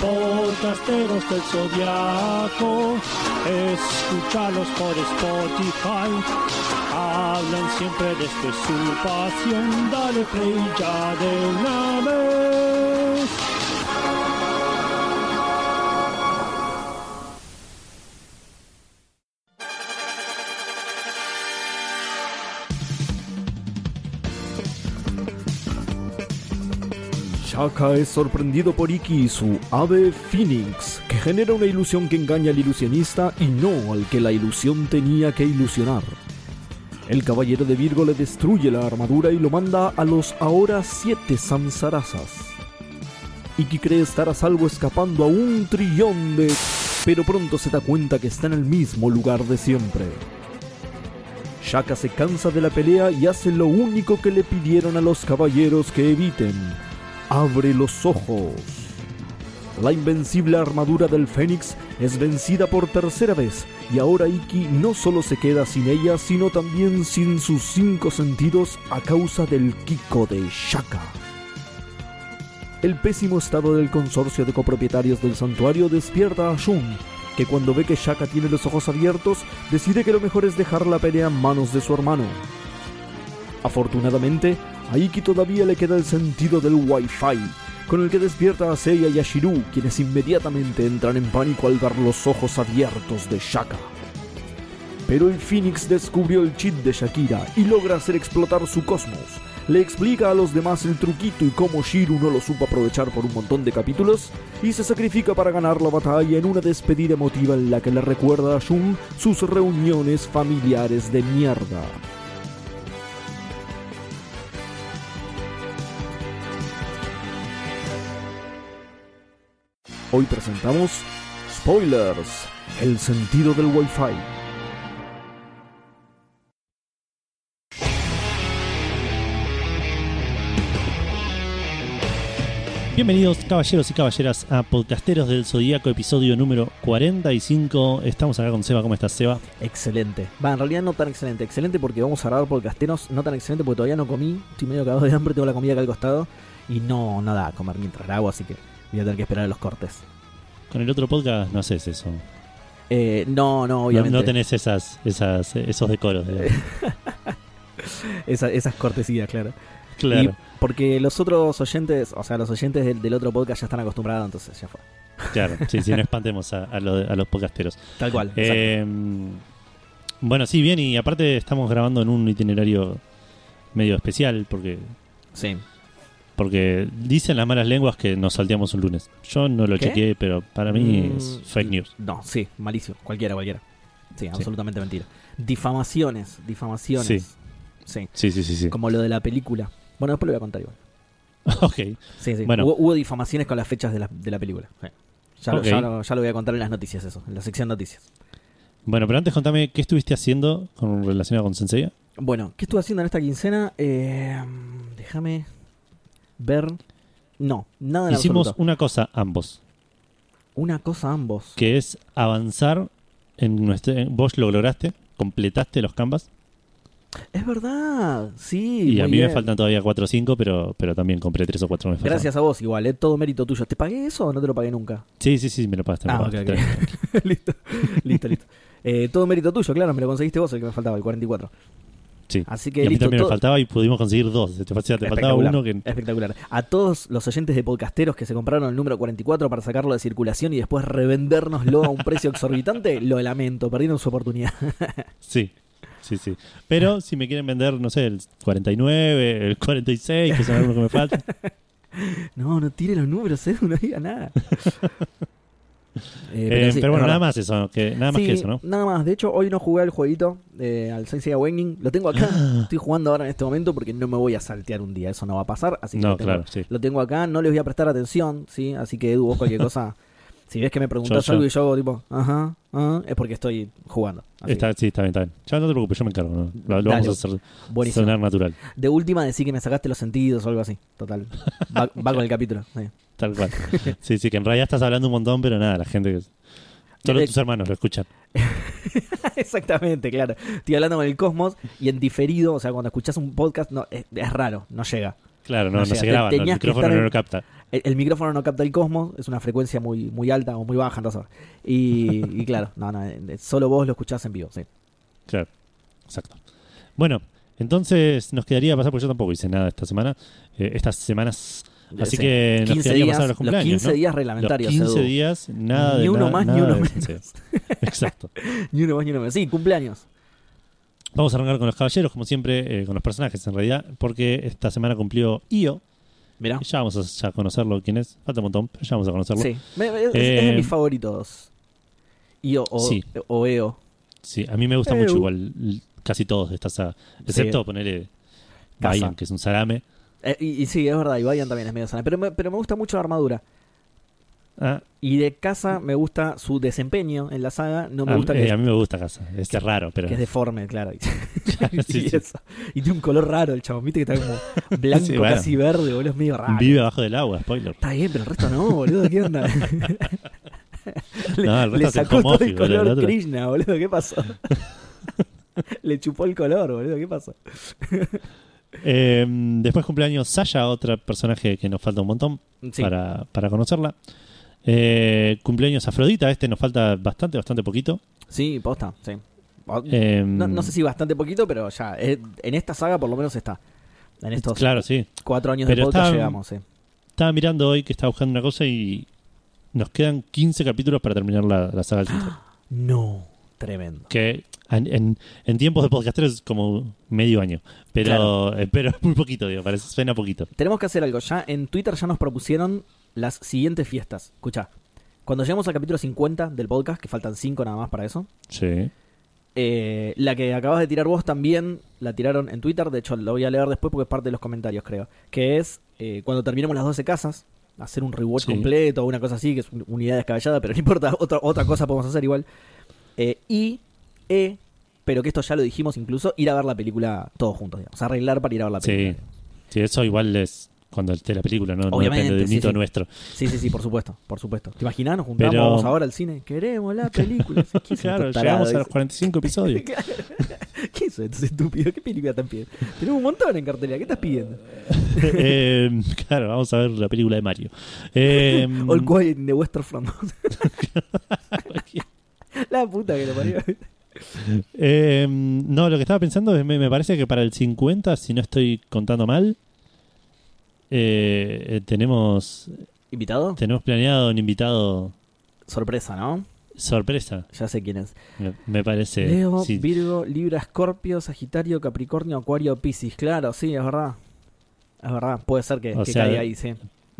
Podcasteros del Zodiaco, escúchalos por Spotify. Hablan siempre desde su pasión, dale play ya de una vez. Shaka es sorprendido por Iki y su ave Phoenix, que genera una ilusión que engaña al ilusionista y no al que la ilusión tenía que ilusionar. El caballero de Virgo le destruye la armadura y lo manda a los ahora siete Samsarasas. Iki cree estar a salvo escapando a un trillón de... pero pronto se da cuenta que está en el mismo lugar de siempre. Shaka se cansa de la pelea y hace lo único que le pidieron a los caballeros que eviten. Abre los ojos. La invencible armadura del Fénix es vencida por tercera vez y ahora Iki no solo se queda sin ella, sino también sin sus cinco sentidos a causa del Kiko de Shaka. El pésimo estado del consorcio de copropietarios del santuario despierta a Shun, que cuando ve que Shaka tiene los ojos abiertos, decide que lo mejor es dejar la pelea en manos de su hermano. Afortunadamente, a Iki todavía le queda el sentido del Wi-Fi, con el que despierta a Seiya y a Shiru, quienes inmediatamente entran en pánico al ver los ojos abiertos de Shaka. Pero el Phoenix descubrió el chip de Shakira y logra hacer explotar su cosmos. Le explica a los demás el truquito y cómo Shiru no lo supo aprovechar por un montón de capítulos, y se sacrifica para ganar la batalla en una despedida emotiva en la que le recuerda a Shun sus reuniones familiares de mierda. Hoy presentamos Spoilers, el sentido del Wi-Fi. Bienvenidos caballeros y caballeras a Podcasteros del Zodíaco, episodio número 45. Estamos acá con Seba. ¿Cómo estás, Seba? Excelente. Va, en realidad no tan excelente. Excelente porque vamos a grabar podcasteros. No tan excelente porque todavía no comí. Estoy medio cagado de hambre, tengo la comida acá al costado. Y no, nada a comer mientras grabo, así que voy a tener que esperar a los cortes. Con el otro podcast no haces eso. Eh, no, no, obviamente. no tenés esas, esas, esos decoros. Esa- esas cortesías, claro. claro. Y porque los otros oyentes, o sea, los oyentes del, del otro podcast ya están acostumbrados, entonces ya fue. Claro, sí, sí, no espantemos a, a lo- a los podcasteros. Tal cual. Eh, bueno, sí, bien, y aparte estamos grabando en un itinerario medio especial porque sí. Porque dicen las malas lenguas que nos salteamos un lunes. Yo no lo ¿Qué? chequeé, pero para mí Mm, es fake news. No, sí, malísimo. Cualquiera, cualquiera. Sí, absolutamente mentira. Difamaciones, difamaciones. Sí. Sí. Sí, sí, sí, sí. Como lo de la película. Bueno, después lo voy a contar igual. ok. Sí, sí. Bueno. Hubo, hubo difamaciones con las fechas de la, de la película. Ya, lo- ya lo, ya lo voy a contar en las noticias, eso, en la sección noticias. Bueno, pero antes contame qué estuviste haciendo con relacionado con Sensei. Bueno, ¿qué estuve haciendo en esta quincena? Eh, déjame ver. No, nada en Hicimos absoluto. una cosa ambos, Una cosa ambos. que es avanzar en nuestro... vos lo lograste, completaste los canvas Es verdad, sí. y a mí me bien. faltan todavía 4 o 5, pero, pero también compré 3 o 4 me faltan. Gracias a vos, igual, ¿eh? todo mérito tuyo. ¿Te pagué eso o no te lo pagué nunca? Sí, sí, sí, me lo pagaste. me Ah, lo ok, pagaste. ok. listo, listo, listo. Eh, todo mérito tuyo, claro, me lo conseguiste vos, el que me faltaba, el 44. Sí. Así Y que a mí listo, también todo- me faltaba y pudimos conseguir dos. Te, te faltaba Espectacular, uno que... Espectacular. A todos los oyentes de podcasteros que se compraron el número 44 para sacarlo de circulación y después revendérnoslo a un precio exorbitante, lo lamento, perdieron su oportunidad. Sí, sí, sí. Pero si me quieren vender, no sé, el 49, el 46, que son algunos que me faltan. No, no tire los números, ¿eh? no diga nada. Eh, Eh, sí, pero bueno, nada más eso, que, nada más Sí, que eso, ¿no? Nada más. De hecho, hoy no jugué al jueguito eh, al Sensei Awakening. Lo tengo acá. Ah. Estoy jugando ahora en este momento porque no me voy a saltear un día. Eso no va a pasar. Así que No, lo, tengo, claro, sí. lo tengo acá. No les voy a prestar atención. ¿sí? Así que Edu, vos cualquier cosa. Si ves que me preguntas Yo- yo- algo y yo hago tipo, ajá, ajá, es porque estoy jugando. Está, sí, está bien, está bien. Ya no te preocupes, yo me encargo. ¿no? Lo, vamos a hacer buenísimo. sonar natural. De última, decir que me sacaste los sentidos o algo así. Total. Va, va con el capítulo. sí. Tal cual. Sí, sí, que en realidad estás hablando un montón, pero nada, la gente. que- Solo Eh, tus hermanos lo escuchan. Exactamente, claro. Estoy hablando con el cosmos y en diferido, o sea, cuando escuchas un podcast, no, es, es raro, no llega. Claro, no, no no, se graba, no, el micrófono no lo capta. El, el micrófono no capta el cosmos, es una frecuencia muy, muy alta o muy baja, entonces. Y, y claro, no, no, eh, solo vos lo escuchás en vivo, sí. Claro, exacto. Bueno, entonces nos quedaría pasar, porque yo tampoco hice nada esta semana, eh, estas semanas. Así Sí. que nos 15 quedaría días, pasar los cumpleaños. 15 ¿no? días Los reglamentarios. 15 Edu. días, nada de Ni uno más, ni uno menos. Exacto. Ni uno más ni uno menos. Sí, cumpleaños. Vamos a arrancar con los caballeros, como siempre, eh, con los personajes en realidad, porque esta semana cumplió Io. Mirá. Ya vamos a ya conocerlo quién es. Falta un montón, pero ya vamos a conocerlo. Sí. Es, Eh, es de mis favoritos. Y o, Sí. EO. Sí, a mí me gusta Eh, mucho igual casi todos de esta saga. Excepto ponerle Casa. Bayan, que es un salame. Eh, y, y sí, es verdad, y Vayan también es medio sana. Pero me, pero me gusta mucho la armadura. Ah, Y de casa me gusta su desempeño en la saga. No me a, gusta eh, que, a mí me gusta casa. Es raro, pero. que es deforme, claro. Sí, y, sí. eso. Y tiene un color raro el chabón. Viste que está como blanco, Sí, bueno. casi verde, boludo. Es medio raro. Vive abajo del agua, spoiler. Está bien, pero el resto no, boludo. ¿Qué onda? le, No, el resto le es sacó todo el color otro- Krishna, boludo. ¿Qué pasó? le chupó el color, boludo. ¿Qué pasó? Eh, después cumpleaños Sasha, otra personaje que nos falta un montón Sí. para, para conocerla. Eh, cumpleaños Afrodita, este nos falta bastante, bastante poquito. Sí, posta, sí. Eh, no, no sé si bastante poquito, pero ya. eh, en esta saga por lo menos está. En estos Claro, sí. cuatro años Pero de podcast llegamos, sí. Estaba mirando hoy que estaba buscando una cosa y nos quedan 15 capítulos para terminar la, la saga del. No, tremendo. Que en, en- en tiempos de podcasteros es como medio año. Pero, eh, pero es muy poquito, digo, parece, suena poquito. Tenemos que hacer algo. Ya en Twitter ya nos propusieron las siguientes fiestas. Escucha, cuando lleguemos al capítulo 50 del podcast, que faltan 5 nada más para eso, Sí. eh, la que acabas de tirar vos también la tiraron en Twitter. De hecho, lo voy a leer después porque es parte de los comentarios, creo. Que es eh, cuando terminemos las 12 casas, hacer un rewatch Sí. completo o una cosa así, que es un- una idea descabellada, pero no importa, otra, otra cosa podemos hacer igual. Eh, y, E, pero que esto ya lo dijimos incluso, ir a ver la película todos juntos, digamos. Arreglar para ir a ver la Sí. película. Sí, eso igual es cuando esté la película, no, no depende de un sí, hito sí. nuestro. Sí, sí, sí, por supuesto, por supuesto. ¿Te imaginas? Nos juntamos Pero- ahora al cine. Queremos la película. ¿Qué es Claro, llegamos a los 45 episodios. ¿Qué es esto, estúpido? ¿Qué película están pidiendo? Tenemos un montón en cartelera. ¿Qué estás pidiendo? Eh, claro, vamos a ver la película de Mario. Eh, All Quiet in the Western Front. la puta que lo parió. eh, no, lo que estaba pensando es, me, me parece que para el 50, si no estoy contando mal, eh, eh, tenemos, ¿Invitado? tenemos planeado un invitado Sorpresa, ¿no? sorpresa, Ya sé quién es. me, me parece. Leo, Sí. Virgo, Libra, Escorpio, Sagitario, Capricornio, Acuario, Piscis. Claro, sí, es verdad. Es verdad. Puede ser que, O que sea, caiga ahí, sí.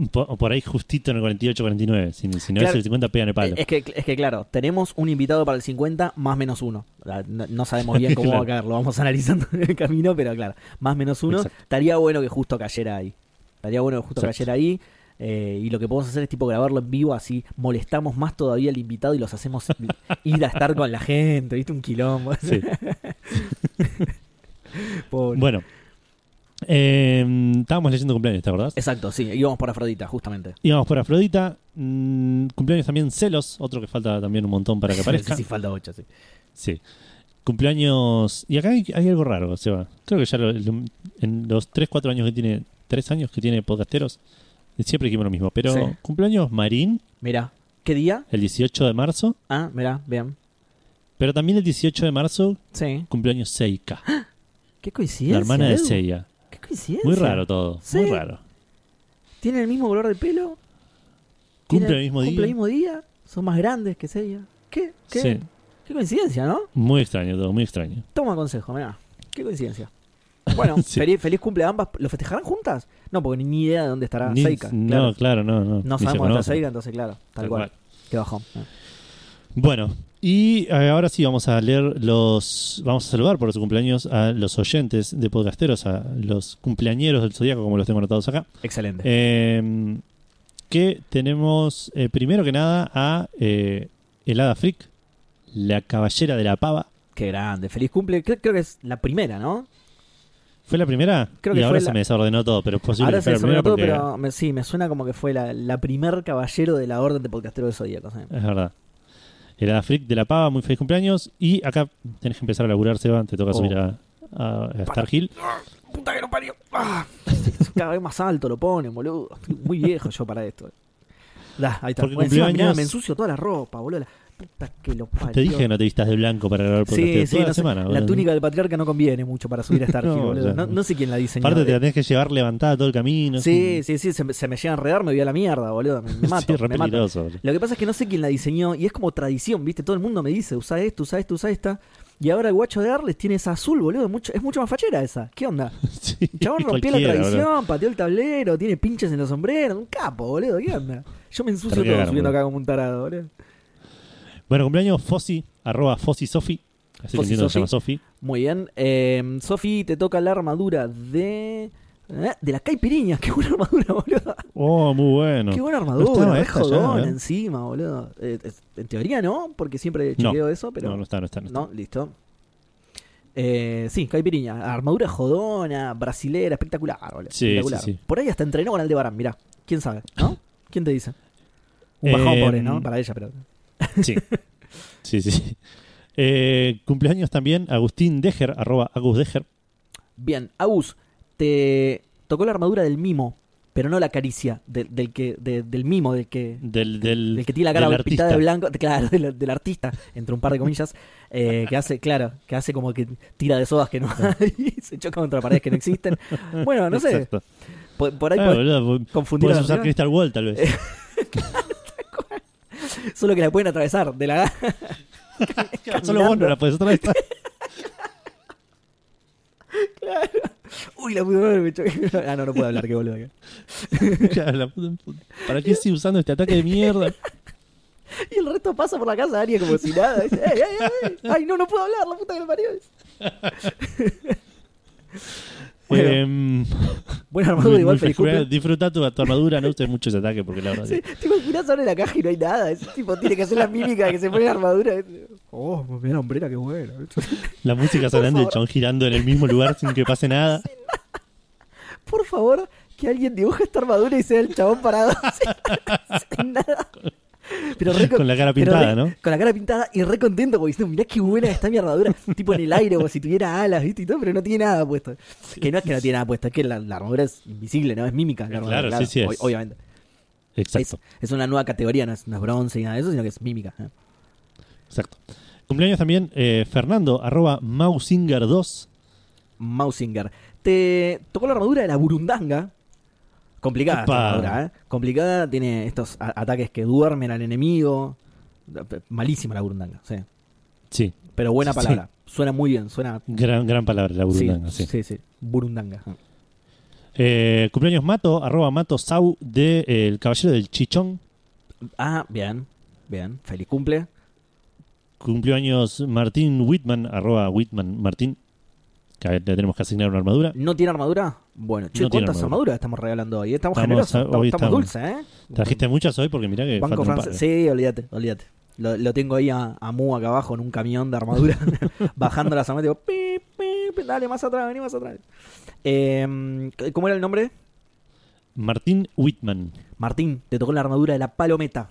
Por, por ahí justito en el 48-49. Si, si no Claro. es el 50, pegan el palo. Es que, es que, claro, tenemos un invitado para el 50 más menos uno. No, no sabemos bien cómo Claro. va a caer, lo vamos analizando en el camino, pero claro, más menos uno. Exacto. Estaría bueno que justo cayera ahí. Estaría bueno que justo Exacto. cayera ahí. eh, y lo que podemos hacer es tipo grabarlo en vivo, así molestamos más todavía al invitado y los hacemos ir a estar con la gente, ¿viste? Un quilombo. Sí. Pobre. Bueno, eh, estábamos leyendo cumpleaños, ¿te acordás? Exacto, sí, íbamos por Afrodita, justamente. Íbamos por Afrodita. mm, cumpleaños también Celos, otro que falta también un montón para que aparezca. Sí, sí, falta ocho, sí. Sí. Cumpleaños. Y acá hay, hay algo raro, Seba. Creo que ya lo- lo- en los 3, 4 años que tiene. 3 años que tiene podcasteros. Siempre dijimos lo mismo. Pero Sí. cumpleaños Marín, Mira, ¿qué día? el 18 de marzo. Ah, mira, bien. Pero también el 18 de marzo, Sí. cumpleaños Seika. Qué coincidencia. La hermana de. Seiya. Coincidencia. Muy raro todo. Sí. Muy raro. ¿Tienen el mismo color de pelo? Cumple ¿Tienen- el mismo ¿Cumple día. el mismo día? ¿Son más grandes que ella? ¿Qué? ¿Qué? Sí. Qué coincidencia, ¿no? Muy extraño todo, muy extraño. Toma consejo, mira. Qué coincidencia. Bueno, Sí. feliz, feliz cumple a ambas. ¿Lo festejarán juntas? No, porque ni idea de dónde estará Ni- Seika. no, claro. no. No, No sabemos dónde está. Seika, entonces claro, tal, Tal cual. cual. Qué bajón. Bueno, y eh, ahora sí vamos a leer los. Vamos a saludar por su cumpleaños a los oyentes de podcasteros, a los cumpleañeros del zodiaco, como los tengo anotados acá. Excelente. Eh, que tenemos eh, primero que nada a eh, Helada Freak, la caballera de la pava. Qué grande. Feliz cumple. Creo, creo que es la primera, ¿no? ¿Fue la primera? Creo y que ahora fue se la- me desordenó todo, pero es posible Ahora que se primera todo, porque pero me- sí, me suena como que fue la, la primer caballero de la orden de podcastero de Zodíaco. ¿sí? es verdad. Helada Freak de la pava, muy feliz cumpleaños. Y acá tenés que empezar a laburar, Seba, te toca Oh. subir a, a- a Star Hill. Puta que no parió. Ah, cada vez más alto lo ponen, boludo. Estoy muy viejo yo para esto. Da, ahí está. Porque Bueno, encima, mirá, me ensucio toda la ropa, boludo. Puta que lo parió. Te dije que no te vistas de blanco para grabar podcast Sí, sí, toda no la sé, semana. la túnica del patriarca no conviene mucho para subir a Star Hill, No, boludo. No, no sé quién la diseñó. Aparte te la tenés que llevar levantada todo el camino. Sí, sí, sí, se, me- se me llega a enredar, me voy a la mierda, boludo. Me, me mato, sí, me mato. Lo que pasa es que no sé quién la diseñó y es como tradición, ¿viste? Todo el mundo me dice, usa esto, usa esto, usa esta. Y ahora el guacho de Arles tiene esa azul, boludo. Es mucho, es mucho más fachera esa. ¿Qué onda? Sí, chabón rompió la tradición, boludo. pateó el tablero, tiene pinches en los sombreros. Un capo, boludo. ¿Qué onda? Yo me ensucio todo subiendo acá como un tarado, boludo. Bueno, cumpleaños Fossi, arroba Fossi Sofi. Así que entiendo que se llama Sofi. Muy bien. Eh, Sofi, te toca la armadura de. ¿eh? De la caipiriña. Qué buena armadura, boludo. Oh, muy bueno. Qué buena No armadura. ya, jodón ¿eh? encima, boludo. Eh, en teoría no, porque siempre No. chequeo eso, pero. No, no está, no está. No, está. No, listo. Eh, sí, Caipiriña. Armadura jodona, brasilera, espectacular, boludo. Sí, espectacular. sí, sí. Por ahí hasta entrenó con Aldebarán, mirá. ¿Quién sabe? ¿No? ¿Quién te dice? Un bajón Eh, pobre, ¿no? Para ella, pero. Sí. sí, sí. Eh, cumpleaños también Agustín Deger, arroba Agus Deger. Bien, Agus, te tocó la armadura del mimo, pero no la caricia, de- del que, de- del mimo, del que. Del, del, Del que tiene la cara del pintada de blanco, claro, del, del artista, entre un par de comillas, eh, que hace, claro, que hace como que tira de sodas que no hay, y se choca contra paredes que no existen. Bueno, no sé, Exacto. por, por ahí Ah, podés boludo, po- confundir la usar. Crystal Wall, tal vez. Solo que la pueden atravesar de la Solo vos no la podés atravesar. Uy, la pude ver, me choqué. Ah, no, no puedo hablar, qué boludo. acá. Claro, la puta- ¿Para qué sigue usando este ataque de mierda? Y el resto pasa por la casa de Aria como si nada. ¡Ey, ey, ey! Ay, no, no puedo hablar, la puta que me parió. Bueno, Em, buena armadura, igual cumple. Disfruta tu, tu armadura, no uses mucho ese ataque porque la verdad Sí, que- te imaginas abre la caja y no hay nada. Ese tipo tiene que hacer la mímica de que se pone la armadura. Oh, mira la hombrera, qué buena. la música sonando y el chabón girando en el mismo lugar sin que pase nada. Por favor, que alguien dibuje esta armadura y sea el chabón parado sin, sin nada. Pero re Con la cara pintada, re- ¿no? Con la cara pintada y re contento porque diciendo, mirá qué buena está mi armadura. tipo en el aire, como si tuviera alas, ¿viste? Y todo, pero no tiene nada puesto. Que no es que no tiene nada puesto, es que la, la armadura es invisible, ¿no? Es mímica. La armadura, claro, sí, sí, es. ob- obviamente. Es, Exacto, es una nueva categoría, no es, no es bronce ni nada de eso, sino que es mímica. ¿eh? exacto. Cumpleaños también eh, Fernando, arroba Mausinger2. Mausinger. Te tocó la armadura de la Burundanga. Complicada esta Epa. armadura, ¿eh? Complicada, tiene estos ataques que duermen al enemigo. Malísima la Burundanga, sí. Sí, Pero buena Sí. palabra. Suena muy bien, suena. gran, gran palabra la burundanga, sí, sí. sí, sí. Burundanga. Eh, cumpleaños Mato, arroba Mato Sau de eh, El Caballero del Chichón. Ah, bien, bien. Feliz cumple. Cumpleaños Martín Whitman, arroba Whitman Martín. Que le tenemos que asignar una armadura. ¿No tiene armadura? Bueno, che, No ¿cuántas armadura. armaduras estamos regalando hoy? Estamos, Estamos, generosos, estamos, hoy estamos estamos. dulces, ¿eh? Trajiste muchas hoy porque mirá que Banco francés. Sí, olvídate, olvídate. Lo, lo tengo ahí a, a Mu acá abajo en un camión de armadura, bajando las armaduras. Digo, "Pip, pip, dale más atrás, vení más atrás. Eh, ¿Cómo era el nombre? Martín Whitman. Martín, te tocó la armadura de la palometa.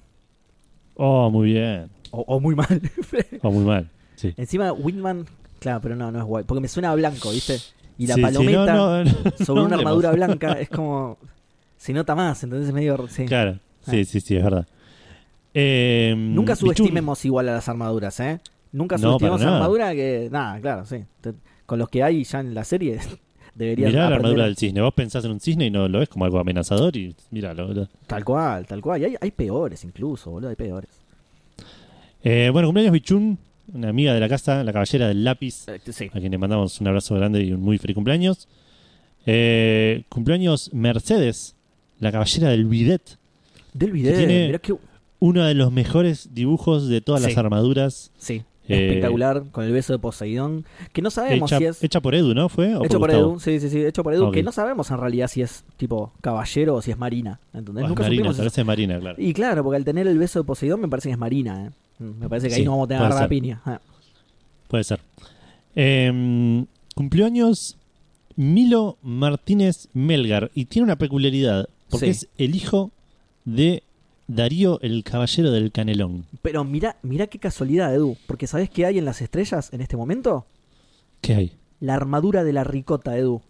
Oh, muy bien. O, o muy mal. Oh, muy mal. Sí. Encima, Whitman, claro, pero no, no es guay. Porque me suena a blanco, ¿viste? Y la Sí, sí, palometa no, no, no, sobre una armadura blanca es como. Se nota más, entonces es medio. sí. Claro, sí, Ah. sí, sí, es verdad. Eh, Nunca Bichun. subestimemos igual a las armaduras, ¿eh? Nunca subestimemos para a nada. armadura que. Nada, claro, sí. Te- con los que hay ya en la serie deberían Mirá la armadura del cisne. Vos pensás en un cisne y no lo ves como algo amenazador y míralo. boludo. Tal cual, tal cual. Y hay, hay peores incluso, boludo, hay peores. Eh, bueno, cumpleaños Bichun, una amiga de la casa, la caballera del lápiz, Eh, sí. a quien le mandamos un abrazo grande y un muy feliz cumpleaños. Eh, cumpleaños Mercedes, la caballera del bidet, Del tiene- mirá que. uno de los mejores dibujos de todas Sí. las armaduras Sí. Eh, Espectacular, con el beso de Poseidón. Que no sabemos hecha, si es. hecha por Edu, ¿no? ¿Fue? ¿O Hecho por? Edu, sí, sí, sí, hecho por Edu, que no sabemos en realidad si es tipo caballero o si es marina. ¿Entendés? Nunca Marina, supimos parece Marina, claro. Y claro, porque al tener el beso de Poseidón me parece que es marina, ¿eh? Me parece que ahí Sí, no vamos a tener la piña. Ah. Puede ser. Eh, cumplió años Milo Martínez Melgar y tiene una peculiaridad, porque Sí. es el hijo de Darío el Caballero del Canelón. Pero mira, mira qué casualidad, Edu. Porque ¿sabés qué hay en las estrellas en este momento? ¿Qué hay? La armadura de la ricota, Edu.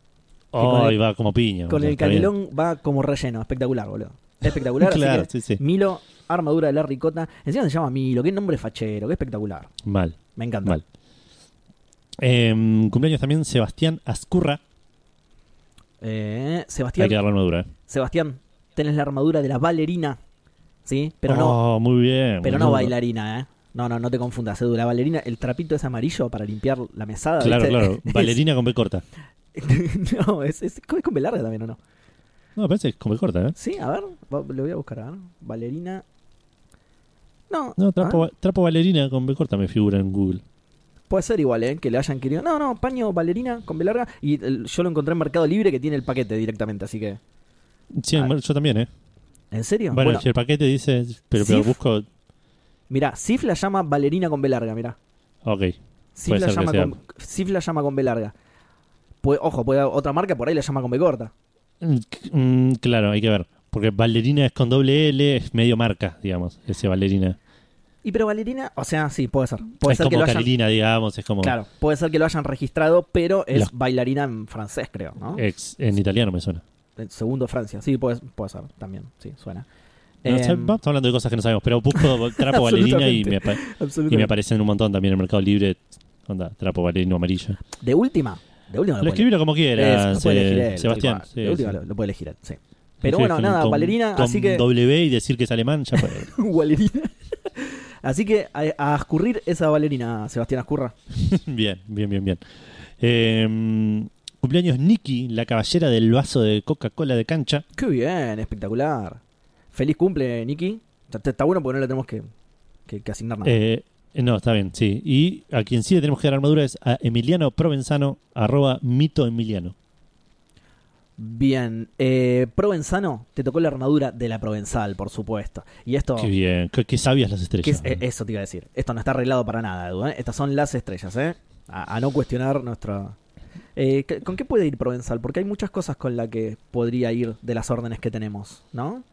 Oh, el- y va como piña. Con el bien. canelón va como relleno. Espectacular, boludo. Espectacular. así Claro, que, sí, sí. Milo, armadura de la ricota. Encima se llama Milo. Qué nombre fachero. Qué espectacular. Mal, Me encanta. mal. Eh, cumpleaños también Sebastián Ascurra. Eh, Hay Sebastián, que darle armadura. eh. Sebastián, tenés la armadura de la bailarina. ¿Sí? Pero no, Oh, muy bien. pero no bailarina, ¿eh? No, no, no te confundas, Edu. La bailarina, el trapito es amarillo para limpiar la mesada. Claro, ¿viste? claro. Bailarina con B corta. no, es, es, es con B larga también, ¿o no? No, parece que es con B corta, ¿eh? Sí, a ver, lo voy a buscar, a ver. Bailarina. No, No, trapo, ver, trapo bailarina con B corta me figura en Google. puede ser igual, ¿eh? Que le hayan querido. No, no, paño bailarina con B larga. Y el- yo lo encontré en Mercado Libre que tiene el paquete directamente, así que. Sí, Ah. yo también, ¿eh? ¿En serio? Bueno, Bueno, si el paquete dice. Pero, pero busco. mirá, Sif la llama bailarina con B larga, mirá. Ok. Sif la, llama con, Sif la llama con B larga. Puede- ojo, puede otra marca por ahí la llama con B corta. Mm, mm, claro, hay que ver. Porque bailarina es con doble L, es medio marca, digamos. Ese bailarina. Y pero bailarina, o sea, sí, puede ser. Puede es ser que como lo hayan. Carilina, digamos. Es como. Claro, puede ser que lo hayan registrado, pero es Los- bailarina en francés, creo, ¿no? ex- en italiano me suena. El segundo Francia, sí, puede, puede ser también, sí, suena. No Em, vamos hablando de cosas que no sabemos. Pero busco trapo bailarina y me, y me aparecen un montón también en el Mercado Libre. Onda, trapo bailarino amarillo. De última, de última Lo puede- como lo se- elegir él, Sebastián. sí, de última sí. Lo, lo puede elegir sí. Pero Sí, bueno, nada, con así que. W y decir que es alemán, ya fue. bailarina. así que a, a escurrir esa bailarina, Sebastián Ascurra. bien, bien, bien, bien. Eh, cumpleaños Nikki, la caballera del vaso de Coca-Cola de cancha. Qué bien, espectacular. Feliz cumple, Nicky. Está, está bueno porque no le tenemos que, que- que asignar nada. Eh, no, está bien, sí. Y a quien sí le tenemos que dar armadura es a Emiliano Provenzano, arroba mito Emiliano. Bien, eh, Provenzano, te tocó la armadura de la Provenzal, por supuesto. Y esto, Qué bien, qué, qué sabias las ¿qué estrellas. es- eh, eso te iba a decir. Esto no está arreglado para nada, Edu. ¿eh? Estas son las estrellas, ¿eh? A, a no cuestionar nuestra... Eh, ¿qué- ¿Con qué puede ir Provenzal? Porque hay muchas cosas con las que podría ir de las órdenes que tenemos, ¿no?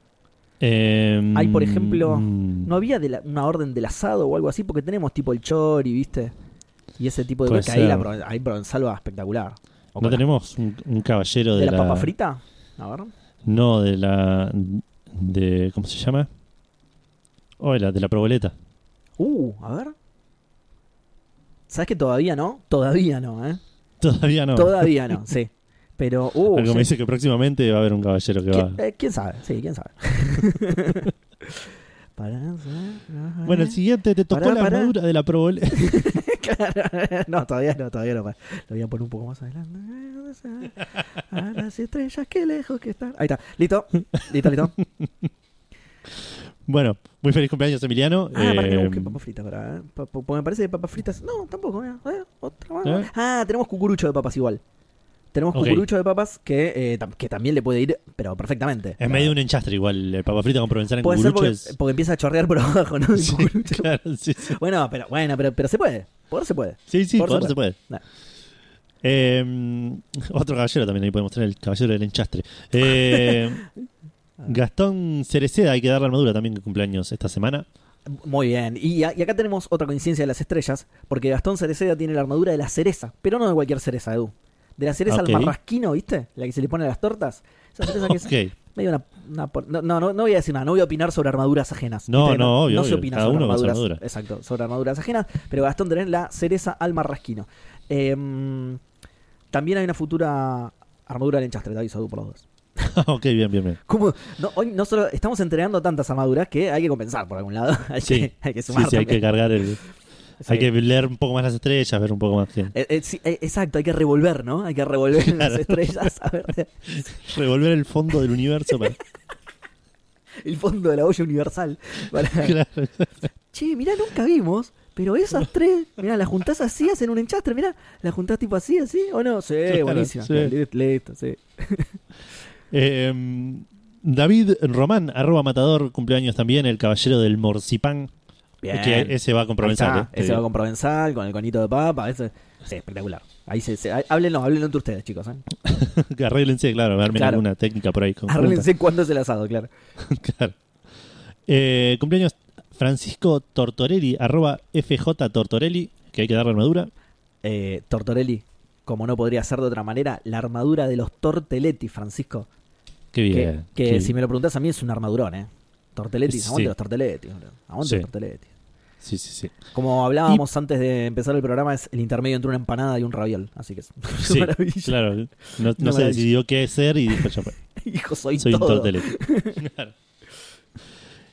Eh, Hay, por ejemplo, mm, ¿No había de la- una orden del asado o algo así? Porque tenemos tipo el chori, ¿viste? Y ese tipo de que Ahí, la, ahí Provenzal va espectacular. ¿No tenemos un, un caballero de, ¿De la, papa frita? A ver. No, de la. de ¿Cómo se llama? Oh, de la, de la proboleta. Uh, a ver. ¿Sabes que todavía no? Todavía no, ¿eh? Todavía no. Todavía no, sí. Pero, uh, Algo sí. me dice que próximamente va a haber un caballero que va. ¿Quién, eh, quién sabe? Sí, quién sabe. Bueno, el siguiente te tocó Pará, la pará. armadura de la proboleta. Claro. No, todavía no, todavía no. Lo voy a poner un poco más adelante. A las estrellas, qué lejos que están. Ahí está. Listo. Listo, listo. bueno, muy feliz cumpleaños, Emiliano. Ah, para que Eh, papas fritas. Para, porque me parece que papas fritas. No, tampoco. ver, otra más. ¿Eh? Ah, tenemos cucurucho de papas igual. Tenemos Ok. cucurucho de papas que, eh, tam- que también le puede ir, pero perfectamente. es medio un enchastre igual. El papa frita con provenzal en Puede ser porque, es- porque empieza a chorrear por abajo, ¿no? El Sí, cucurucho. claro, sí, sí. Bueno, pero, bueno pero, pero se puede. Poder se puede. Sí, sí, poder supuesto. se puede. Nah. Eh, otro caballero también, ahí podemos tener el caballero del enchastre. Eh, Gastón Cereceda, hay que darle armadura también que cumpleaños esta semana. Muy bien. Y, a- y acá tenemos otra coincidencia de las estrellas, porque Gastón Cereceda tiene la armadura de la cereza, pero no de cualquier cereza, Edu. De la cereza al marrasquino, ¿viste? La que se le pone a las tortas. Esa cereza que es medio una... no, no, no, no voy a decir nada, no voy a opinar sobre armaduras ajenas. No, que no, obvio, se obvio. opina sobre armaduras. armadura. Exacto, sobre armaduras ajenas, pero Gastón tiene la cereza al marrasquino. Em, también hay una futura armadura del enchastre, te aviso, por los dos. ok, bien, bien, bien. ¿Cómo? No, hoy no solo estamos entregando tantas armaduras que hay que compensar por algún lado. hay, Sí. que, hay que Sí, sumar sí, hay que cargar el. Sí. Hay que leer un poco más las estrellas, ver un poco más. Eh, eh, sí, eh, exacto, hay que revolver, ¿no? Hay que revolver las estrellas a ver Revolver el fondo del universo para. el fondo de la olla universal. Para- Claro. che, mirá, nunca vimos, pero esas tres, mirá, las juntás así, hacen un enchastre, mirá, las juntás tipo así, así, ¿o no? Sí, Claro, buenísima. sí. Listo, sí. Eh, David Román, arroba matador, cumpleaños también, el caballero del morcipán. Bien. Que ese va con provenzal. eh. Ese va con provenzal, con el conito de papa, ese, sí, espectacular. Ahí se, se- háblenlo, háblenlo entre ustedes, chicos. ¿eh? Que Arréglense, claro, armen Claro. alguna técnica por ahí. Arréglense cuándo es el asado, claro. Claro. Eh, cumpleaños Francisco Tortorelli, arroba FJ Tortorelli, que hay que darle armadura. Eh, Tortorelli, como no podría ser de otra manera, la armadura de los Torteletti, Francisco. Qué bien. que qué- si me lo preguntas a mí es un armadurón, ¿eh? Torteletti, Sí. aguante los Torteletti. Aguante Sí. los Torteletti. Sí, sí, sí. Como hablábamos antes de empezar el programa, es el intermedio entre una empanada y un raviol. Así que es Sí, maravilla. claro. No, se maravilla. decidió qué ser y dijo, fue. Hijo, soy, Soy un. Claro.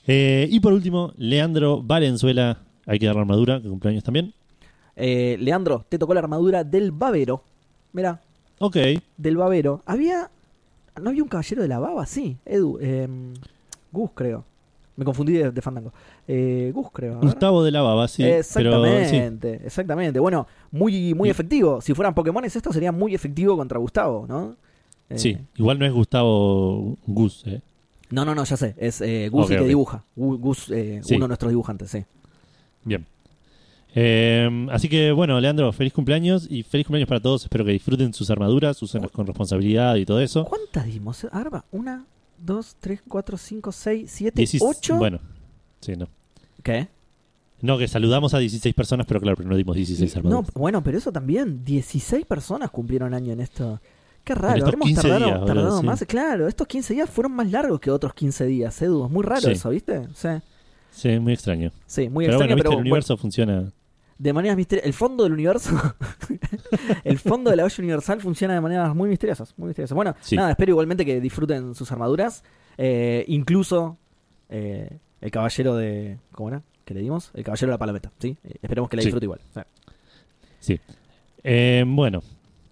Eh, y por último, Leandro Valenzuela, hay que darle armadura, que cumpleaños también. Eh, Leandro, te tocó la armadura del babero. Mira, Ok, del babero. Había. ¿No había un caballero de la baba? Sí, Edu. eh, Gus, creo. Me confundí de, de Fandango. Eh, Gus, creo. Gustavo de la Baba, sí. Pero, sí. exactamente, exactamente. Bueno, muy, muy efectivo. Si fueran Pokémones, esto sería muy efectivo contra Gustavo, ¿no? Eh, Sí, igual no es Gustavo Gus, ¿eh? No, no, no, ya sé. Es eh, Gus el que dibuja. Gu- Gus, eh, Sí. uno de nuestros dibujantes, sí. Bien. Eh, así que bueno, Leandro, feliz cumpleaños y feliz cumpleaños para todos. Espero que disfruten sus armaduras, úsenlas con responsabilidad y todo eso. ¿Cuántas dimos? Va. Una, dos, tres, cuatro, cinco, seis, siete, Diecis- ocho. Bueno, sí, no. ¿Qué? No, que saludamos a 16 personas, pero claro, no dimos 16 No, armaduras. bueno, pero eso también. 16 personas cumplieron año en esto. Qué raro, estos habremos 15 tardado, días, tardado sí. más. Claro, estos 15 días fueron más largos que otros 15 días, Edu. Es muy raro Sí. eso, ¿viste? Sí, Sí, muy extraño. sí muy pero extraño, bueno, viste, pero el bueno, universo funciona. De maneras misteriosas. El fondo del universo, el fondo de la olla universal funciona de maneras muy misteriosas. Muy misteriosas. Bueno, Sí. nada, espero igualmente que disfruten sus armaduras. eh, incluso eh, el caballero de. ¿Cómo era? ¿Qué le dimos? El caballero de la palometa, ¿sí? Eh, esperemos que la Sí. disfrute igual. O sea, Sí. Eh, bueno,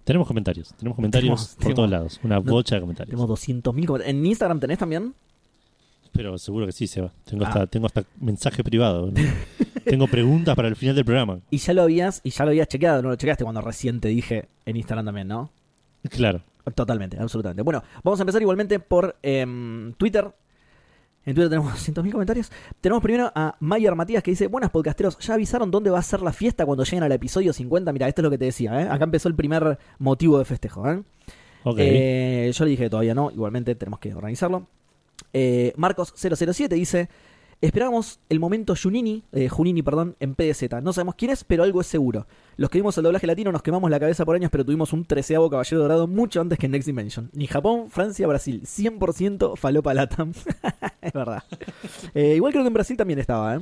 tenemos comentarios. Tenemos comentarios Tenemos- por tenemos- todos lados. Una no- bocha de comentarios. tenemos 200.000 comentarios. ¿En Instagram tenés también? Pero seguro que sí, Seba. Tengo Ah. hasta, tengo hasta mensaje privado. ¿no? tengo preguntas para el final del programa. Y ya lo habías, y ya lo habías chequeado, no lo chequeaste cuando recién te dije en Instagram también, ¿no? Claro. Totalmente, absolutamente. Bueno, vamos a empezar igualmente por em, Twitter. En Twitter tenemos 200.000 comentarios. Tenemos primero a Mayer Matías que dice: Buenas podcasteros, ¿ya avisaron dónde va a ser la fiesta cuando lleguen al episodio 50? Mira, esto es lo que te decía, ¿eh? Acá empezó el primer motivo de festejo, ¿eh? Ok. Eh, yo le dije todavía no, igualmente tenemos que organizarlo. Eh, Marcos007 dice: Esperamos el momento Junini, eh, Junini, perdón, en PDZ. No sabemos quién es, pero algo es seguro. Los que vimos el doblaje latino nos quemamos la cabeza por años, pero tuvimos un treceavo caballero dorado mucho antes que en Next Dimension. Ni Japón, Francia, Brasil. 100% falopa latam. es verdad. Eh, igual creo que en Brasil también estaba, ¿eh?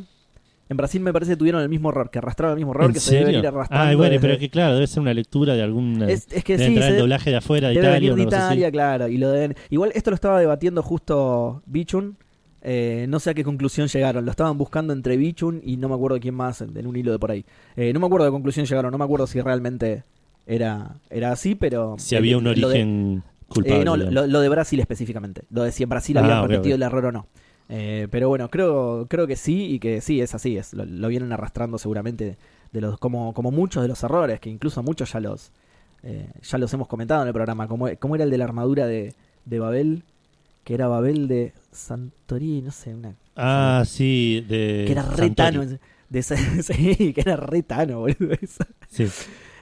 En Brasil me parece que tuvieron el mismo error, que arrastraron el mismo error ¿En que se debe serio? venir arrastrando. Ah, bueno, desde- pero es que claro, debe ser una lectura de algún. es, es que sí, se el doblaje de afuera de Italia. venir de. Italia, claro. Y lo deben... Igual esto lo estaba debatiendo justo Bichun. Eh, no sé a qué conclusión llegaron. Lo estaban buscando entre Bichun y no me acuerdo quién más en, en un hilo de por ahí. Eh, no me acuerdo de qué conclusión llegaron. No me acuerdo si realmente era, era así, pero. Si había un de- origen culpable. eh, no, lo, lo de Brasil específicamente. Lo de si en Brasil Ah, habían repetido el error o no. Eh, pero bueno, creo, creo que sí y que sí, es así. Es, lo, lo vienen arrastrando seguramente de los, como, como muchos de los errores, que incluso muchos ya los, eh, ya los hemos comentado en el programa. Como, como era el de la armadura de, de Babel, que era Babel de Santorini, no sé, una, Ah, sí, de. que era retano. De esa- sí, que era retano, boludo. eso. Sí.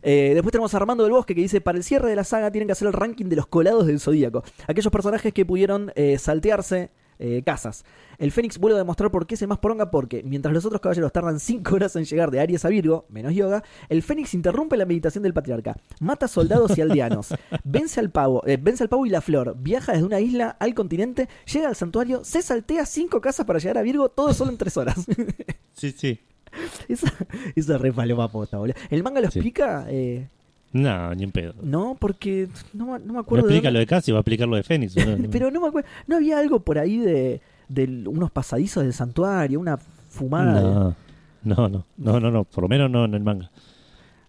Eh, después tenemos a Armando del Bosque que dice: Para el cierre de la saga tienen que hacer el ranking de los colados del Zodíaco. Aquellos personajes que pudieron eh, saltearse eh, casas. El Fénix vuelve a demostrar por qué es el más poronga, porque mientras los otros caballeros tardan 5 horas en llegar de Aries a Virgo, menos yoga, el Fénix interrumpe la meditación del patriarca, mata soldados y aldeanos, vence al pavo, eh, vence al pavo y la flor, viaja desde una isla al continente, llega al santuario, se saltea 5 casas para llegar a Virgo, todo solo en 3 horas. Sí, sí. esa, esa es re paloma boludo. ¿El manga lo Sí. explica? Eh, No, ni en pedo. no, porque no, me- no me No acuerdo. de explica lo de Casi, va a explicar lo de Fénix. ¿no? Pero no me acuerdo. ¿No había algo por ahí de, de unos pasadizos del santuario? Una fumada. de- No, no, no, no, no, no, por lo menos no en el manga.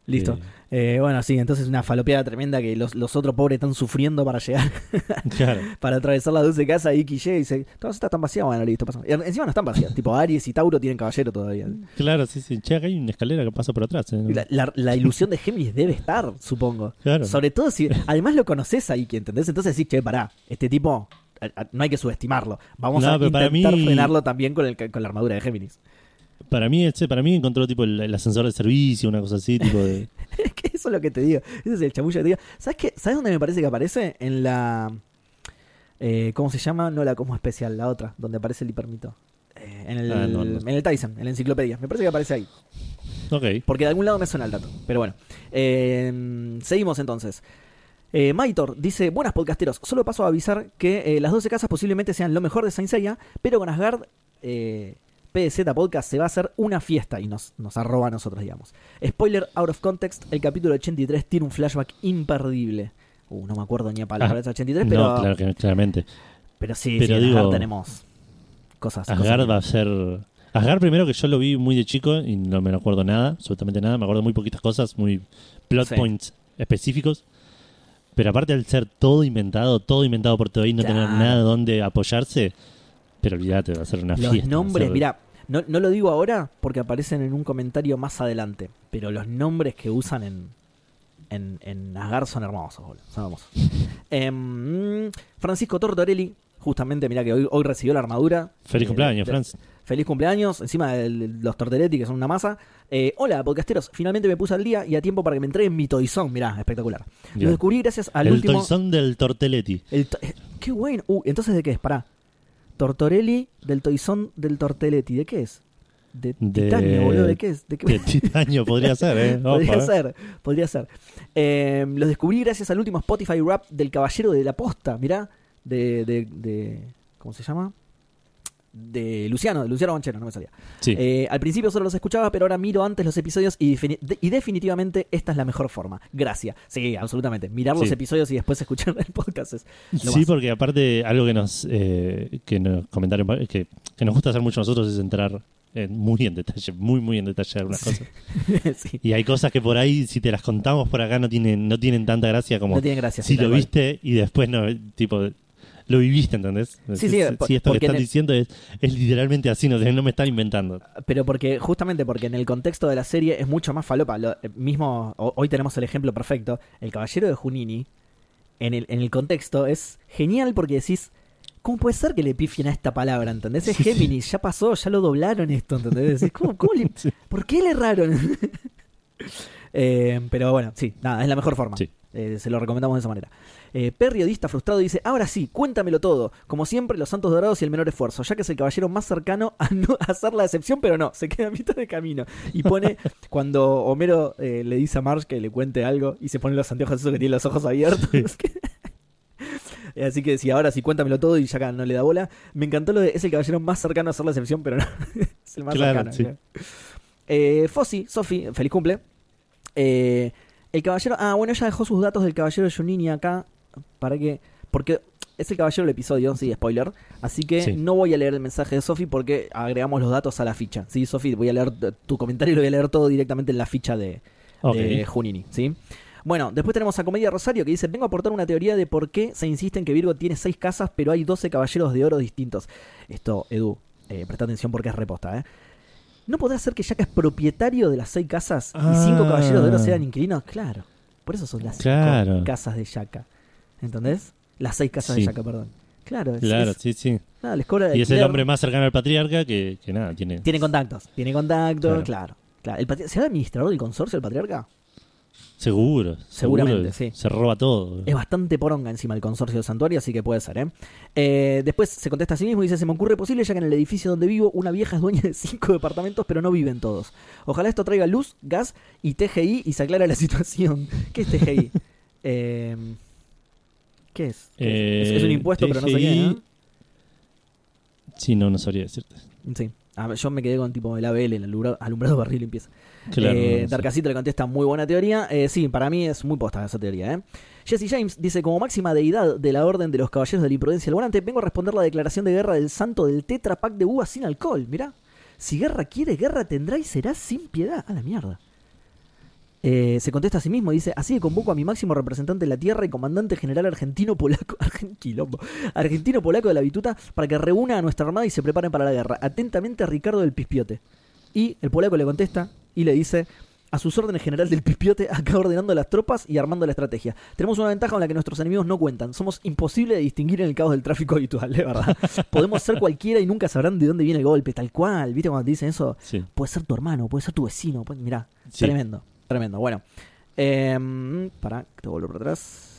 Listo. Eh, Eh, bueno, sí, entonces una falopeada tremenda que los, los otros pobres están sufriendo para llegar, claro. para atravesar la dulce casa. Y y dice: Todas estas están vacías. Bueno, listo, pasa. Encima no están vacías. tipo, Aries y Tauro tienen caballero todavía. Claro, sí, sí. Che, acá hay una escalera que pasa por atrás. eh. La, la- la ilusión de Géminis debe estar, supongo. Claro. Sobre todo si. Además lo conoces ahí, ¿entendés? Entonces decís, che, pará, este tipo. No hay que subestimarlo. Vamos No, a intentar mí- frenarlo también con, el, con la armadura de Géminis. Para mí, che, para mí encontró tipo el, el ascensor de servicio, una cosa así, tipo de. Es que eso es lo que te digo. Ese es el chamullo que te digo. ¿Sabes qué? ¿Sabes dónde me parece que aparece? En la. eh, ¿Cómo se llama? No la como especial, la otra, donde aparece el hipermito. Eh, en, el, Ah, no, no. en el Tyson, en la enciclopedia. Me parece que aparece ahí. Ok. Porque de algún lado me suena el dato. Pero bueno. Eh, seguimos entonces. Eh, Maitor dice, buenas podcasteros, solo paso a avisar que eh, las 12 casas posiblemente sean lo mejor de Saint Seiya, pero con Asgard eh, PZ Podcast se va a hacer una fiesta y nos, nos arroba a nosotros, digamos. Spoiler out of context, el capítulo 83 tiene un flashback imperdible. Uh, no me acuerdo ni a palabra de ese 83, pero, No, claro, que- claramente. pero sí, pero sí, digo, Asgard tenemos cosas. cosas Asgard va a ser. Asgard, primero que yo lo vi muy de chico y no me acuerdo nada, absolutamente nada. Me acuerdo muy poquitas cosas, muy plot Sí. points específicos. Pero aparte al ser todo inventado, todo inventado por Toei, no tener nada donde apoyarse. Pero olvídate, va a ser una Los fiesta. a nombres, mira, no, no lo digo ahora porque aparecen en un comentario más adelante, pero los nombres que usan en, en, en Asgard son hermosos, boludo, son hermosos. Em, Francisco Tortorelli, justamente, mira que hoy, hoy recibió la armadura. Feliz Eh, cumpleaños, de- Franz. Feliz cumpleaños, encima de los tortelletti que son una masa. Eh, hola, podcasteros, finalmente me puse al día y a tiempo para que me entreguen mi toizón, mirá, espectacular. Lo descubrí gracias al el último... toizón del Tortelletti. El to- eh, qué bueno. Uh, entonces, ¿de qué es? Pará. Tortorelli del Toizón del Tortelletti. ¿De qué es? De, De- titanio, boludo. ¿De qué es? ¿De qué De titanio podría ser, ¿eh? Podría ¿eh? ser, podría ser. Eh, los descubrí gracias al último Spotify rap del Caballero de la Posta, mirá. De, de, de- ¿Cómo se llama? De Luciano, de Luciano Banchero, no me salía. Sí. Eh, al principio solo los escuchaba, pero ahora miro antes los episodios y, defini- de- y definitivamente esta es la mejor forma. Gracias. Sí, absolutamente. Mirar los Sí. episodios y después escuchar el podcast es lo Sí, más. porque aparte algo que nos eh, que nos comentaron que, que nos gusta hacer mucho a nosotros es entrar en- muy en detalle, muy muy en detalle algunas cosas. sí. Y hay cosas que por ahí si te las contamos por acá no tienen no tienen tanta gracia como No tiene gracia. si lo viste y después no tipo lo viviste, ¿entendés? Sí, sí, si, por- si esto que están el- diciendo es, es literalmente así, no, no me están inventando. Pero porque, justamente porque en el contexto de la serie es mucho más falopa. Lo- eh, mismo, ho- hoy tenemos el ejemplo perfecto. El caballero de Junini, en el, en el contexto, es genial porque decís. ¿Cómo puede ser que le pifien a esta palabra? ¿Entendés? Es Sí, sí. Géminis, ya pasó, ya lo doblaron esto, ¿entendés? Decís, ¿cómo, cómo le-. ¿Por qué le erraron? Eh, pero bueno, sí, nada, es la mejor forma. Sí. Eh, se lo recomendamos de esa manera. Eh, periodista frustrado dice, ahora sí, cuéntamelo todo. Como siempre, los santos dorados y el menor esfuerzo, ya que es el caballero más cercano a no hacer la excepción, pero no, se queda a mitad de camino. Y pone, cuando Homero eh, le dice a Marge que le cuente algo y se pone los anteojos esos que tiene los ojos abiertos. Así que sí, ahora sí, cuéntamelo todo y ya acá no le da bola. Me encantó lo de, es el caballero más cercano a hacer la excepción, pero no, es el más Claro, cercano. sí. claro. Eh, Fossi, Sofi, feliz cumple. Eh, el caballero. Ah, bueno, ella dejó sus datos del caballero de Junini acá. Para que. Porque es el caballero del episodio, sí, spoiler. Así que Sí. no voy a leer el mensaje de Sofi porque agregamos los datos a la ficha. Sí, Sofi, voy a leer tu comentario y lo voy a leer todo directamente en la ficha de, Junini, ¿sí? Bueno, después tenemos a Comedia Rosario que dice, vengo a aportar una teoría de por qué se insiste en que Virgo tiene seis casas, pero hay 12 caballeros de oro distintos. Esto, Edu, eh, presta atención porque es reposta, ¿eh? ¿No podrá ser que Yaka es propietario de las seis casas y cinco Ah. caballeros de oro sean inquilinos? Claro, por eso son las cinco Claro. casas de Yaka. ¿Entendés? Las seis casas Sí. de Yaka, perdón. Claro, es, Claro, es- sí, sí. nada, les cobra Y es el hombre más cercano al patriarca que, que nada, tiene... Tiene contactos, tiene contactos, Claro. claro. claro. El ¿Será administrador del consorcio el patriarca? Seguro. Seguramente, seguro, sí. Se roba todo. Es bastante poronga encima el consorcio del santuario, así que puede ser, ¿eh? Eh, Después se contesta a sí mismo y dice: Se me ocurre posible, ya que en el edificio donde vivo, una vieja es dueña de cinco departamentos, pero no viven todos. Ojalá esto traiga luz, gas y TGI y se aclara la situación. ¿Qué es TGI? Eh, ¿Qué es? ¿Qué es? Es, es un Eh, impuesto, pero no sé qué. ¿no? Sí, no, no sabría decirte. Sí. Yo me quedé con tipo el ABL, el alumbrado, alumbrado barril limpieza. Claro, Eh, no sé. Darkacito le contesta muy buena teoría. Eh, sí, para mí es muy posta esa teoría. ¿eh? Jesse James dice: Como máxima deidad de la orden de los caballeros de la imprudencia al volante, vengo a responder la declaración de guerra del santo del Tetra Pack de uvas sin alcohol. Mirá, si guerra quiere, guerra tendrá y será sin piedad. A la mierda. Eh, se contesta a sí mismo y dice, así que convoco a mi máximo representante de la Tierra y comandante general argentino-polaco argentino, argentino-polaco de la Bituta para que reúna a nuestra armada y se preparen para la guerra. Atentamente Ricardo del Pispiote. Y el polaco le contesta y le dice, a sus órdenes general del Pispiote, acá ordenando las tropas y armando la estrategia. Tenemos una ventaja con la que nuestros enemigos no cuentan. Somos imposible de distinguir en el caos del tráfico habitual, de verdad. Podemos ser cualquiera y nunca sabrán de dónde viene el golpe, tal cual. ¿Viste cuando te dicen eso? Sí. Puede ser tu hermano, puede ser tu vecino. Puede... Mirá, Sí. tremendo, tremendo. Bueno, eh, para, te vuelvo para atrás.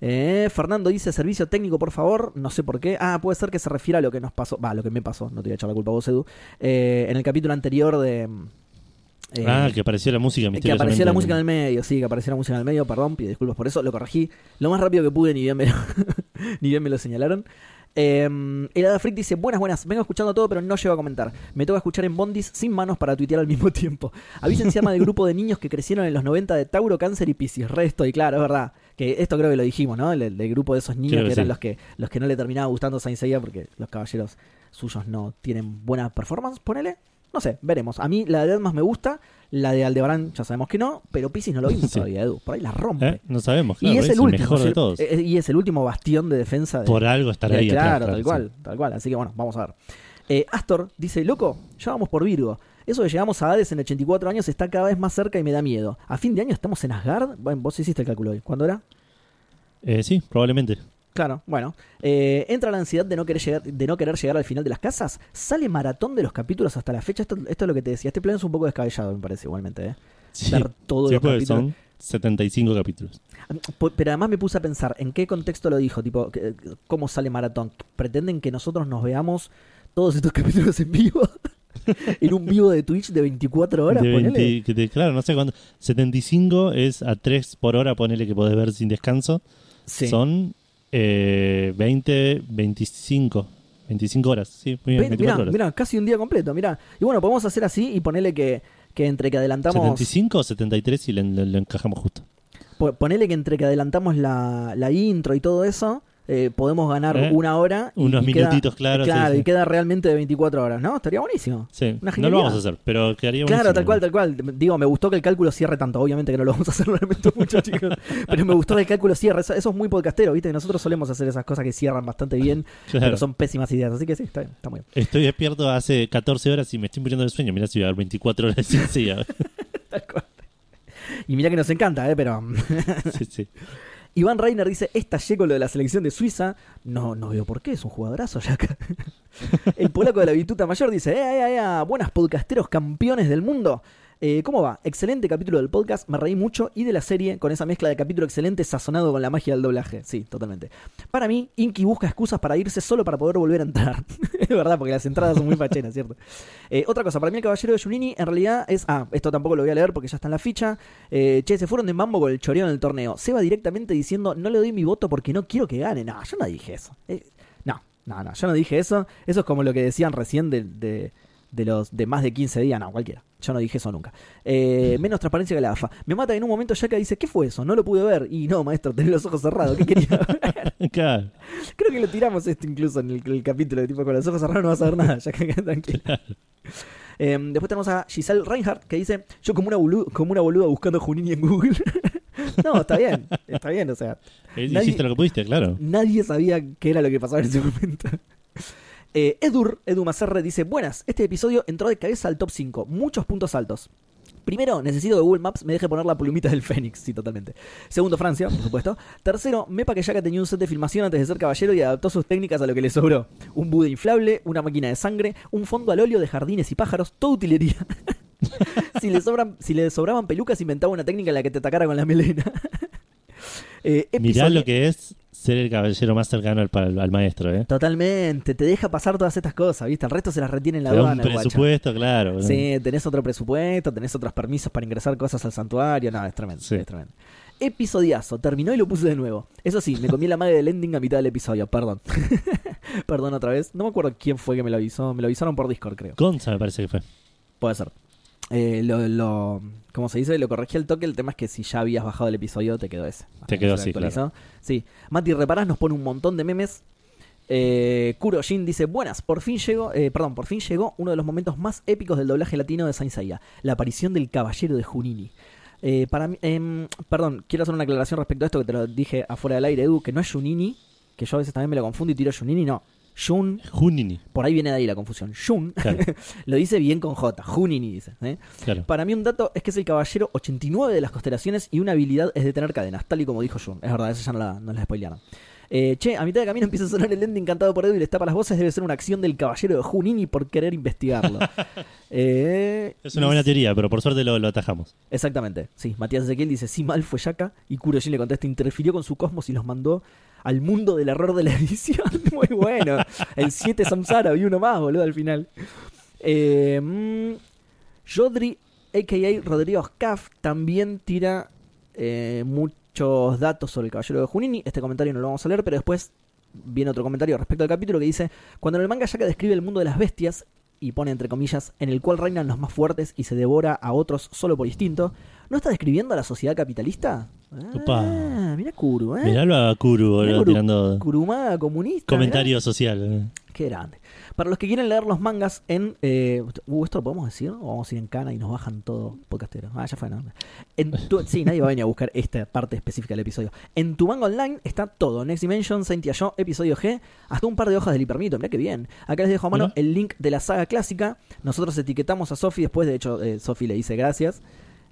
Eh, Fernando dice servicio técnico, por favor. No sé por qué. Ah, puede ser que se refiera a lo que nos pasó. Va, lo que me pasó. No te voy a echar la culpa a vos, Edu. Eh, en el capítulo anterior de. Eh, ah, que apareció la música que apareció la música en el medio, sí, que apareció la música en el medio, perdón, pido disculpas por eso, lo corregí lo más rápido que pude, ni bien me lo, ni bien me lo señalaron. Eh, el Hada Freak dice, buenas, buenas, vengo escuchando todo pero no llego a comentar. Me toca escuchar en bondis sin manos para tuitear al mismo tiempo. Avisen se llama del grupo de niños que crecieron en los 90 de Tauro, Cáncer y Piscis. Re estoy, claro, es verdad. Que esto creo que lo dijimos, ¿no? El, grupo de esos niños Creo que que eran sí. los que los que no le terminaba gustando Saint Seiya porque los caballeros suyos no tienen buena performance, ponele. No sé, veremos. A mí la de más me gusta, la de Aldebarán ya sabemos que no, pero Piscis no lo vimos Sí. todavía, Edu. Por ahí la rompe. ¿Eh? No sabemos, claro. y es el último, mejor de todos. eh, y es el último bastión de defensa de, Por algo estará ahí claro, atrás. tal sí. cual, tal cual. Así que bueno, vamos a ver. Eh, Astor dice, loco, ya vamos por Virgo. Eso de llegamos a Hades en 84 años está cada vez más cerca y me da miedo. A fin de año estamos en Asgard. Bueno, vos hiciste el cálculo hoy. ¿Cuándo era? Eh, sí, probablemente. Claro, bueno. Eh, entra la ansiedad de no, querer llegar, de no querer llegar al final de las casas. Sale maratón de los capítulos hasta la fecha. Esto, esto es lo que te decía. Este plan es un poco descabellado, me parece, igualmente. ¿eh? Sí, Ver todos Sí, los capítulos. son 75 capítulos. Pero además me puse a pensar en qué contexto lo dijo, tipo, ¿cómo sale maratón? ¿Pretenden que nosotros nos veamos todos estos capítulos en vivo? en un vivo de Twitch de 24 horas, De ponele. 20 que te- claro, no sé cuánto. 75 es a 3 por hora, ponele que podés ver sin descanso. Sí. Son eh, 20, 25. 25 horas, sí, muy bien, Ve- 24 mirá, horas. mirá, casi un día completo, mirá. Y bueno, podemos hacer así y ponerle que, que entre que adelantamos... 75 o 73 y lo, encajamos justo. po- Ponele que entre que adelantamos la, la intro y todo eso, eh, podemos ganar Eh, una hora. y- unos y queda- minutitos, claro, sí, Claro, sí. y queda realmente de 24 horas, ¿no? Estaría buenísimo. Sí, Una no lo vamos a hacer, pero quedaría Claro, tal cual, tal cual. Digo, me gustó que el cálculo cierre tanto. Obviamente que no lo vamos a hacer, lo lamento mucho, chicos. Pero me gustó que el cálculo cierre. Eso, eso es muy podcastero, ¿viste? Nosotros solemos hacer esas cosas que cierran bastante bien, Claro. pero son pésimas ideas. Así que sí, está bien, está muy bien. Estoy despierto hace 14 horas y me estoy muriendo del sueño. Mirá si voy a dar 24 horas sin. Tal cual. Y mira que nos encanta, ¿eh? Pero. sí, sí. Iván Reiner dice: Esta con lo de la selección de Suiza. No, no veo por qué, es un jugadorazo ya el polaco de la Vituta Mayor dice: ¡Eh, eh, eh! Buenas podcasteros campeones del mundo. Eh, ¿Cómo va? Excelente capítulo del podcast, me reí mucho y de la serie con esa mezcla de capítulo excelente sazonado con la magia del doblaje. Sí, totalmente. Para mí, Inky busca excusas para irse solo para poder volver a entrar. es verdad, porque las entradas son muy fachenas, ¿cierto? Eh, otra cosa, para mí el caballero de Junini en realidad es... Ah, esto tampoco lo voy a leer porque ya está en la ficha. Eh, che, se fueron de mambo con el choreo en el torneo. Seba directamente diciendo, no le doy mi voto porque no quiero que gane. No, yo no dije eso. No, no, no, yo no dije eso. Eso es como lo que decían recién de, de los de más de 15 días. No, cualquiera. Yo no dije eso nunca. Eh, menos transparencia que la AFA. Me mata en un momento ya que dice, ¿qué fue eso? No lo pude ver. Y no, maestro, tenés los ojos cerrados. ¿Qué quería ver? Claro. Creo que lo tiramos esto incluso en el, el capítulo de tipo con los ojos cerrados no vas a ver nada, ya que tranquilo. Eh, después tenemos a Giselle Reinhardt que dice, yo como una, boluda, como una boluda buscando Junini en Google. no, está bien, está bien, o sea, Nadie- Hiciste lo que pudiste, claro. nadie sabía qué era lo que pasaba en ese momento. Eh, Edur, Edu Macerre dice, buenas, este episodio entró de cabeza al top 5, muchos puntos altos. Primero, necesito que Google Maps me deje poner la plumita del Fénix, sí, totalmente. Segundo, Francia, por supuesto. Tercero, Mepa que Yaka tenía un set de filmación antes de ser caballero y adaptó sus técnicas a lo que le sobró. Un Buda inflable, una máquina de sangre, un fondo al óleo de jardines y pájaros, todo utilería. si, le sobran, si le sobraban pelucas, inventaba una técnica en la que te atacara con la melena. Eh, Mirá lo que es ser el caballero más cercano al, al- al maestro, ¿eh? Totalmente, te deja pasar todas estas cosas, ¿viste? El resto se las retiene en la un aduana, guacho. presupuesto, claro. Sí, tenés otro presupuesto, tenés otros permisos para ingresar cosas al santuario. No, es tremendo, Sí. es tremendo. Episodiazo, terminó y lo puse de nuevo. Eso sí, me comí la madre del ending a mitad del episodio, perdón. perdón otra vez. No me acuerdo quién fue que me lo avisó. Me lo avisaron por Discord, creo. Gonza me parece que fue. Puede ser. Eh, lo, lo, ¿Cómo se dice? Lo corregí al toque. El tema es que si ya habías bajado el episodio, te quedó ese. Te quedó así, actualizó. Sí. Mati Reparás nos pone un montón de memes. Eh, Kuro Jin dice: Buenas, por fin llegó. eh, perdón, por fin llegó uno de los momentos más épicos del doblaje latino de Saint Seiya, la aparición del caballero de Junini. Eh, para mí, em, perdón, quiero hacer una aclaración respecto a esto que te lo dije afuera del aire, Edu, que no es Junini, que yo a veces también me lo confundo y tiro Junini, no. Jun, Junini. por ahí viene de ahí la confusión. Jun, Claro, lo dice bien con J, Junini dice. ¿eh? claro. Para mí un dato es que es el caballero 89 de las constelaciones y una habilidad es de tener cadenas, tal y como dijo Jun. Es verdad, eso ya no la, no la spoilearon. Eh, che, a mitad de camino empieza a sonar el ending cantado por Edu y les tapa las voces. Debe ser una acción del caballero de Junini por querer investigarlo. Eh, Es una buena teoría, pero por suerte lo, lo atajamos. Exactamente, sí. Matías Ezequiel dice, sí, mal fue Yaka. Y Kurojin le contesta, interfirió con su cosmos y los mandó al mundo del error de la edición. Muy bueno. El 7 Samsara y uno más, boludo, al final. Eh, mm, Jodri, a.k.a. Rodrigo Scaff, también tira eh, muchos datos sobre el Caballero de Junini. Este comentario no lo vamos a leer, pero después viene otro comentario respecto al capítulo que dice, cuando en el manga Yaka describe el mundo de las bestias, y pone entre comillas, en el cual reinan los más fuertes y se devora a otros solo por instinto, ¿no está describiendo a la sociedad capitalista? Ah, mira Kuru, ¿eh? Miralo a Kuru, Mirá Kuru- tirando Kurumada comunista. comentario social. mirá. Qué grande. Para los que quieren leer los mangas en... Eh, uh, ¿Esto lo podemos decir? ¿O vamos a ir en cana y nos bajan todo podcastero? Ah, ya fue, ¿no? En tu- sí, nadie va a venir a buscar esta parte específica del episodio. En tu manga online está todo. Next Dimension, Saint Yo, episodio G, hasta un par de hojas del hipermito. Mirá qué bien. Acá les dejo a mano el link de la saga clásica. Nosotros etiquetamos a Sofi después. De hecho, eh, Sofi le dice gracias.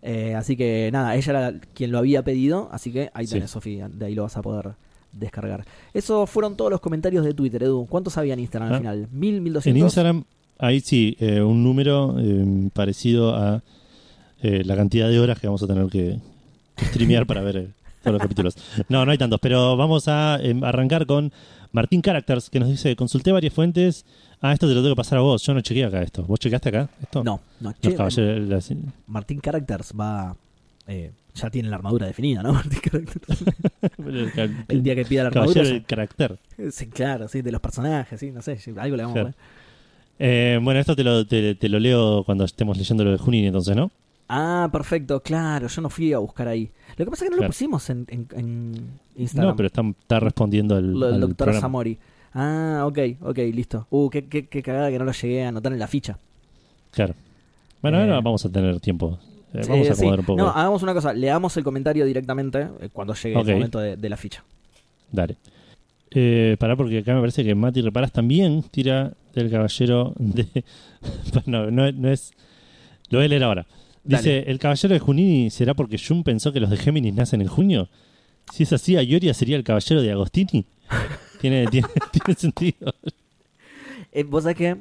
Eh, así que nada, ella era quien lo había pedido. Así que ahí Sí. tenés, Sofi. De ahí lo vas a poder descargar. Esos fueron todos los comentarios de Twitter, Edu. ¿Cuántos había en Instagram al Ah. final? ¿Mil, mil doscientos? En Instagram, ahí sí, eh, un número eh, parecido a eh, la cantidad de horas que vamos a tener que, streamear para ver eh, todos los capítulos. No, no hay tantos, pero vamos a eh, arrancar con Martín Characters, que nos dice, consulté varias fuentes. Ah, esto te lo tengo que pasar a vos. Yo no chequeé acá esto. ¿Vos chequeaste acá esto? No, no. Che, Martín Characters va. eh, ya tiene la armadura definida, ¿no? El día que pida la armadura. Caballero del carácter. Sí, claro, sí, de los personajes, sí, no sé, algo le vamos Claro. a poner. Eh, bueno, esto te lo, te, te lo leo cuando estemos leyendo lo de Junín, entonces, ¿no? Ah, perfecto, claro, yo no fui a buscar ahí. Lo que pasa es que no lo pusimos en, en, en Instagram. No, pero está, está respondiendo al, Lo al doctor programa. Samori. Ah, ok, ok, listo. Uh, qué, qué, qué cagada que no lo llegué a anotar en la ficha. Claro. Bueno, Eh, ahora vamos a tener tiempo. Eh, vamos a sí. acomodar un poco. No, hagamos una cosa, leamos el comentario directamente eh, cuando llegue el momento de, de la ficha. Dale. Eh, pará, porque acá me parece que Mati Reparas también tira del caballero de. no, no, no es. Lo voy a leer ahora. Dice: ¿El caballero de Junini será porque Jun pensó que los de Géminis nacen en junio? Si es así, Ayoria sería el caballero de Agostini. tiene, tiene, tiene sentido. Eh, Vos sabés que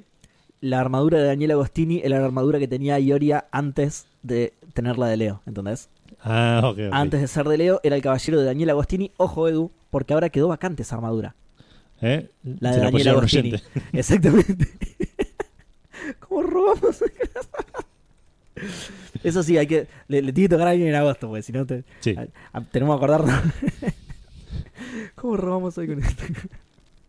la armadura de Daniel Agostini era la armadura que tenía Ioria antes de tener la de Leo, ¿entendés? Ah, ok. Antes de ser de Leo era el caballero de Daniel Agostini. Ojo, Edu, porque ahora quedó vacante esa armadura. ¿Eh? La de Se Daniel la Agostini. Exactamente. ¿Cómo robamos? Eso sí, hay que. Le, le tiene que tocar a alguien en agosto, porque si no te. Sí. a- a- tenemos que acordarnos. ¿Cómo robamos hoy con esto?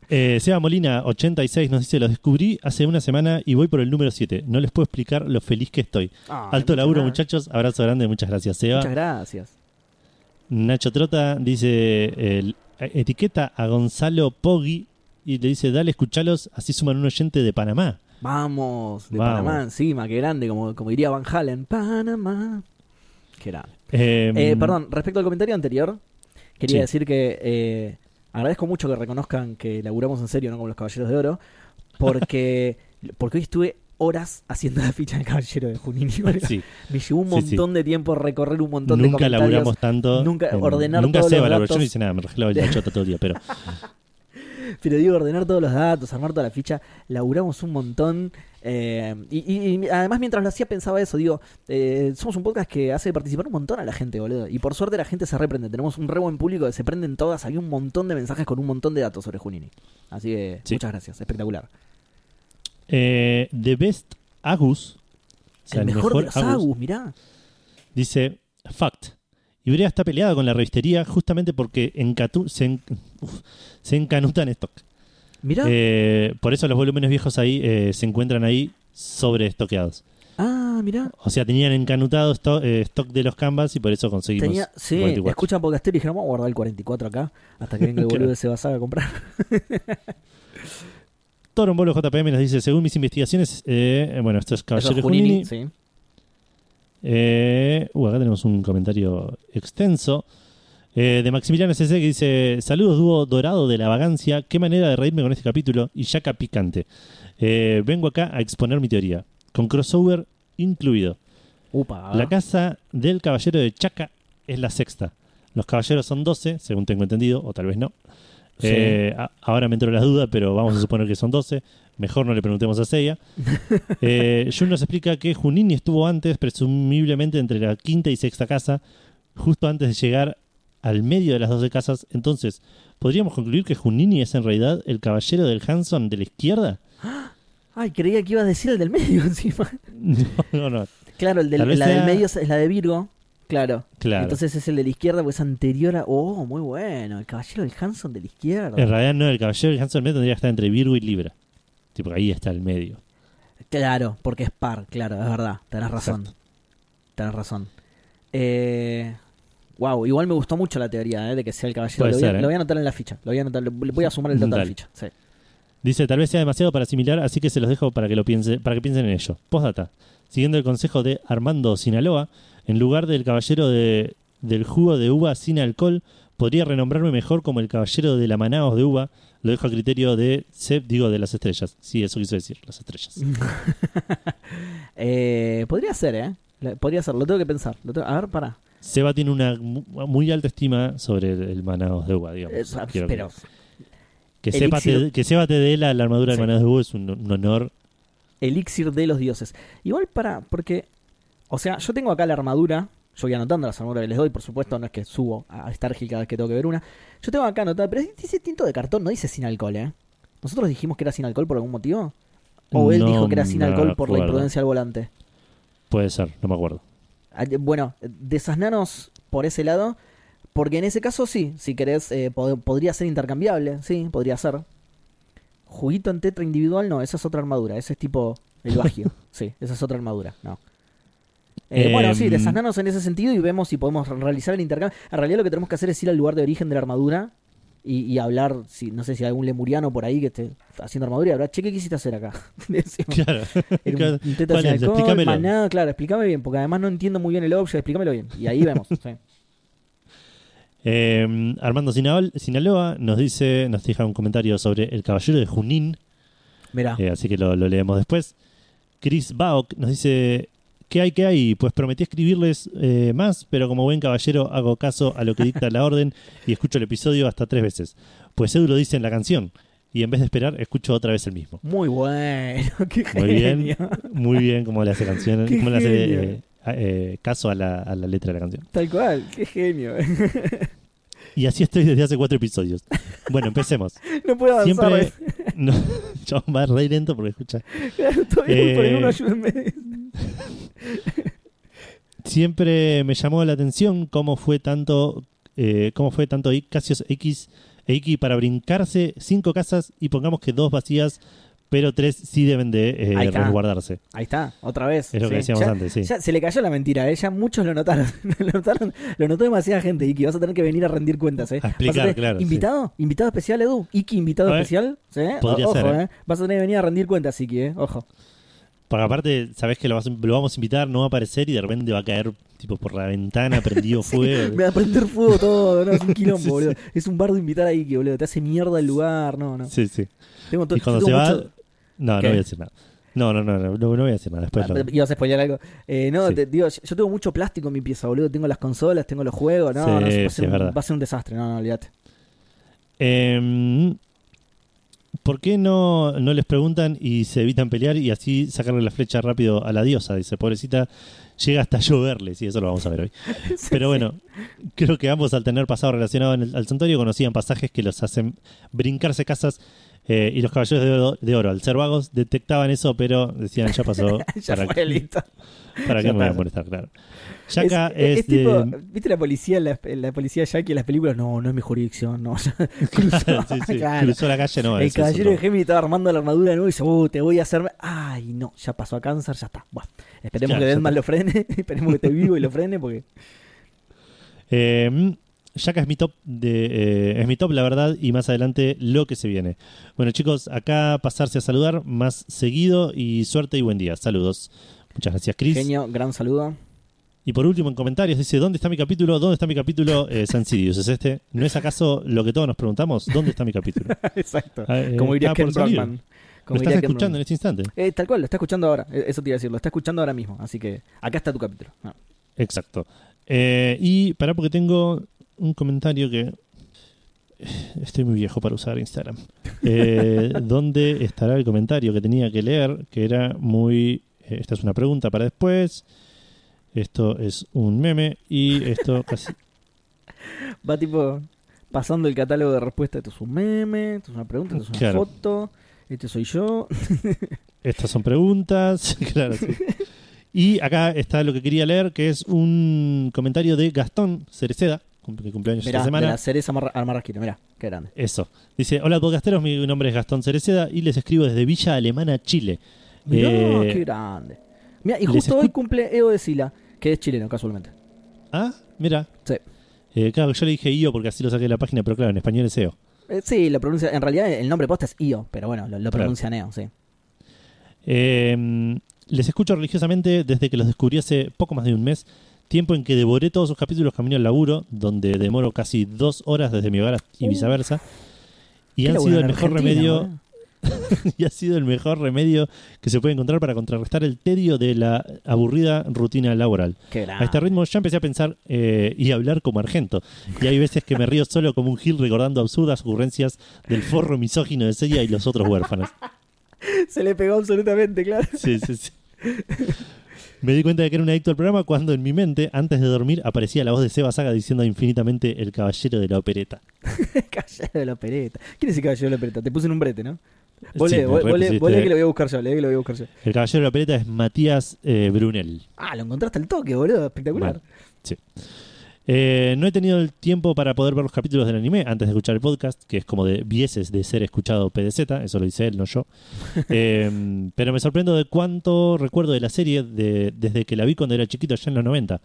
Eh, Seba Molina, 86, nos dice: Los descubrí hace una semana y voy por el número 7. No les puedo explicar lo feliz que estoy. Ay, Alto laburo, gracias. muchachos. Abrazo grande, muchas gracias, Seba. Muchas gracias. Nacho Trota dice: el- etiqueta a Gonzalo Poggi y le dice: Dale, escuchalos, así suman un oyente de Panamá. Vamos, de Vamos. Panamá encima, qué grande, como, como diría Van Halen. Panamá. Qué grande. Eh, Eh, perdón, respecto al comentario anterior, quería Sí. decir que eh, agradezco mucho que reconozcan que laburamos en serio, no como los Caballeros de Oro, porque, porque hoy estuve horas haciendo la ficha del Caballero de Junín. Sí, Me llevó un Sí, sí. montón de tiempo recorrer un montón de nunca comentarios. laburamos tanto. nunca en- ordenar Nunca todos Seba los. Yo datos. no hice nada, me regelaba la chota todo el día, pero Pero digo, ordenar todos los datos, armar toda la ficha, laburamos un montón. eh, y, además, mientras lo hacía, pensaba eso. Digo, eh, somos un podcast que hace participar un montón a la gente, boludo. Y por suerte la gente se reprende. Tenemos un re buen público que se prenden todas. Había un montón de mensajes con un montón de datos sobre Junini. Así que Sí. muchas gracias, espectacular. eh, The Best Agus, o sea, el, mejor, de los Agus, Agus, mirá. dice: Fact. Ibrea está peleada con la revistería justamente porque encatu- se, en- uf, se encanutan stock. Mirá. Eh, por eso los volúmenes viejos ahí eh, se encuentran ahí sobre estoqueados. ah, mirá. O sea, tenían encanutado esto- eh, stock de los canvas y por eso conseguimos. Tenía, sí, 44. escuchan podcastero y dijeron, vamos a guardar el 44 acá hasta que venga el boludo de Sebasada a comprar. Torombolo JPM nos dice: según mis investigaciones, eh, bueno, esto es Caballero Junini, sí. Eh, uh, acá tenemos un comentario extenso. eh, de Maximiliano SC que dice: Saludos, dúo dorado de la vagancia. Qué manera de reírme con este capítulo. Y yaca picante. Eh, vengo acá a exponer mi teoría. Con crossover incluido. Upa. La casa del caballero de Chaca es la sexta. Los caballeros son 12, según tengo entendido, o tal vez no. Sí. Eh, a- ahora me entró las dudas, pero vamos a suponer que son 12. Mejor no le preguntemos a Seiya. Eh, Jun nos explica que Junini estuvo antes, presumiblemente entre la quinta y sexta casa, justo antes de llegar al medio de las 12 casas. Entonces, ¿podríamos concluir que Junini es en realidad el caballero del Hanson de la izquierda? Ay, creía que ibas a decir el del medio encima. No, no, no. Claro, el del- la del medio es la de Virgo. Claro. Claro. Entonces es el de la izquierda, pues es anterior a. Oh, muy bueno. El caballero del Hanson de la izquierda. En realidad no, el caballero del Hanson del medio tendría que estar entre Virgo y Libra. Tipo, ahí está el medio. Claro, porque es par, claro, es verdad. Tenés razón. Exacto. Tenés razón. Eh. Wow, igual me gustó mucho la teoría eh, de que sea el caballero. Lo voy, a, ¿eh? lo voy a anotar en la ficha. Lo voy a anotar, le voy a sumar el dato a la ficha. Sí. Dice, tal vez sea demasiado para asimilar, así que se los dejo para que lo piense, para que piensen en ello. Postdata. Siguiendo el consejo de Armando Sinaloa, en lugar del caballero de, del jugo de uva sin alcohol, podría renombrarme mejor como el caballero de la Manaos de uva. Lo dejo a criterio de Seb, digo, de las estrellas. Sí, eso quiso decir, las estrellas. Eh, podría ser, ¿eh? Podría ser, lo tengo que pensar. Lo tengo- A ver, para. Seba tiene una mu- muy alta estima sobre el, Manaos de uva, digamos. Que- pero que, sepa elixir- te, que Seba te dé la, la armadura Sí. del Manaos de uva es un, un honor. elixir de los dioses. Igual para, porque, o sea, yo tengo acá la armadura, yo voy anotando las armaduras que les doy, por supuesto, no es que subo a Stargil cada vez que tengo que ver una. Yo tengo acá anotada, pero dice tinto de cartón, no dice sin alcohol, ¿eh? ¿Nosotros dijimos que era sin alcohol por algún motivo? ¿O él No dijo que era sin alcohol por la imprudencia al volante? Puede ser, no me acuerdo. Ah, Bueno, desasnanos por ese lado, porque en ese caso sí, si querés, eh, pod- podría ser intercambiable, sí, podría ser. Juguito en tetra individual, no, esa es otra armadura, ese es tipo el bagio, sí, esa es otra armadura, no. Eh, bueno, sí, Em. desasnanos en ese sentido y vemos si podemos re- realizar el intercambio. En realidad lo que tenemos que hacer es ir al lugar de origen de la armadura y, y hablar, si no sé si hay algún lemuriano por ahí que esté haciendo armadura y hablar, che, ¿qué quisiste hacer acá? Claro. Un, un tetra ¿Cuál sin es? alcohol, Explícamelo. maná, claro, explícame bien, porque además no entiendo muy bien el object, explícamelo bien. Y ahí vemos. sí. Eh, Armando Sinal- Sinaloa nos dice, nos deja un comentario sobre el caballero de Junín, Mirá, eh, así que lo, lo leemos después. Chris Baok nos dice, ¿qué hay, qué hay? Pues prometí escribirles eh, más, pero como buen caballero hago caso a lo que dicta la orden y escucho el episodio hasta tres veces. Pues Edu lo dice en la canción, y en vez de esperar, escucho otra vez el mismo. muy bueno, qué Muy bien, muy bien como le hace canción, cómo le hace eh, eh, caso a la, a la letra de la canción. Tal cual, qué genio. Y así estoy desde hace cuatro episodios. Bueno, empecemos. No puedo avanzar. Siempre. No, yo va re lento porque escucha. Claro, todavía por Eh, uno, ayúdenme. Siempre me llamó la atención cómo fue tanto. eh, cómo fue tanto Casios X e Iki para brincarse cinco casas y pongamos que dos vacías, pero tres sí deben de eh, Ahí resguardarse. Ahí está, otra vez. Es lo que decíamos ya- antes, sí. ya se le cayó la mentira, ¿eh? ya muchos lo notaron. lo notaron. Lo notó demasiada gente, Iki. Vas a tener que venir a rendir cuentas, ¿eh? A explicar, Vas tener- claro, ¿Invitado? ¿Invitado especial, Edu? ¿Iki invitado ver, especial? ¿Sí? podría O- Ojo, ser, ¿eh? ¿eh? Vas a tener que venir a rendir cuentas, Iki, ¿eh? Ojo. Porque aparte, sabes que lo, vas- lo vamos a invitar, no va a aparecer y de repente va a caer tipo por la ventana, prendido fuego. Me va a prender fuego todo, no, es un quilombo, Sí, sí. boludo. Es un bardo invitar a Iki, boludo. Te hace mierda el lugar, no, no. Sí, sí. Tengo Y cuando se va. mucho- No, ¿Qué? no voy a decir nada. No, no, no, no, no, voy a decir nada. Después lo- Ah, ¿Ibas a spoilear algo? Eh, no, Sí. te- digo, yo tengo mucho plástico en mi pieza, boludo. Tengo las consolas, tengo los juegos, no, Sí, no, va, a sí, ser un, va a ser un desastre, no, no, olvídate. Em, ¿Por qué no, no les preguntan y se evitan pelear y así sacarle la flecha rápido a la diosa? Dice, pobrecita, llega hasta lloverles y eso lo vamos a ver hoy. Pero bueno, creo que ambos al tener pasado relacionado en el- al santuario conocían pasajes que los hacen brincarse casas eh, y los caballeros de oro, de oro, al ser vagos, detectaban eso, pero decían, ya pasó. ya ¿Para, fue, listo. ¿Para qué Ya me voy a molestar? Claro. Yaka es, es, es tipo, de- ¿viste la policía, la, la policía Jackie en las películas? No, no es mi jurisdicción, no. cruzó, Sí, sí, claro. cruzó la calle, no. el es caballero de. Gemini estaba armando la armadura de nuevo y dice, uh, te voy a hacer... Ay, no, ya pasó a cáncer, ya está. Bueno, esperemos Claro, que Deadman lo frene, esperemos que esté vivo y lo frene porque... Eh, Yaka es mi top de, eh, es mi top, la verdad, y más adelante lo que se viene. Bueno, chicos, acá pasarse a saludar más seguido y suerte y buen día. Saludos. Muchas gracias, Chris. Genio, gran saludo. Y por último, en comentarios dice, ¿dónde está mi capítulo? ¿Dónde está mi capítulo? Eh, San Sirius es este. ¿No es acaso lo que todos nos preguntamos? ¿Dónde está mi capítulo? Exacto. Ah, eh, Como diría está Ken. Brockman. ¿Lo Como estás diría Ken escuchando Brockman. en este instante? Eh, tal cual, lo está escuchando ahora. Eh, Eso te iba a decir, lo está escuchando ahora mismo. Así que acá está tu capítulo. Ah. Exacto. Eh, y pará porque tengo un comentario que... Estoy muy viejo para usar Instagram. ¿Dónde estará el comentario que tenía que leer? Que era muy... esta es una pregunta para después. Esto es un meme. Y esto casi... Va tipo pasando el catálogo de respuestas. Esto es un meme, esto es una pregunta, esto es una Claro. foto, este soy yo. Estas son preguntas. claro, sí. Y acá está lo que quería leer, que es un comentario de Gastón Cereceda, que cumpleaños Mirá, esta de semana. la cereza al mirá, qué grande. Eso. Dice, hola podcasteros, mi nombre es Gastón Cereceda y les escribo desde Villa Alemana, Chile. Mirá, Eh, qué grande. Mirá, y justo hoy cumple Evo de Sila, que es chileno casualmente. Ah, mira. Sí. Eh, claro, yo le dije IO porque así lo saqué de la página, pero claro, en español es EO. Eh, sí, lo pronuncia, en realidad el nombre posta es Io, pero bueno, lo, lo Claro. pronuncia Neo, sí. Eh, les escucho religiosamente desde que los descubrí hace poco más de un mes, tiempo en que devoré todos sus capítulos camino al laburo, donde demoro casi dos horas desde mi hogar y Uh. viceversa. Y han sido el mejor Argentina, remedio. y ha sido el mejor remedio que se puede encontrar para contrarrestar el tedio de la aburrida rutina laboral. A este ritmo ya empecé a pensar eh, y a hablar como argento. Y hay veces que me río solo como un gil recordando absurdas ocurrencias del forro misógino de Celia y los otros huérfanos. Se le pegó absolutamente, claro. Sí, sí, sí. Me di cuenta de que era un adicto al programa cuando en mi mente, antes de dormir, aparecía la voz de Seba Saga diciendo infinitamente el caballero de la opereta. caballero de la opereta. ¿Quién es el caballero de la opereta? Te puse en un brete, ¿no? Sí, repusiste. vos lee que lo voy a buscar yo, que lo voy a buscar yo. El caballero de la opereta es Matías eh, Brunel. Ah, lo encontraste al toque, boludo. Espectacular. Sí. Eh, no he tenido el tiempo para poder ver los capítulos del anime antes de escuchar el podcast, que es como de vieses de ser escuchado PDZ, eso lo dice él, no yo. Eh, pero me sorprendo de cuánto recuerdo de la serie de- desde que la vi cuando era chiquito, ya en los 90.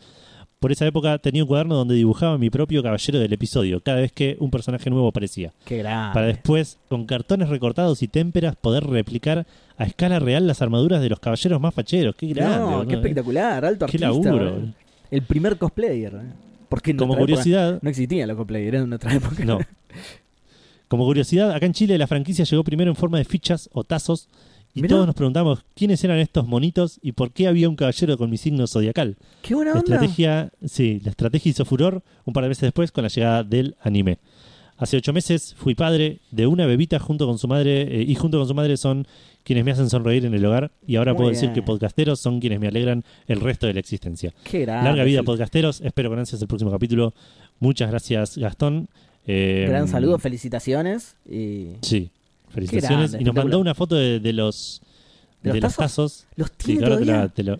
Por esa época tenía un cuaderno donde dibujaba mi propio caballero del episodio, cada vez que un personaje nuevo aparecía. Qué grande. Para después, con cartones recortados y témperas, poder replicar a escala real las armaduras de los caballeros más facheros. Qué grande. no, qué espectacular. Alto Qué artista. laburo. El primer cosplayer. ¿eh? Porque en Como época curiosidad, no existían los cosplayers en nuestra época. No. Como curiosidad, acá en Chile la franquicia llegó primero en forma de fichas o tazos y Mirá. todos nos preguntamos quiénes eran estos monitos y por qué había un caballero con mi signo zodiacal. Qué buena La onda. estrategia, sí, la estrategia hizo furor un par de meses después con la llegada del anime. Hace ocho meses fui padre de una bebita junto con su madre eh, y junto con su madre son quienes me hacen sonreír en el hogar y ahora Muy puedo decir que podcasteros son quienes me alegran el resto de la existencia. Qué grande. Larga vida podcasteros, espero con ansias el próximo capítulo. Muchas gracias Gastón. Eh, Gran saludo, felicitaciones. Y... Sí, felicitaciones. grande, y nos mandó una foto de, de los, ¿De de los tazos. ¿Los Sí, tiene claro que todavía? la- te lo-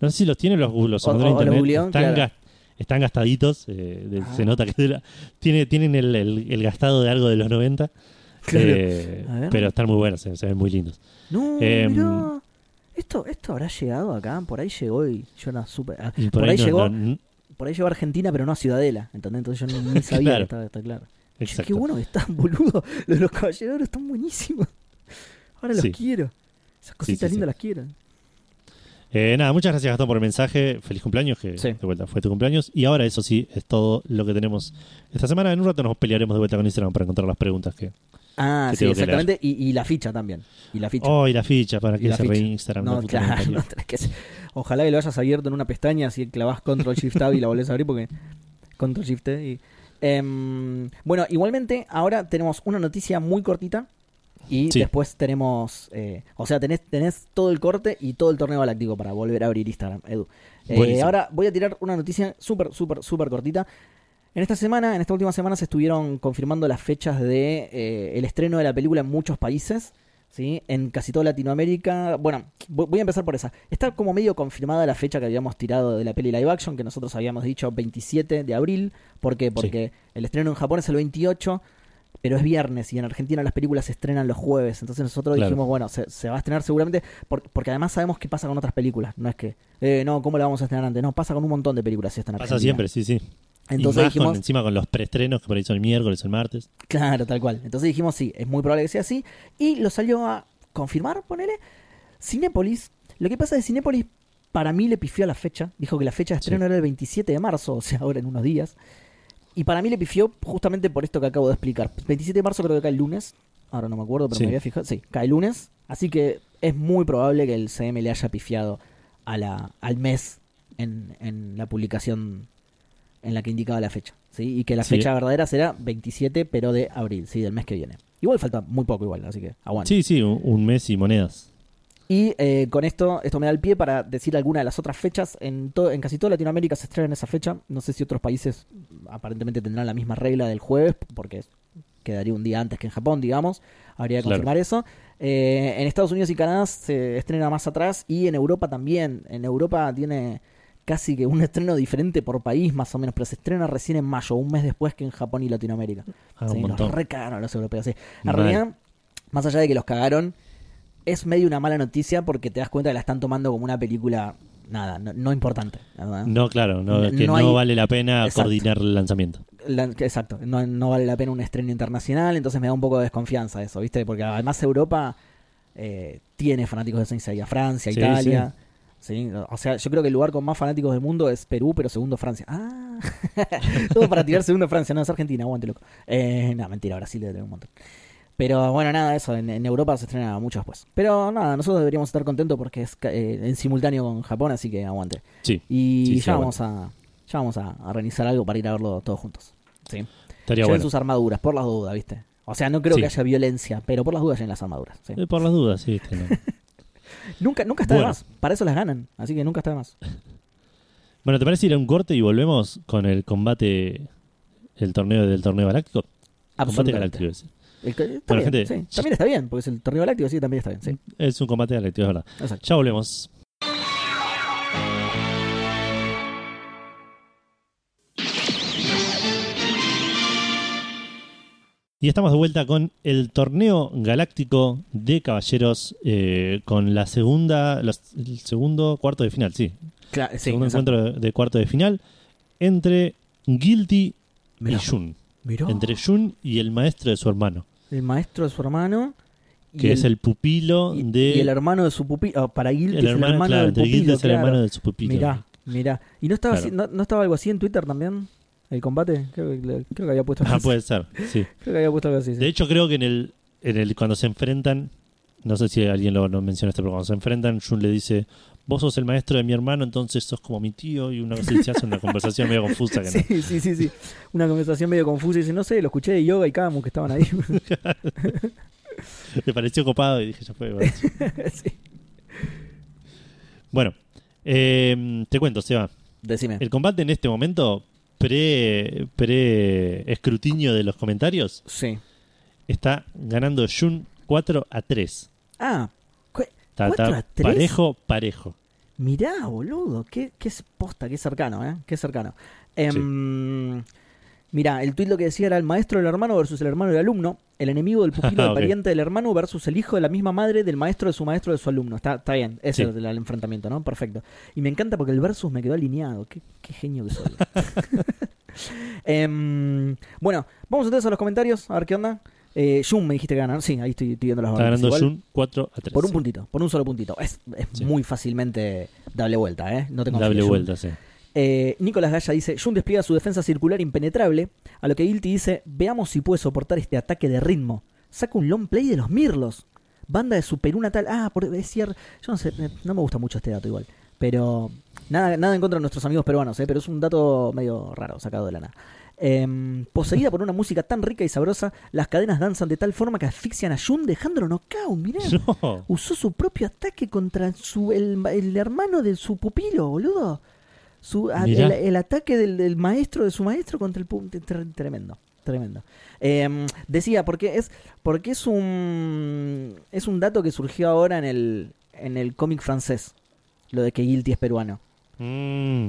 no sé si los tiene, los, los O- los están, claro. gas- están gastaditos. eh, de- Ah. Se nota que de la- tiene, tienen el, el- el gastado de algo de los 90. Claro. eh, pero están muy buenos, se, se ven muy lindos. No, Em, mirá. Esto, esto habrá llegado acá, por ahí llegó y yo no supe. ah, por, ahí, no- llegó, no- por ahí llegó a Argentina, pero no a Ciudadela, ¿entendés? Entonces yo ni, ni sabía Claro. que estaba, está claro. Exacto. qué bueno que están, boludo. Los los caballeros están buenísimos. Ahora los Sí. quiero. Esas cositas sí, lindas las quiero. Eh, nada, muchas gracias Gastón por el mensaje. Feliz cumpleaños, que de vuelta fue tu cumpleaños. Y ahora eso sí, es todo lo que tenemos esta semana. En un rato nos pelearemos de vuelta con Instagram para encontrar las preguntas que... Ah, Que sí, exactamente. Y, y la ficha también. Y la ficha. Oh, y la ficha, para que se re Instagram. no, claro. no que Ojalá que lo hayas abierto en una pestaña, así clavas Control Shift Tab y la volvés a abrir porque. Control Shift T y. Em, bueno, igualmente, ahora tenemos una noticia muy cortita. Y Sí. después tenemos. eh, o sea, tenés, tenés todo el corte y todo el torneo galáctico para volver a abrir Instagram, Edu. Eh, ahora voy a tirar una noticia súper, súper, súper cortita. En esta semana, en esta última semana, se estuvieron confirmando las fechas de eh, el estreno de la película en muchos países. ¿Sí? En casi toda Latinoamérica. Bueno, voy a empezar por esa. Está como medio confirmada la fecha que habíamos tirado de la peli live action, que nosotros habíamos dicho 27 de abril. ¿Por qué? Porque el estreno en Japón es el 28, pero es viernes y en Argentina las películas se estrenan los jueves. Entonces nosotros Claro. dijimos, bueno, se, se va a estrenar seguramente, por- porque además sabemos qué pasa con otras películas. No es que, eh, no, ¿cómo la vamos a estrenar antes? No, pasa con un montón de películas si están Pasa siempre, sí, sí. Entonces y más dijimos, con- encima con los preestrenos, que por ahí son el miércoles o el martes. Claro, tal cual. Entonces dijimos, sí, es muy probable que sea así. Y lo salió a confirmar, ponele, Cinépolis. Lo que pasa de Cinépolis, para mí le pifió a la fecha. Dijo que la fecha de estreno Sí. era el 27 de marzo, o sea, ahora en unos días. Y para mí le pifió justamente por esto que acabo de explicar. 27 de marzo creo que cae el lunes. Ahora no me acuerdo, pero Sí. me había fijado. Sí, cae el lunes. Así que es muy probable que el CM le haya pifiado a la, al mes en, en la publicación en la que indicaba la fecha. ¿sí? Y que la Sí. fecha verdadera será 27, pero de abril, ¿sí? del mes que viene. Igual falta muy poco igual, así que aguanta. Sí, sí, un, mes y monedas. Y eh, con esto, esto me da el pie para decir alguna de las otras fechas. En, to- en casi toda Latinoamérica se estrena en esa fecha. No sé si otros países aparentemente tendrán la misma regla del jueves, porque quedaría un día antes que en Japón, digamos. Habría que Claro. confirmar eso. Eh, en Estados Unidos y Canadá se estrena más atrás y en Europa también. En Europa tiene casi que un estreno diferente por país, más o menos, pero se estrena recién en mayo, un mes después que en Japón y Latinoamérica. Ah, Sí, nos recagaron los europeos, sí. En realidad, más allá de que los cagaron, es medio una mala noticia porque te das cuenta que la están tomando como una película, nada, no, no importante. ¿verdad? No, claro, no, que no, hay- vale la pena Exacto. coordinar el lanzamiento. La- exacto, no, no vale la pena un estreno internacional, entonces me da un poco de desconfianza eso, ¿viste? Porque además Europa eh, tiene fanáticos de Saint Seiya, Francia, Sí, Italia. Sí, o sea, yo creo que el lugar con más fanáticos del mundo es Perú, pero segundo Francia. Ah, todo para tirar segundo Francia, no es Argentina, aguante loco. Eh, no, mentira, Brasil debe tener un montón. Pero bueno, nada, eso, en, en Europa se estrena mucho después. Pero nada, nosotros deberíamos estar contentos porque es eh, en simultáneo con Japón, así que aguante. Sí, Y Sí, ya, vamos a, ya vamos a, organizar algo para ir a verlo todos juntos. Sí. estaría bueno. sus armaduras, por las dudas, ¿viste? O sea, no creo Sí. que haya violencia, pero por las dudas lleven las armaduras. sí. Eh, Por las dudas, sí. Nunca, nunca está Bueno. de más. Para eso las ganan. Así que nunca está de más. Bueno, ¿te parece ir a un corte y volvemos con el combate, el torneo del torneo galáctico? Combate galáctico. es. El Bueno, gente, sí. También está bien, porque es el torneo galáctico, sí, también está bien. Sí, Es un combate galáctico, es verdad. exacto. Ya volvemos. Y estamos de vuelta con el torneo galáctico de caballeros eh, con la segunda, los- el segundo cuarto de final, sí. Claro, sí, segundo exacto. encuentro de, cuarto de final entre Guilty y Jun. Entre Jun y el maestro de su hermano, el maestro de su hermano. que es el pupilo y, de. y el hermano de su pupilo. para Guilty el es el hermano, claro, del pupilo. Guilty es el claro. hermano de su pupilo. Mirá, mirá. ¿Y no estaba, Claro. así- no, no estaba algo así en Twitter también? ¿El combate? Creo que, creo que había puesto algo Ah, puede ser, sí. Creo que había puesto algo así. sí. De hecho, creo que en el, en el cuando se enfrentan, no sé si alguien lo no mencionaste, pero cuando se enfrentan, Jun le dice, vos sos el maestro de mi hermano, entonces sos como mi tío, y una vez se hace una conversación medio confusa que no. Sí, sí, sí, sí. Una conversación medio confusa y dice, no sé, lo escuché de yoga y Camus que estaban ahí. Me pareció copado y dije, ya fue. bueno. Sí. Bueno, eh, te cuento, Seba. Decime. El combate en este momento, pre, pre escrutinio de los comentarios, Sí. está ganando Jun 4 a 3. Ah, cu- Está, está 4 a 3. parejo, parejo. mirá, boludo. Qué, qué es posta, qué cercano, ¿eh? Qué cercano. Em, Mirá, el tuit lo que decía era el maestro del hermano versus el hermano del alumno, el enemigo del pupilo del pariente del hermano versus el hijo de la misma madre del maestro de su maestro de su alumno. Está, está bien, ese Sí. es el, el enfrentamiento, ¿no? Perfecto. Y me encanta porque el versus me quedó alineado. Qué, qué genio que soy. Em, bueno, vamos entonces a los comentarios, a ver qué onda. Eh, Jun me dijiste que ganar. Sí, ahí estoy, estoy viendo las Está ganando. Jun 4 a 3. Por un puntito, por un solo puntito. Es, es Sí. muy fácilmente dable vuelta, ¿eh? No te Dable vuelta, sí. Eh, Nicolás Gaya dice, Jun despliega su defensa circular impenetrable, a lo que Guilty dice, veamos si puede soportar este ataque de ritmo. Saca un long play de los Mirlos. Banda de su Perú natal. Ah, por cierto. Yo no sé, no me gusta mucho este dato igual. Pero nada, nada en contra de nuestros amigos peruanos, ¿eh? pero es un dato medio raro, sacado de la nada. Em, poseída por una música tan rica y sabrosa, las cadenas danzan de tal forma que asfixian a Jun dejándolo knockout, mirá. No. Usó su propio ataque contra su, el, el hermano de su pupilo, boludo. Su, el, el ataque del, del maestro de su maestro contra el tre- tremendo, tremendo. Eh, decía, porque es, porque es un es un dato que surgió ahora en el, en el cómic francés, lo de que Guilty es peruano. Mm.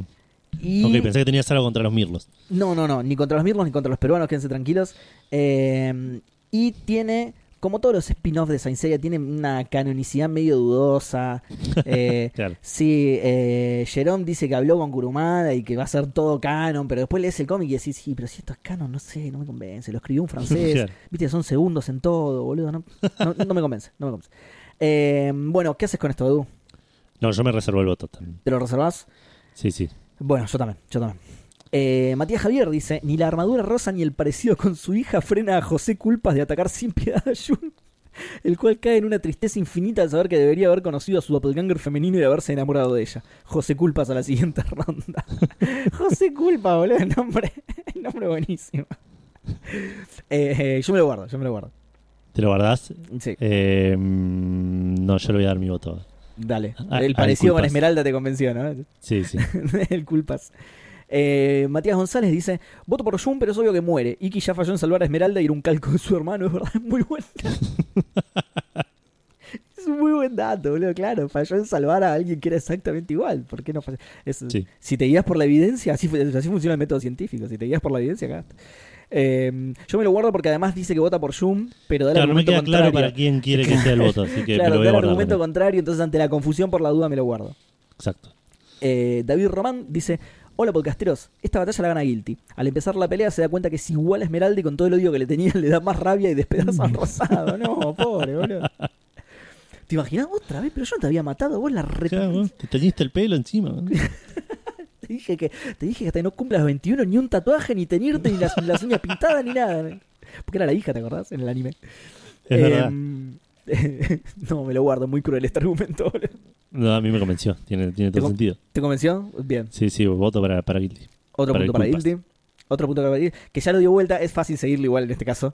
Y Ok, pensé que tenías algo contra los Mirlos. no, no, no, ni contra los mirlos ni contra los peruanos, quédense tranquilos. Eh, y tiene, como todos los spin-offs de Saint Seiya, tiene una canonicidad medio dudosa. Eh, Claro. sí, eh, Jerome dice que habló con Kurumada y que va a ser todo canon, pero después lees el cómic y decís, sí, pero si esto es canon, no sé, no me convence. Lo escribió un francés, Claro. viste, son segundos en todo, boludo, no, no, no me convence, no me convence. Eh, bueno, ¿qué haces con esto, Edu? No, yo me reservo el voto también. ¿Te lo reservás? Sí, sí. Bueno, yo también, yo también. Eh, Matías Javier dice, ni la armadura rosa ni el parecido con su hija frena a José Culpas de atacar sin piedad a Jun, el cual cae en una tristeza infinita al saber que debería haber conocido a su doppelganger femenino y de haberse enamorado de ella. José Culpas a la siguiente ronda. José Culpas, boludo, el nombre, el nombre buenísimo. Eh, eh, yo me lo guardo, yo me lo guardo. ¿Te lo guardás? Sí, mm, no, yo le voy a dar mi voto. dale. Ah, El ah, parecido con. Esmeralda te convenció, ¿no? Sí, sí. el culpas. Eh, Matías González dice: Voto por Jun, pero es obvio que muere. Iki ya falló en salvar a Esmeralda y era un calco de su hermano, es verdad, es muy buen Es un muy buen dato, boludo. Claro, falló en salvar a alguien que era exactamente igual. ¿Por qué no falló? Es- Sí. Si te guías por la evidencia, así, fu- así funciona el método científico. Si te guías por la evidencia, cagaste. Eh, yo me lo guardo porque además dice que vota por Jun, pero da el Claro, no me argumento queda claro para quién quiere que sea el voto, así que claro, me lo voy da a el argumento también. contrario, entonces ante la confusión por la duda me lo guardo. Exacto. Eh, David Román dice: Hola podcasteros, esta batalla la gana Guilty. Al empezar la pelea se da cuenta que es igual a Esmeralda y con todo el odio que le tenía le da más rabia y despedaza al rosado. No, pobre, boludo. ¿Te imaginas otra vez? Pero yo no te había matado, vos la re... Vos te teñiste el pelo encima. ¿no? Te dije que te dije que hasta no cumplas 21 ni un tatuaje, ni teñirte, ni las, ni las uñas pintadas, ni nada. Porque era la hija, ¿te acordás? En el anime. Es verdad. No, me lo guardo, muy cruel este argumento. No, a mí me convenció. Tiene, tiene todo sentido. ¿Te convenció? Bien. Sí, sí, voto para, para Guilty. Otro Para punto para. Guilty. Otro punto para Guilty. Que ya lo dio vuelta, es fácil seguirlo igual en este caso.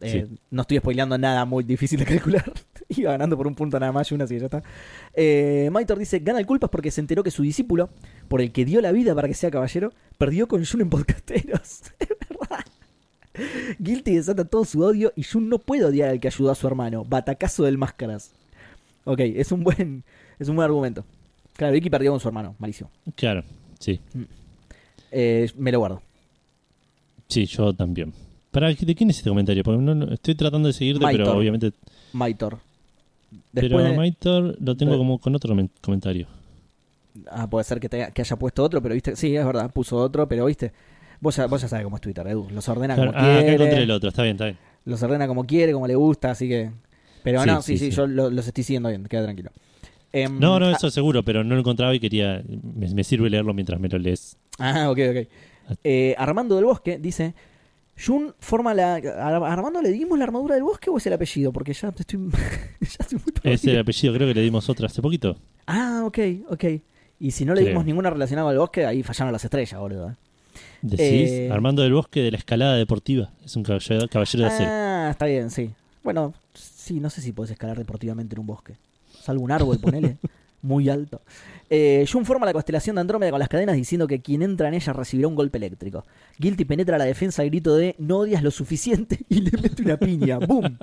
Eh, No estoy spoileando nada muy difícil de calcular. Iba ganando por un punto nada más y una así ya está. Eh, Maitor dice: Gana el culpas porque se enteró que su discípulo, por el que dio la vida para que sea caballero, perdió con Jun en podcasteros. Guilty desata todo su odio y Jun no puede odiar al que ayudó a su hermano. Batacazo del máscaras. Ok, es un buen, es un buen argumento. Claro, Vicky perdió con su hermano, malísimo. Claro, sí. Eh, me lo guardo. Sí, yo también. ¿Para, ¿De quién es este comentario? Porque no- no- estoy tratando de seguirte, Maitor. pero obviamente. Maitor. pero Después de- Maitor lo tengo como con otro men- comentario. Ah, puede ser que, te haya- que haya puesto otro, pero viste, sí, es verdad, puso otro, pero viste, vos ya, vos ya sabes cómo es Twitter, Edu, los ordena como ah, acá quiere, el otro, está bien, está bien. los ordena como quiere, como le gusta, así que... Pero Sí, no, sí, sí, yo lo- los estoy siguiendo bien, queda tranquilo. Em, No, no, ah, eso seguro, pero no lo encontraba y quería. Me, me sirve leerlo mientras me lo lees. Ah, ok, ok. Eh, Armando del Bosque dice... Jun forma la... ¿A Armando le dimos la armadura del bosque o es el apellido? Porque ya estoy... ya estoy muy Es el apellido, creo que le dimos otra hace poquito. Ah, ok, ok. Y si no le Creo. dimos ninguna relacionada al bosque, ahí fallaron las estrellas, boludo. Decís Eh, Armando del Bosque de la escalada deportiva. Es un caballero, caballero de acero. Ah, está bien, sí. Bueno, sí, no sé si puedes escalar deportivamente en un bosque. Salvo un árbol, ponele. muy alto. Eh, Jun forma la constelación de Andrómeda con las cadenas diciendo que quien entra en ella recibirá un golpe eléctrico. Guilty penetra la defensa al grito de no odias lo suficiente y le mete una piña. ¡Boom!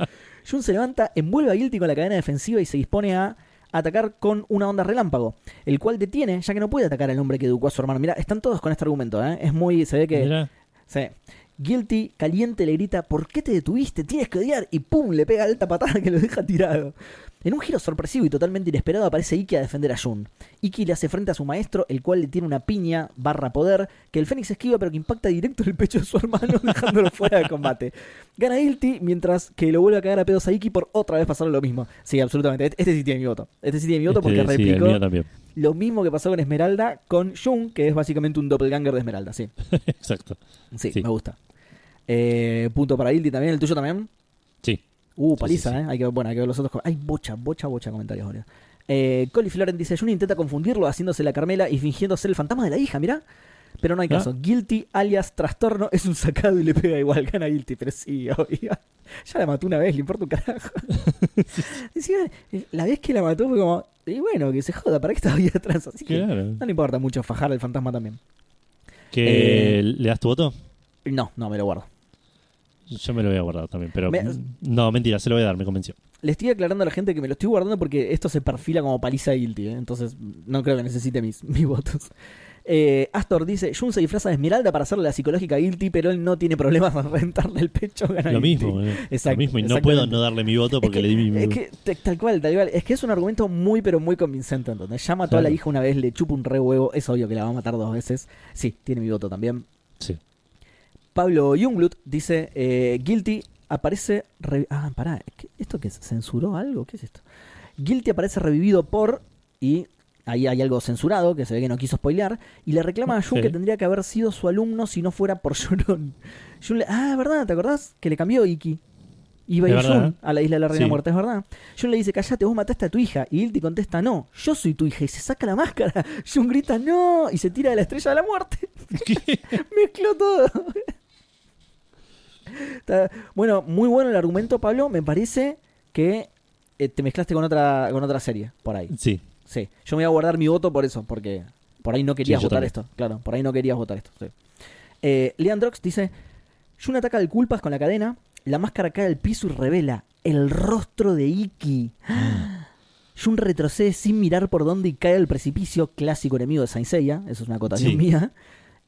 Jun se levanta, envuelve a Guilty con la cadena defensiva y se dispone a atacar con una onda relámpago, el cual detiene, ya que no puede atacar al hombre que educó a su hermano. Mira, están todos con este argumento, ¿eh? Es muy. Se ve que. Mirá, Sí. Guilty, caliente, le grita, ¿por qué te detuviste? Tienes que odiar. Y pum, le pega alta patada que lo deja tirado. En un giro sorpresivo y totalmente inesperado aparece Iki a defender a Jun. Iki le hace frente a su maestro, el cual le tiene una piña barra poder, que el Fénix esquiva pero que impacta directo en el pecho de su hermano, dejándolo fuera de combate. Gana Guilty, mientras que lo vuelve a cagar a pedos a Iki por otra vez pasarle lo mismo. Sí, absolutamente. Este este sí tiene mi voto. Este sí tiene mi voto porque este, sí, replicó mío también. lo mismo que pasó con Esmeralda con Jun, que es básicamente un doppelganger de Esmeralda, sí. Exacto. Sí, Sí. me gusta. Eh, punto para Guilty también, el tuyo también. Sí. Uh, paliza, sí, sí. ¿eh? Hay que, bueno, hay que ver los otros. Hay bocha, bocha, bocha comentarios, boludo. Eh, Colly Floren dice: Jun intenta confundirlo haciéndose la Carmela y fingiendo ser el fantasma de la hija, mirá. Pero no hay Ah. caso. Guilty, alias trastorno, es un sacado y le pega igual. Gana Guilty, pero sí, obvio. Ya la mató una vez, le importa un carajo. La vez que la mató fue como, y bueno, que se joda, ¿para qué estaba ahí atrás? Así que Claro. no le importa mucho fajar al fantasma también. ¿Que Eh, ¿Le das tu voto? No, no, me lo guardo. Yo me lo voy a guardar también, pero... Me- No, mentira, se lo voy a dar, me convenció. Le estoy aclarando a la gente que me lo estoy guardando porque esto se perfila como paliza guilty, ¿eh? entonces no creo que necesite mis, mis votos. Eh, Astor dice, Jun se disfraza de Esmeralda para hacerle la psicológica guilty, pero él no tiene problemas en rentarle el pecho. Lo mismo, eh. Exacto, lo mismo, y no puedo no darle mi voto porque es que, le di mi... es que, tal cual, tal cual. Es que es un argumento muy, pero muy convincente. Entonces, ya mató a la Claro. hija una vez, le chupa un re huevo. Es obvio que la va a matar dos veces. Sí, tiene mi voto también. Sí. Pablo Jungblut dice: eh, Guilty aparece. re- Ah, pará. ¿qué- ¿Esto qué es? ¿Censuró algo? ¿Qué es esto? Guilty aparece revivido por. Y ahí hay algo censurado que se ve que no quiso spoilear. Y le reclama a Jun que tendría que haber sido su alumno si no fuera por Llorón. Jun le- ah, ¿verdad? ¿Te acordás? Que le cambió Iki. Iba verdad. Jun a la isla de la Reina Sí. Muerta, es verdad. Jun le dice, callate, vos mataste a tu hija. Y Guilty contesta, no, yo soy tu hija. Y se saca la máscara. Jun grita, no. Y se tira de la estrella de la muerte. Mezcló todo. Bueno, muy bueno el argumento, Pablo. Me parece que eh, te mezclaste con otra, con otra serie por ahí. Sí. Sí, yo me voy a guardar mi voto por eso, porque por ahí no querías Sí, votar esto. Claro, por ahí no querías votar esto. Sí. Eh, Leandrox dice: Jun ataca al culpas con la cadena, la máscara cae al piso y revela el rostro de Iki. Jun retrocede sin mirar por dónde y cae al precipicio, clásico enemigo de Saint Seiya, eso es una acotación Sí. mía.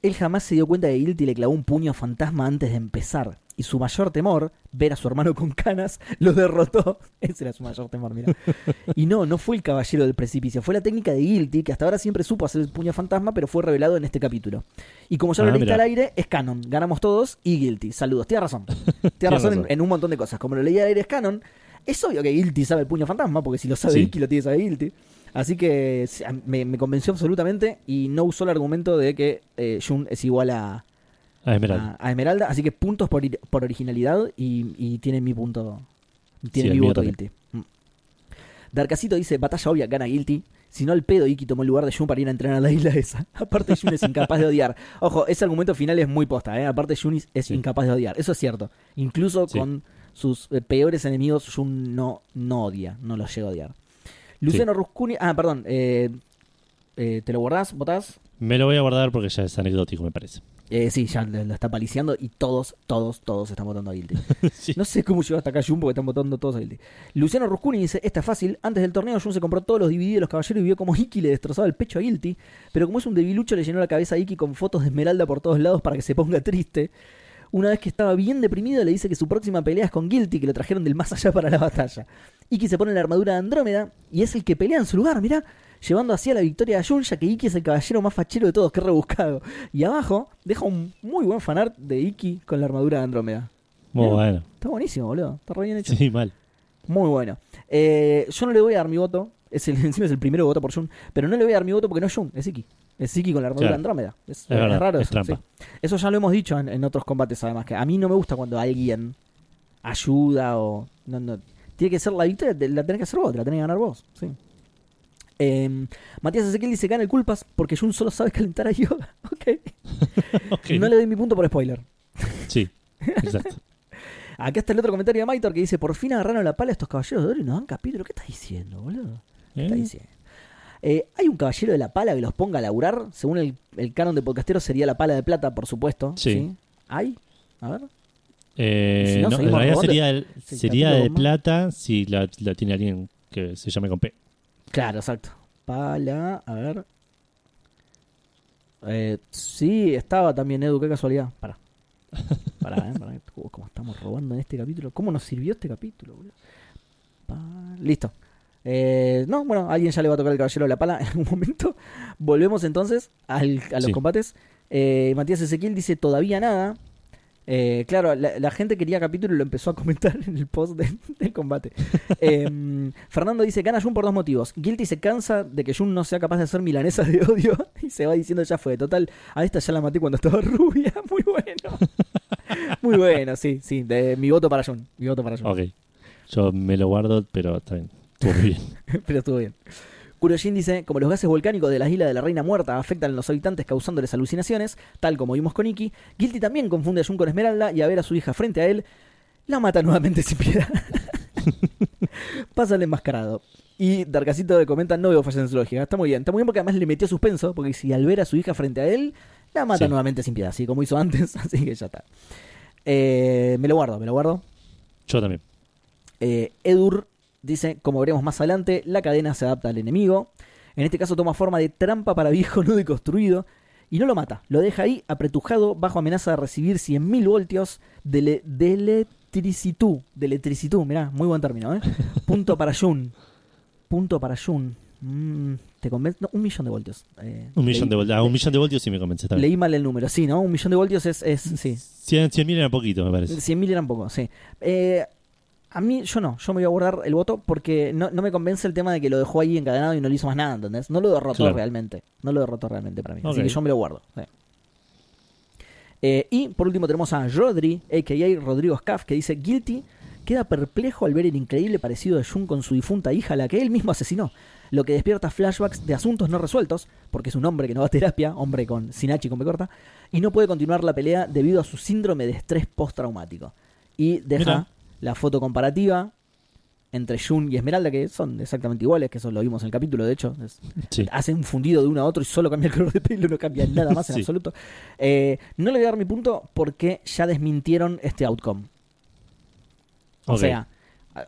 Él jamás se dio cuenta de Guilty le clavó un puño fantasma antes de empezar. Y su mayor temor, ver a su hermano con canas, lo derrotó. Ese era su mayor temor, mira. Y no, no fue el caballero del precipicio, fue la técnica de Guilty, que hasta ahora siempre supo hacer el puño fantasma, pero fue revelado en este capítulo. Y como ya lo Ah, leíste al aire, es canon. Ganamos todos y Guilty. Saludos, tienes razón. Tienes razón, En, razón. en un montón de cosas. Como lo leí al aire es canon, es obvio que Guilty sabe el puño fantasma, porque si lo sabe Sí. Iki, lo tiene que saber Guilty. Así que me convenció absolutamente y no usó el argumento de que eh, Jun es igual a, A Esmeralda. a, a Esmeralda. Así que puntos por, por originalidad y, y tiene mi punto. Tiene Sí, mi voto también. Guilty. Mm. Darkacito dice: Batalla obvia, gana Guilty. Si no, el pedo Iki tomó el lugar de Jun para ir a entrenar a la isla esa. Aparte, Jun es incapaz de odiar. Ojo, ese argumento final es muy posta, ¿eh? Aparte, Jun es- Sí. incapaz de odiar. Eso es cierto. Incluso Sí. con sus eh, peores enemigos, Jun no, no odia. No los llega a odiar. Luciano Ruscuni. Ah, perdón. eh, eh, ¿Te lo guardás? ¿Votás? Me lo voy a guardar porque ya es anecdótico, me parece. Eh, sí, ya lo, está paliciando y todos, todos, todos están votando a Guilty. Sí. No sé cómo llegó hasta acá Jun porque están votando todos a Guilty. Luciano Ruscuni dice, esta es fácil. Antes del torneo Jun se compró todos los DVD de los caballeros y vio como Iki le destrozaba el pecho a Guilty. Pero como es un debilucho le llenó la cabeza a Iki con fotos de Esmeralda por todos lados para que se ponga triste. Una vez que estaba bien deprimido le dice que su próxima pelea es con Guilty, que lo trajeron del más allá para la batalla. Iki se pone la armadura de Andrómeda y es el que pelea en su lugar, mirá, llevando así a la victoria a Jun, ya que Iki es el caballero más fachero de todos, que rebuscado. Y abajo deja un muy buen fanart de Iki con la armadura de Andrómeda. Muy bueno. Está buenísimo, boludo. Está re bien hecho. Sí, mal. Muy bueno. Eh, yo no le voy a dar mi voto. Es el, encima es el primero voto por Jun. Pero no le voy a dar mi voto porque no es Jun, es Iki. Es Iki con la armadura Claro. de Andrómeda. Es, Es verdad, raro es eso. trampa. sí. Eso ya lo hemos dicho en, en otros combates, además. Que a mí no me gusta cuando alguien ayuda o. No, no. Tiene que ser la victoria, la tenés que hacer vos, te la tenés que ganar vos. Sí. Eh, Matías Ezequiel dice: gana el culpas porque Jun solo sabe calentar a Yoga. ok. Ok. No le doy mi punto por spoiler. Sí, exacto. Acá está el otro comentario de Maitor que dice: Por fin agarraron la pala a estos caballeros de oro y nos dan capítulo. ¿Qué estás diciendo, boludo? ¿Qué estás ¿Eh? diciendo? Eh, ¿Hay un caballero de la pala que los ponga a laburar? Según el, el canon de podcastero sería la pala de plata, por supuesto. Sí. ¿Hay? A ver. Eh, si no, no, en realidad sería, el- sería de plata si la, la tiene alguien que se llame con P. Claro, exacto. Pala, a ver. Eh, sí, estaba también Edu, qué casualidad. Para. Para, eh, para. Uh, ¿Cómo estamos robando en este capítulo? ¿Cómo nos sirvió este capítulo, boludo? Pa- Listo. Eh, no, bueno, alguien ya le va a tocar el caballero de la pala en algún momento. Volvemos entonces al- a los Sí. combates. Eh, Matías Ezequiel dice todavía nada. Eh, claro, la, la gente quería capítulo y lo empezó a comentar en el post de- del combate. Eh, Fernando dice, gana Jun por dos motivos. Guilty se cansa de que Jun no sea capaz de hacer milanesas de odio y se va diciendo ya fue. Total, a esta ya la maté cuando estaba rubia. Muy bueno. Muy bueno, sí, sí. De, mi voto para Jun. Mi voto para Jun. Ok. Yo me lo guardo, pero está bien. Estuvo muy bien. Pero estuvo bien. Kurojin dice, como los gases volcánicos de las islas de la Reina Muerta afectan a los habitantes causándoles alucinaciones, tal como vimos con Iki, Guilty también confunde a Jun con Esmeralda y a ver a su hija frente a él, la mata nuevamente sin piedad. Pasa el enmascarado. Y Darkacito le comenta, no veo fallas en su lógica. Está muy bien, está muy bien porque además le metió suspenso, porque si al ver a su hija frente a él, la mata Sí. nuevamente sin piedad, así como hizo antes, así que ya está. Eh, me lo guardo, me lo guardo. Yo también. Eh, Edur dice, como veremos más adelante, la cadena se adapta al enemigo. En este caso toma forma de trampa para viejo nudo y construido. Y no lo mata, lo deja ahí apretujado bajo amenaza de recibir 100.000 voltios de, le- de electricitud. De electricitud, mirá, muy buen término, ¿eh? Punto para Jun. Punto para Jun. Mm, ¿Te convence? No, un millón de voltios. Eh, Un millón leí- de voltios. Ah, un millón de voltios sí me convence también. Leí mal el número, sí, ¿no? Un millón de voltios es, es sí. 100, 100 mil era poquito, me parece. 100.000 eran poco, sí. Eh, A mí, yo no, yo me voy a guardar el voto porque no, no me convence el tema de que lo dejó ahí encadenado y no le hizo más nada, ¿entendés? No lo derrotó Claro. realmente. No lo derrotó realmente para mí. Así que yo me lo guardo. sí. Eh, y por último tenemos a Rodri, a.k.a. Rodrigo Scaff, que dice: Guilty queda perplejo al ver el increíble parecido de Jun con su difunta hija, a la que él mismo asesinó. Lo que despierta flashbacks de asuntos no resueltos, porque es un hombre que no va a terapia, hombre con sin H y con B corta, y no puede continuar la pelea debido a su síndrome de estrés postraumático. Y deja Mira. La foto comparativa entre Jun y Esmeralda, que son exactamente iguales, que eso lo vimos en el capítulo, de hecho. es- Sí. Hace un fundido de uno a otro y solo cambia el color de pelo, no cambia nada más en Sí. absoluto. Eh, no le voy a dar mi punto porque ya desmintieron este outcome. O sea,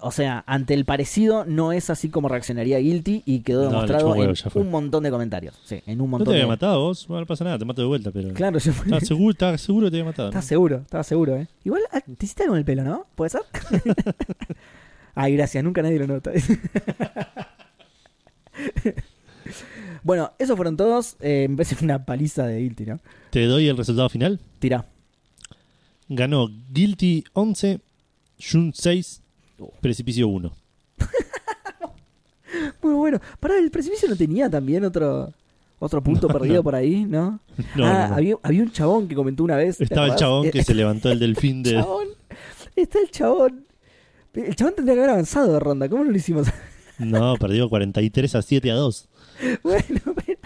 o sea, ante el parecido no es así como reaccionaría Guilty y quedó No, demostrado huevo, en un montón de comentarios. Sí, en un ¿No te montón había de... matado vos? No pasa nada, te mato de vuelta, pero. Claro, yo- Estaba seguro, estaba seguro que te había matado. ¿no? Estaba seguro, estaba seguro, ¿eh? Igual ah, te hiciste algo en el pelo, ¿no? ¿Puede ser? Ay, gracias, nunca nadie lo nota. bueno, esos fueron todos. Eh, me parece una paliza de Guilty, ¿no? Te doy el resultado final. Tira. Ganó Guilty 11, Jun 6, Oh. Precipicio 1. Muy bueno. Pará, el precipicio no tenía también otro otro punto perdido no. por ahí, ¿no? No, ah, no, no. Había, había un chabón que comentó una vez. ¿te Estaba el chabón Eh, que se levantó el delfín de. chabón. Está el chabón. El chabón tendría que haber avanzado de ronda. ¿Cómo no lo hicimos? No, perdió 43 a 7 a 2. bueno, pero,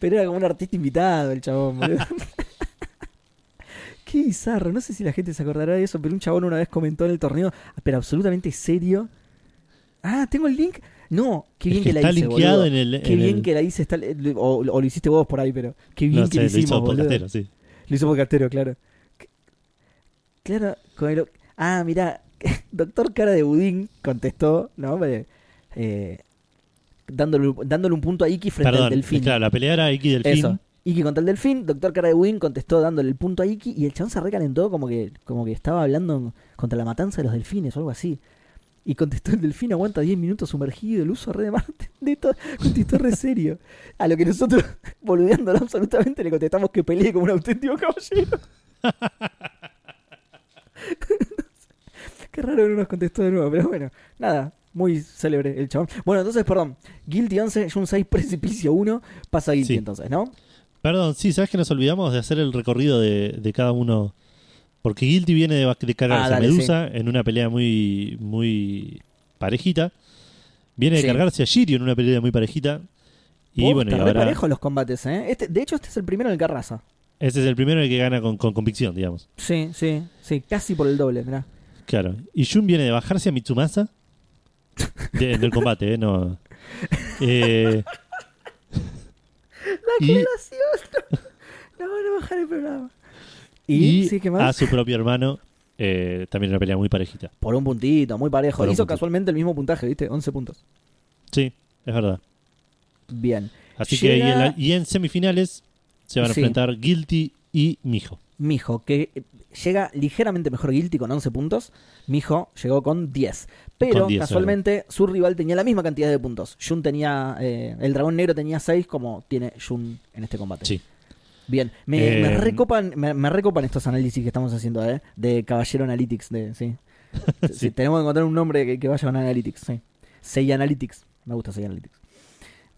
pero era como un artista invitado el chabón, boludo. Qué bizarro. No sé si la gente se acordará de eso, pero un chabón una vez comentó en el torneo, pero absolutamente serio. Ah, tengo el link. No, qué Es bien que que, la está hice, boludo. en el. Qué en bien el- que la hice. Está, o, o lo hiciste vos por ahí, pero qué bien No que sé, lo lo hicimos, hizo boludo. podcastero, sí. Lo hizo podcastero, claro. Claro, con el- Ah, mira, Doctor Cara de Budín contestó, ¿no? Eh, dándole, dándole un punto a Iki frente Perdón, al delfín. claro, la pelea era Iki Delfín. Eso. Iki contra el delfín, Doctor Cara de Budín contestó dándole el punto a Iki y el chabón se recalentó como que, como que estaba hablando contra la matanza de los delfines o algo así. Y contestó el delfín aguanta 10 minutos sumergido, el uso red de Marte. De todo, contestó re serio. A lo que nosotros, boludeándolo absolutamente, le contestamos que pelee como un auténtico caballero. Qué raro que no nos contestó de nuevo, pero bueno, nada, muy célebre el chabón. Bueno, entonces, perdón, Guilty 11, Jun 6, Precipicio 1, pasa Guilty Sí. entonces, ¿no? Perdón, sí, ¿sabes que nos olvidamos de hacer el recorrido de, de cada uno? Porque Guilty viene de, de cargarse Ah, a dale, Medusa en una pelea muy, muy parejita. Viene de Sí. cargarse a Shiryu en una pelea muy parejita. Y Posta, bueno, y ahora parejos los combates, ¿eh? Este, de hecho, este es el primero en el que arrasa. ese es el primero en el que gana con, con convicción, digamos. Sí, sí, sí, casi por el doble, mirá. Claro. Y Jun viene de bajarse a Mitsumasa de- en el combate, ¿eh? No. Eh, La Y- generación. No, van a bajar el programa. ¿Y? y ¿Sí, qué a su propio hermano eh, también una pelea muy parejita. Por un puntito, muy parejo. Por Hizo casualmente el mismo puntaje, ¿viste? 11 puntos. Sí, es verdad. Bien. Así que y en, Llega- la- y en semifinales se van a Sí. enfrentar Guilty y Mijo. Mijo, que llega ligeramente mejor Guilty con 11 puntos. Mijo llegó con 10. Pero Con 10, casualmente su rival tenía la misma cantidad de puntos. Jun tenía. eh, el dragón negro tenía 6, como tiene Jun en este combate. Sí. Bien. Me, Eh, me recopan, me, me recopan estos análisis que estamos haciendo, ¿eh? De Caballero Analytics. De, sí. Sí, Sí. Tenemos que encontrar un nombre que, que vaya con Analytics. Sí. Sei Analytics. Me gusta Sei Analytics.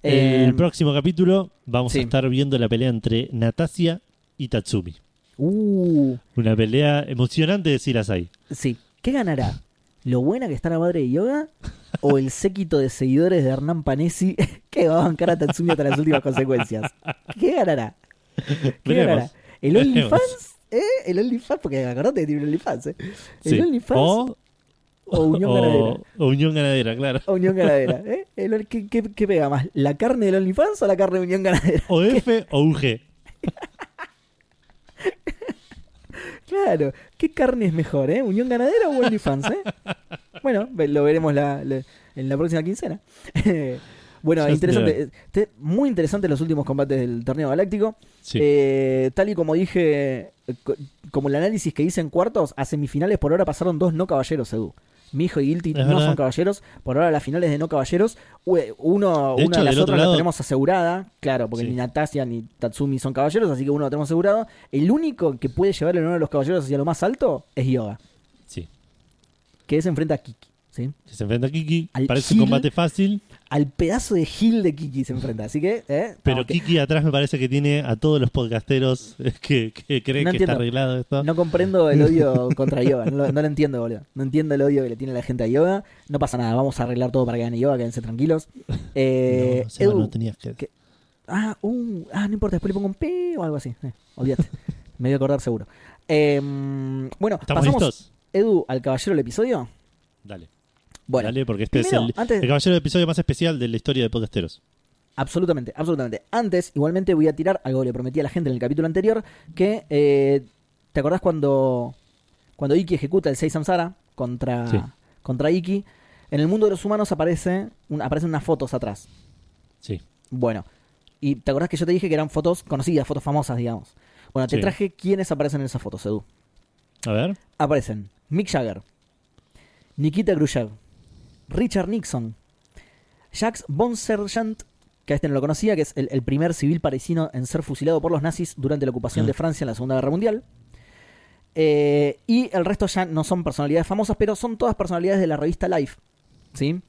el Eh, próximo capítulo vamos sí. a estar viendo la pelea entre Natasia y Tatsumi. Uh. Una pelea emocionante de si las hay. Sí. ¿Qué ganará? ¿Lo buena que está la madre de yoga? ¿O el séquito de seguidores de Hernán Panesi que va a bancar a Tatsumi hasta las últimas consecuencias? ¿Qué ganará? ¿Qué Veremos. ganará? ¿El. OnlyFans? ¿Eh? ¿El OnlyFans? Porque acordate que tiene un OnlyFans, ¿eh? ¿El Sí. OnlyFans o, O, Unión o- Ganadera? o Unión Ganadera, claro. O Unión Ganadera, ¿eh? El ¿qué, qué, qué pega más? ¿La carne del OnlyFans o la carne de Unión Ganadera? O F o UG. Claro, ¿qué carne es mejor, eh? ¿Unión Ganadera o OnlyFans, eh? Bueno, lo veremos la- la- en la próxima quincena. bueno, interesante. eh, muy interesantes los últimos combates del torneo galáctico. Sí. Eh, tal y como dije, eh, co- como el análisis que hice en cuartos, a semifinales por ahora pasaron dos no caballeros, Edu. Mijo y Guilty Es no verdad. son caballeros. Por ahora las finales de no caballeros, uno, De una hecho, de las otras la tenemos asegurada, claro, porque Sí. ni Natasia ni Tatsumi son caballeros, así que uno lo tenemos asegurado. El único que puede llevar el honor de los caballeros hacia lo más alto es Yoga, sí. que se enfrenta a Kiki. Se enfrenta a Kiki. Al parece un combate fácil, Al pedazo de Gil de Kiki se enfrenta. Así que, ¿eh? pero Kiki atrás me parece que tiene a todos los podcasteros que, que creen No que entiendo. está arreglado esto. No comprendo el odio contra Yoga. No lo, no lo entiendo, boludo. No entiendo el odio que le tiene la gente a Yoga. No pasa nada. Vamos a arreglar todo para que gane Yoga. Quédense tranquilos. Eh, no, Seba, Edu, no tenías que... Ah, uh, ah, no importa, después le pongo un P o algo así. Eh, olvídate. Me voy a acordar seguro. Eh, bueno, ¿Estamos pasamos, listos? Edu, al caballero del episodio. Dale. Bueno, Dale, porque este primero, es el, antes- el caballero de episodio más especial de la historia de podcasteros. absolutamente, absolutamente. Antes, igualmente voy a tirar algo que le prometí a la gente en el capítulo anterior, que eh, ¿te acordás cuando cuando Iki ejecuta el 6 Samsara contra, Sí. contra Iki? En el mundo de los humanos aparece un- aparecen unas fotos atrás. Sí. Bueno, y ¿te acordás que yo te dije que eran fotos conocidas, fotos famosas, digamos? Bueno, te Sí. traje quiénes aparecen en esas fotos, Edu. A ver. Aparecen Mick Jagger, Nikita Khrushchev, Richard Nixon, Jacques von Sergent, que a este no lo conocía, que es el, el primer civil parisino en ser fusilado por los nazis durante la ocupación Ah. de Francia en la Segunda Guerra Mundial. Eh, y el resto ya no son personalidades famosas, pero son todas personalidades de la revista Life. ¿sí?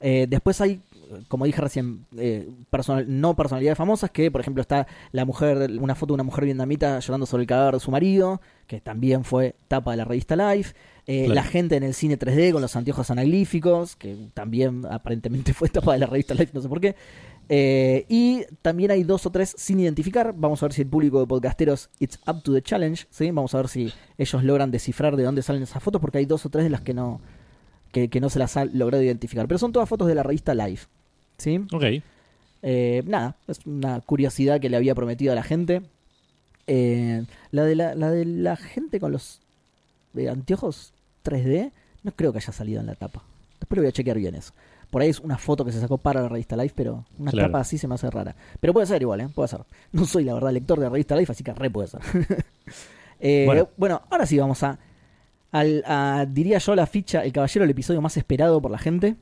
Eh, después hay, como dije recién, eh, personal- no personalidades famosas, que por ejemplo está la mujer, una foto de una mujer vietnamita llorando sobre el cadáver de su marido, que también fue tapa de la revista Life. Eh, Claro. La gente en el cine 3D con los anteojos anaglíficos, que también aparentemente fue tapa de la revista Life, no sé por qué. Eh, y también hay dos o tres sin identificar. Vamos a ver si el público de podcasteros It's Up to the Challenge. ¿sí? Vamos a ver si ellos logran descifrar de dónde salen esas fotos, porque hay dos o tres de las que no, que, que no se las ha logrado identificar. Pero son todas fotos de la revista Life. ¿sí? Ok. Eh, nada, es una curiosidad que le había prometido a la gente. Eh, la, de la, la de la gente con los anteojos 3D, no creo que haya salido en la tapa. Después lo voy a chequear bien eso. Por ahí es una foto que se sacó para la revista Life, pero una Claro. tapa así se me hace rara. Pero puede ser igual, ¿eh? Puede ser. No soy, la verdad, lector de la revista Life, así que re puede ser. Eh, bueno. Bueno. ahora sí vamos a, al, a, diría yo, la ficha, el caballero, el episodio más esperado por la gente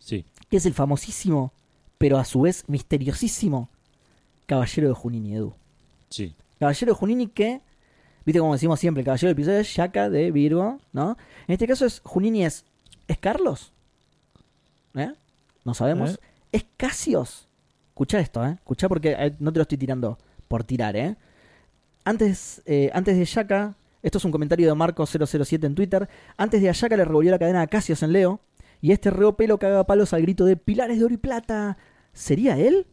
Sí. que es el famosísimo, pero a su vez misteriosísimo, Caballero de Junini, Edu. Sí. Caballero de Junini que, viste como decimos siempre, el caballero del episodio es Yaka de Virgo, ¿no? En este caso es Junini es, ¿es Carlos? ¿Eh? No sabemos. ¿Eh? ¿Es Casios? Escucha esto, ¿eh? Escucha porque eh, no te lo estoy tirando por tirar, ¿eh? Antes, eh, antes de Yaka, esto es un comentario de Marco007 en Twitter, antes de Ayaka le revolvió la cadena a Casios en Leo, y este reo pelo caga palos al grito de Pilares de oro y plata. ¿Sería él?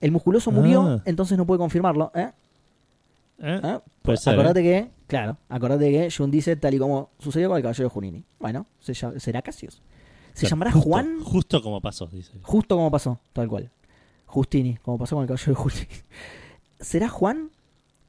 El musculoso murió, Ah. entonces no puede confirmarlo, ¿eh? ¿Eh? Puede ser. Acordate ¿eh? que, claro, acordate que Jun dice tal y como sucedió con el caballero Junini. Bueno, se llama- será Casios. ¿Se llamará justo- Juan? Justo como pasó, dice. Justo como pasó, tal cual. Justini, como pasó con el caballero de Junini. ¿Será Juan?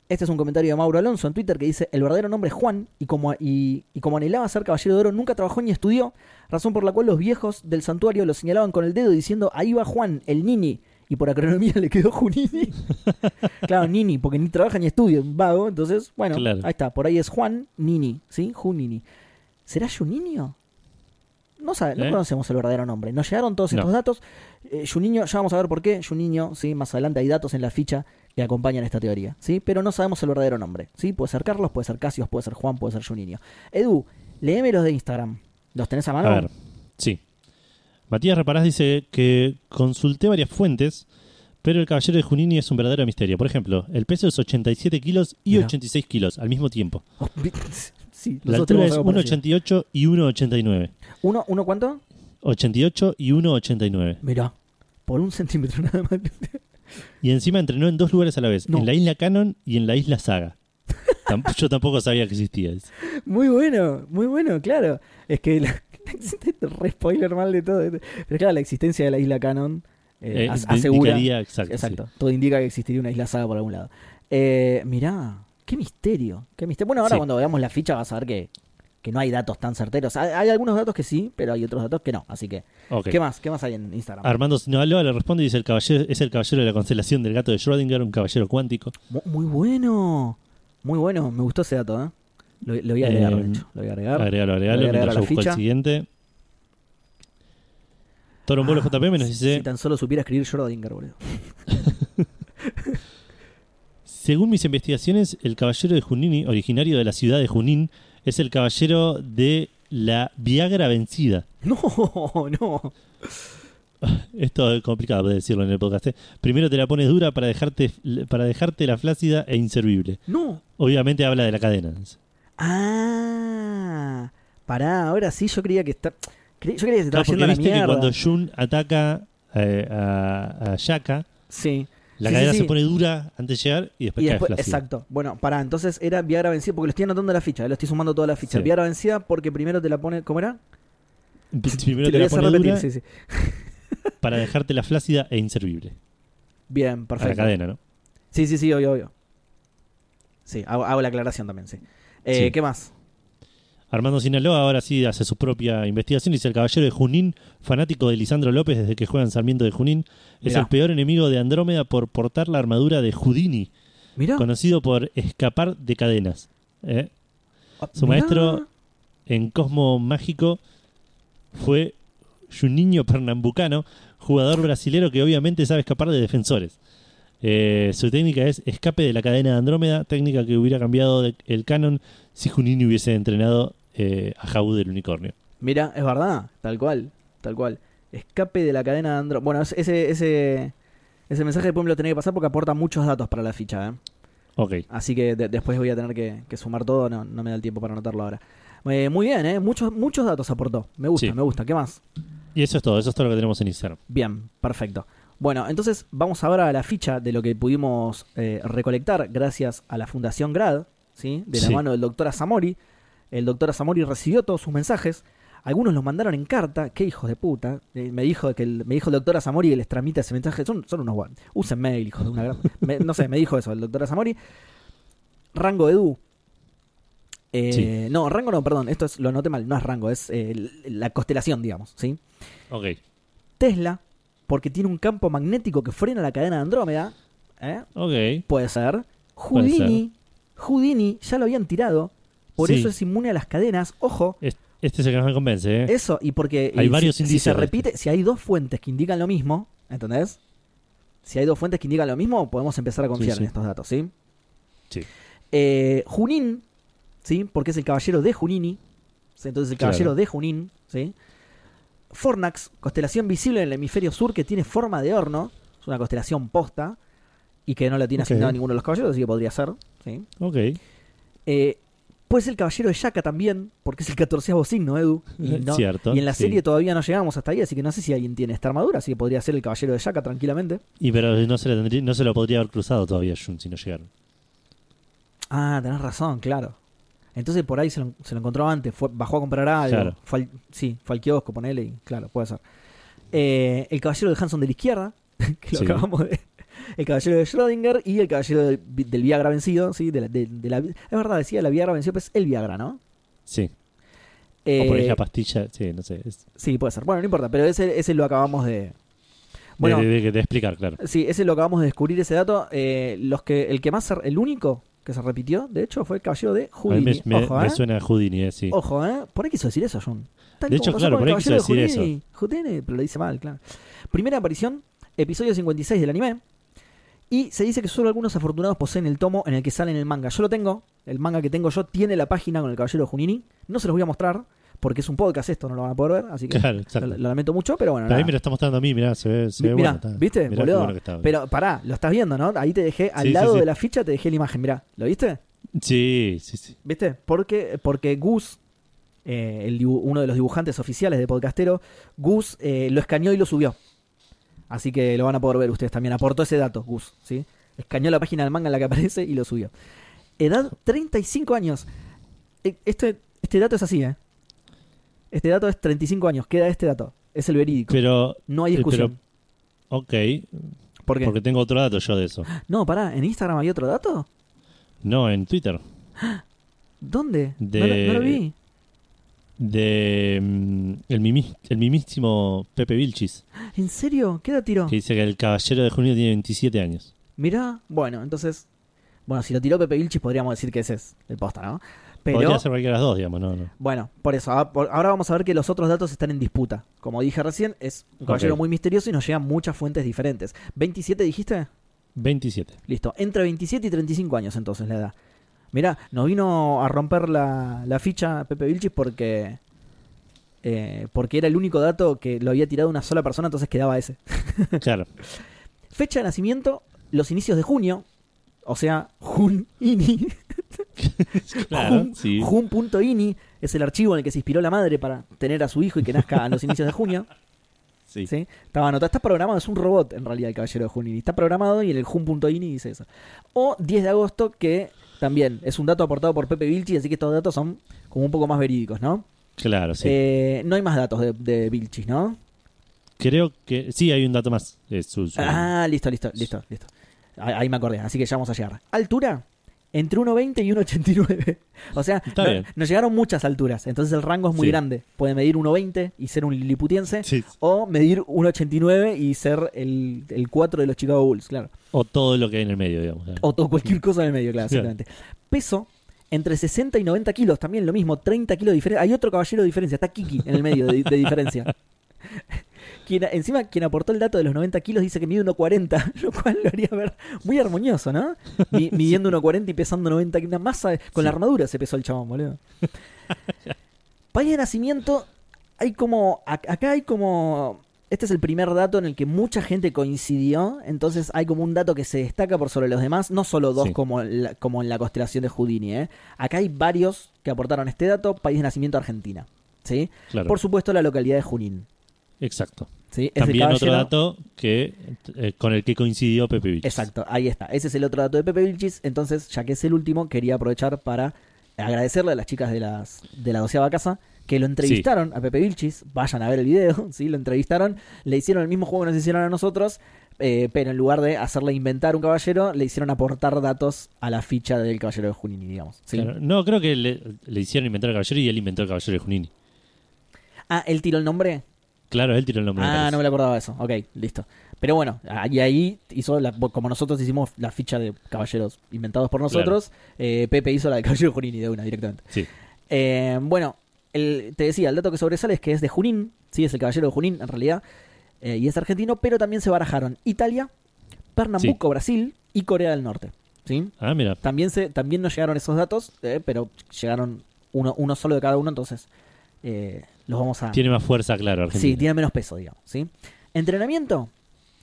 Este es un comentario de Mauro Alonso en Twitter que dice: El verdadero nombre es Juan, y como, y, y como anhelaba ser caballero de oro, nunca trabajó ni estudió, razón por la cual los viejos del santuario lo señalaban con el dedo diciendo: Ahí va Juan, el Nini. Y por acronomía le quedó Junini. claro, Nini, porque ni trabaja ni estudia, un vago. Entonces, bueno, Claro. ahí está. Por ahí es Juan Nini, ¿sí? Junini. ¿Será Juninho? No, sabe, no ¿Eh? conocemos el verdadero nombre. Nos llegaron todos No. estos datos. Eh, Juninho, ya vamos a ver por qué. Juninho, ¿sí? Más adelante hay datos en la ficha que acompañan esta teoría, ¿sí? Pero no sabemos el verdadero nombre, ¿sí? Puede ser Carlos, puede ser Casios, puede ser Juan, puede ser Juninho. Edu, léeme los de Instagram. ¿Los tenés a mano? A ver, sí. Matías Reparás dice que consulté varias fuentes, pero el caballero de Junini es un verdadero misterio. Por ejemplo, el peso es 87 kilos y Mirá. 86 kilos al mismo tiempo. Oh, sí, La altura es algo parecido. 1,88 y 1,89. ¿Uno, ¿Uno cuánto? 88 y 1,89. Mirá, por un centímetro nada más. Y encima entrenó en dos lugares a la vez, No. en la isla Canon y en la isla Saga. Yo tampoco sabía que existía. Muy bueno, muy bueno, claro. Es que la, re spoiler mal de todo. Pero claro, la existencia de la isla Canon eh, Eh, asegura. exacto. Todo indica que existiría una isla saga por algún lado. Eh, mirá, qué misterio. Qué misterio. Bueno, ahora Sí. cuando veamos la ficha vas a ver que, que no hay datos tan certeros. Hay, hay algunos datos que sí, pero hay otros datos que no. Así que. ¿qué más? ¿Qué más hay en Instagram? Armando Sinaloa le responde y dice el caballero es el caballero de la constelación del gato de Schrödinger, un caballero cuántico. Mu- Muy bueno. Muy bueno. Me gustó ese dato, ¿eh? Lo, lo voy a agregar, Eh, de hecho. Lo voy a agregar. Agregalo, agregalo, Voy a agregar a la busco ficha. el siguiente. Torombolo Ah, JPM nos dice, Si tan solo supiera escribir Schrödinger, boludo. según mis investigaciones, el caballero de Junini, originario de la ciudad de Junín, es el caballero de la Viagra vencida. No, no. Esto es complicado de decirlo en el podcast. ¿eh? Primero te la pones dura para dejarte, para dejarte la flácida e inservible. No. Obviamente habla de la cadena. Ah. Pará, ahora sí yo creía que está. Yo creía que se estaba Claro, yendo a la viste que mierda. cuando Jun ataca eh, a, a Shaka, Sí. la Sí, cadena sí, se pone dura antes de llegar y después Y cae después, exacto. Bueno, pará, entonces era Viagra vencida, porque lo estoy anotando la ficha, eh, lo estoy sumando toda la ficha. Viagra vencida porque primero te la pone. ¿Cómo era? Primero Te la pone repetir, dura sí, sí. para dejarte la flácida e inservible. Bien, A la perfecto. cadena, ¿no? Sí, sí, sí, obvio, obvio. Sí, hago, hago la aclaración también, sí. Eh, Sí. ¿Qué más? Armando Sinaloa ahora sí hace su propia investigación. Dice el caballero de Junín, fanático de Lisandro López desde que juega en Sarmiento de Junín, es Mirá. el peor enemigo de Andrómeda por portar la armadura de Houdini, Mirá. conocido por escapar de cadenas. ¿eh? Ah, su mirá. maestro- En Cosmo Mágico fue Juninho Pernambucano, jugador brasilero que obviamente sabe escapar de defensores. Eh, su técnica es escape de la cadena de Andrómeda, técnica que hubiera cambiado de- el canon si Juninho hubiese entrenado eh, a Jaú del unicornio. Mira, es verdad, tal cual, tal cual. Escape de la cadena de Andro. Bueno, es- ese, ese, ese mensaje después me lo tenía que pasar porque aporta muchos datos para la ficha, ¿eh? Ok. Así que de- después voy a tener que, que sumar todo, no, no me da el tiempo para anotarlo ahora. Eh, muy bien, ¿eh? Muchos, muchos datos aportó. Me gusta, Sí. me gusta. ¿Qué más? Y eso es todo, eso es todo lo que tenemos en Instagram. Bien, perfecto. Bueno, entonces vamos ahora a la ficha de lo que pudimos eh, recolectar gracias a la Fundación Grad, ¿sí? De la Sí. mano del doctor Asamori. El doctor Asamori recibió todos sus mensajes. Algunos los mandaron en carta. Qué hijos de puta. Eh, me dijo que el, me dijo el doctor Asamori que les tramita ese mensaje. Son, son unos guan. Usen mail, hijos de una gran. me- no sé, me dijo eso el doctor Asamori. Rango Edu. Eh, No, rango no, perdón. Esto es, lo noté mal. No es rango, es eh, la constelación, digamos. ¿sí? Ok. Tesla, porque tiene un campo magnético que frena la cadena de Andrómeda. ¿eh? Ok. Puede ser. Puede Houdini, Houdini ya lo habían tirado. Por Sí. eso es inmune a las cadenas. Ojo, Es- Este es el que más me convence, ¿eh? eso. Y porque Hay y varios si, si indicios se de esto. repite, si hay dos fuentes que indican lo mismo, ¿entendés? Si hay dos fuentes que indican lo mismo, podemos empezar a confiar Sí, sí. en estos datos, ¿sí? Sí. Eh, Junín, ¿sí? Porque es el caballero de Junini. Entonces el Claro. caballero de Junín, ¿sí? Fornax, constelación visible en el hemisferio sur que tiene forma de horno. Es una constelación posta. Y que no la tiene Ok. asignado ninguno de los caballeros, así que podría ser. ¿sí? Ok. Eh, puede ser el caballero de Yaka también, porque es el catorceavo signo, Edu. Y, no- Cierto. y en la sí. serie todavía no llegamos hasta ahí, así que no sé si alguien tiene esta armadura, así que podría ser el caballero de Yaka tranquilamente. Y pero no se, le tendría- no se lo podría haber cruzado todavía Jun si no llegaron. Ah, tenés razón, claro. Entonces por ahí se lo, se lo encontró antes, fue, bajó a comprar algo. Claro. Fue al- sí, fue al kiosco, ponele y claro, puede ser. Eh, el caballero de Hanson de la izquierda, que lo Sí. acabamos de. El caballero de Schrödinger y el caballero del, del Viagra vencido, ¿sí? De la, de- de la- es verdad, decía la Viagra vencido, pero es el Viagra, ¿no? Sí. Eh, o por ahí la pastilla. Sí, no sé. es- sí, puede ser. Bueno, no importa, pero ese, ese lo acabamos de. Bueno, de, de- de- explicar, claro. sí, ese lo acabamos de descubrir ese dato. Eh, los que, el que más, el único que se repitió, de hecho, fue el caballero de A mí Houdini. me, me- Ojo, me ¿eh? suena a Houdini, eh, sí. Ojo, ¿eh? Por ahí quiso decir eso. Tal De hecho, claro, por ahí quiso de decir Houdini. Houdini, pero lo dice mal, claro. Primera aparición, episodio 56 del anime. Y se dice que solo algunos afortunados poseen el tomo en el que sale en el manga. Yo lo tengo, el manga que tengo yo tiene la página con el caballero de Junini. No se los voy a mostrar, porque es un podcast esto, no lo van a poder ver, así que Claro, lo, lo lamento mucho, pero bueno. Nada. me lo está mostrando a mí, mirá, se ve, se ve Mirá, bueno. está. ¿viste, Mirá qué boludo? bueno que está. Pero pará, lo estás viendo, ¿no? Ahí te dejé, al Sí, lado sí. de la ficha te dejé la imagen, mirá. ¿Lo viste? Sí, sí, sí. ¿Viste? Porque, porque Gus, eh, el uno de los dibujantes oficiales de Podcastero, Gus eh, lo escaneó y lo subió. Así que lo van a poder ver ustedes también. Aportó ese dato, Gus, ¿sí? Escaneó la página del manga en la que aparece y lo subió. Edad 35 años. Eh, Este, este dato es así, ¿eh? Este dato es 35 años. Queda este dato. Es el verídico. Pero, no hay eh, discusión. ok, ¿Por qué? porque tengo otro dato yo de eso. No, pará. ¿En Instagram había otro dato? No, en Twitter. ¿Dónde? De- No, lo, no lo vi. De mm, el, mimi- el mimísimo Pepe Vilchis, ¿En serio? ¿Qué edad tiró? que dice que el caballero de junio tiene 27 años. Mirá, bueno, entonces. Bueno, si lo tiró Pepe Vilchis, podríamos decir que ese es el posta, ¿no? Pero. Podría ser cualquiera de las dos, digamos, no, no. Bueno, por eso. a- por- Ahora vamos a ver que los otros datos están en disputa. Como dije recién, es un caballero Ok. muy misterioso y nos llegan muchas fuentes diferentes. ¿27 dijiste? 27. Listo. Entre 27 y 35 años entonces la edad. Mirá, nos vino a romper la, la ficha Pepe Vilchis porque eh, porque era el único dato que lo había tirado una sola persona, entonces quedaba ese. Claro. Fecha de nacimiento, los inicios de junio, o sea, Jun-ini. Claro, Jun- sí. Jun.ini es el archivo en el que se inspiró la madre para tener a su hijo y que nazca a los inicios de junio. Sí. ¿sí? Estaba anotado, está programado, es un robot en realidad el caballero de Junini. Está programado y en el Jun.ini dice eso. O 10 de agosto, que también es un dato aportado por Pepe Vilchi, así que estos datos son como un poco más verídicos, ¿no? Claro, sí. Eh, no hay más datos de, de Vilchis, ¿no? Creo que sí hay un dato más. Es su- su- Ah, listo, listo, listo, listo. Ahí, ahí me acordé, así que ya vamos a llegar. Altura, entre 1,20 y 1,89. O sea, no- nos llegaron muchas alturas, entonces el rango es muy Sí. grande. Puede medir 1,20 y ser un liliputiense, Sí. o medir 1,89 y ser el, el 4 de los Chicago Bulls, claro. O todo lo que hay en el medio, digamos. claro. O todo, cualquier cosa en el medio, claro, Claro. exactamente. Peso, entre 60 y 90 kilos, también lo mismo, 30 kilos de diferencia. Hay otro caballero de diferencia, está Kiki en el medio de, de diferencia. Quien, encima, quien aportó el dato de los 90 kilos dice que mide 1,40, lo cual lo haría ver muy armonioso, ¿no? Mi- midiendo 1,40 y pesando 90 kilos. Una masa, con la armadura se pesó el chabón, boludo. País de nacimiento, hay como. ac- Acá hay como. Este es el primer dato en el que mucha gente coincidió. Entonces hay como un dato que se destaca por sobre los demás. No solo dos Sí. como, la- como en la constelación de Houdini. ¿eh? Acá hay varios que aportaron este dato. País de nacimiento Argentina. ¿sí? Claro. Por supuesto, la localidad de Junín. Exacto. También otro dato que eh, con el que coincidió Pepe Vilches. Exacto, ahí está. Ese es el otro dato de Pepe Vilchis. Entonces, ya que es el último, quería aprovechar para agradecerle a las chicas de, las, de la doceava casa que lo entrevistaron a Pepe Vilchis. Vayan a ver el video, ¿sí? Lo entrevistaron. Le hicieron el mismo juego que nos hicieron a nosotros, eh, pero en lugar de hacerle inventar un caballero, le hicieron aportar datos a la ficha del caballero de Junini, digamos. ¿sí? Claro. No, creo que le, le hicieron inventar el caballero y él inventó el caballero de Junini. Ah, él tiró el nombre. Claro, él tiró el nombre. Ah, no me lo acordaba de eso. Ok, listo. Pero bueno, y ahí hizo, la- como nosotros hicimos la ficha de caballeros inventados por nosotros, eh, Pepe hizo la de caballero Junini de una directamente. Sí. Eh, bueno, el- te decía, el dato que sobresale es que es de Junín, sí, es el caballero de Junín en realidad, eh, y es argentino, pero también se barajaron Italia, Pernambuco, Brasil y Corea del Norte. ¿sí? Ah, mira. También, se, también nos llegaron esos datos, pero llegaron uno, uno solo de cada uno, entonces eh, los vamos a... Tiene más fuerza, claro, Argentina. Sí, tiene menos peso, digamos. ¿sí? Entrenamiento,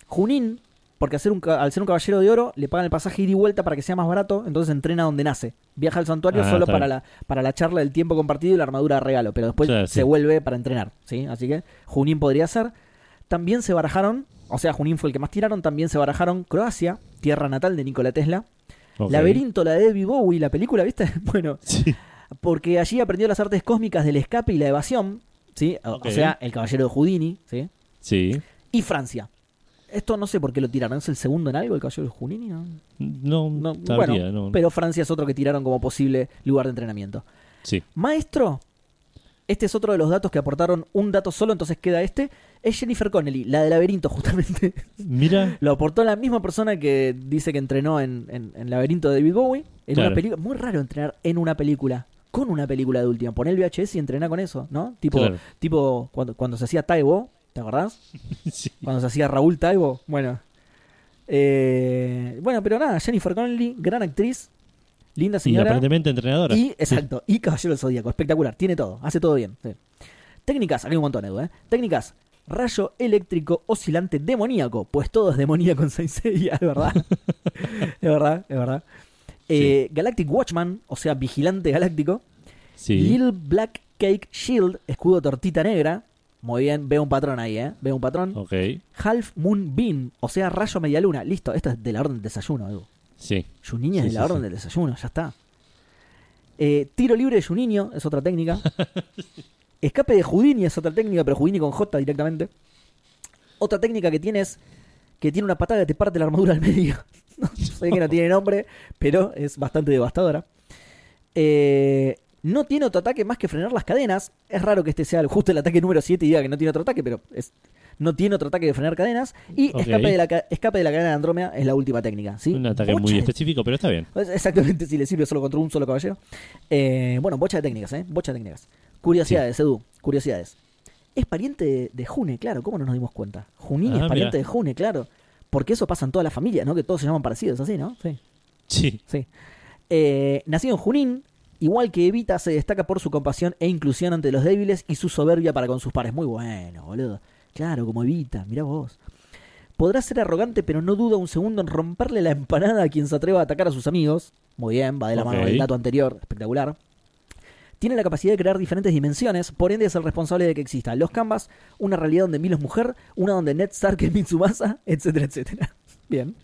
Junín, porque al ser, un, ca- al ser un caballero de oro, le pagan el pasaje ida y vuelta para que sea más barato, entonces entrena donde nace. Viaja al santuario Ah, solo para la, para la charla del tiempo compartido y la armadura de regalo, pero después se sí. vuelve para entrenar. ¿sí? Así que Junín podría ser. También se barajaron, o sea, Junín fue el que más tiraron, también se barajaron Croacia, tierra natal de Nikola Tesla. Ok. Laberinto, la de David Bowie, la película, ¿viste? Bueno, Sí. Porque allí aprendió las artes cósmicas del escape y la evasión, ¿sí? O- sea, el caballero de Houdini, ¿sí? Sí. Y Francia. Esto no sé por qué lo tiraron. ¿Es el segundo en algo el caballero de Houdini? No, No, No, bueno, no. pero Francia es otro que tiraron como posible lugar de entrenamiento. Sí. Maestro, este es otro de los datos que aportaron un dato solo, entonces queda este. Es Jennifer Connelly, la de Laberinto, justamente. Mira, Lo aportó la misma persona que dice que entrenó en, en, en Laberinto de David Bowie. En Claro. una película. Muy raro entrenar en una película. Con una película de última. Poner el VHS y entrenar con eso, ¿no? Tipo, Claro. tipo cuando, cuando se hacía Taibo, ¿te acordás? sí. Cuando se hacía Raúl Taibo. Bueno. Eh, bueno, pero nada, Jennifer Connelly, gran actriz. Linda y señora. aparentemente entrenadora. Y, exacto, y Caballero del Zodíaco, espectacular, tiene todo, hace todo bien. sí. Técnicas, aquí hay un montón, Edu, ¿eh? Técnicas, rayo eléctrico oscilante demoníaco, pues todo es demoníaco en Saint Seiya, es verdad. es verdad, es verdad. Eh, Galactic Watchman, o sea, vigilante galáctico. Sí. Little Black Cake Shield, escudo tortita negra. Muy bien, veo un patrón ahí, ¿eh? Veo un patrón. Ok. Half Moon Beam, o sea, rayo media luna. Listo, esto es de la orden del desayuno, Edu. Sí. Juninho es de la orden del desayuno, ya está. Eh, tiro libre de Juninho es otra técnica. Escape de Houdini es otra técnica, pero Houdini con J directamente. Otra técnica que tiene es que tiene una patada que te parte la armadura al medio. No, sé que no tiene nombre, pero es bastante devastadora. Eh, no tiene otro ataque más que frenar las cadenas. Es raro que este sea justo el ataque número 7 y diga que no tiene otro ataque, pero es, no tiene otro ataque de frenar cadenas. Y escape, de la, ca- escape de la cadena de Andrómeda es la última técnica. ¿sí? Un ataque Bocha muy específico, pero está bien. Exactamente, si le sirve solo contra un solo caballero. Eh, bueno, bocha de técnicas, ¿eh? Bocha de técnicas. Curiosidades, Edu, curiosidades. Es pariente de, de June, claro, ¿cómo no nos dimos cuenta? Junini Ah, es pariente mira. de June, claro. Porque eso pasa en toda la familia, ¿no? Que todos se llaman parecidos, así, ¿no? Sí, Sí. sí. Eh, nacido en Junín, Igual que Evita se destaca por su compasión e inclusión ante los débiles y su soberbia para con sus pares. Muy bueno, boludo. Claro, como Evita, mirá vos. Podrá ser arrogante, pero no duda un segundo en romperle la empanada a quien se atreva a atacar a sus amigos. Muy bien, va de la mano del dato anterior, espectacular. Tiene la capacidad de crear diferentes dimensiones, por ende es el responsable de que existan los canvas, una realidad donde Milo es mujer, una donde Ned Stark es Mitsumasa, etcétera, etcétera. Bien.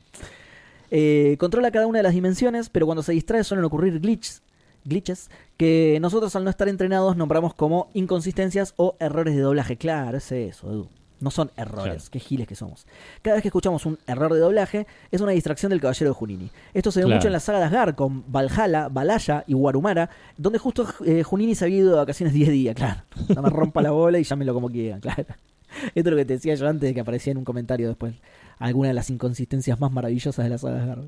Eh, controla cada una de las dimensiones, pero cuando se distrae suelen ocurrir glitches, glitches que nosotros al no estar entrenados nombramos como inconsistencias o errores de doblaje. Claro, es eso, Edu. No son errores, Claro. qué giles que somos. Cada vez que escuchamos un error de doblaje, es una distracción del caballero de Junini. Esto se ve Claro. mucho en la saga de Asgard con Valhalla, Balaya y Warumara, donde justo eh, Junini se había ido de vacaciones 10 días, claro. No me rompa la bola y llámelo como quieran, claro. Esto es lo que te decía yo antes de que aparecía en un comentario después. Alguna de las inconsistencias más maravillosas de la saga de Asgard.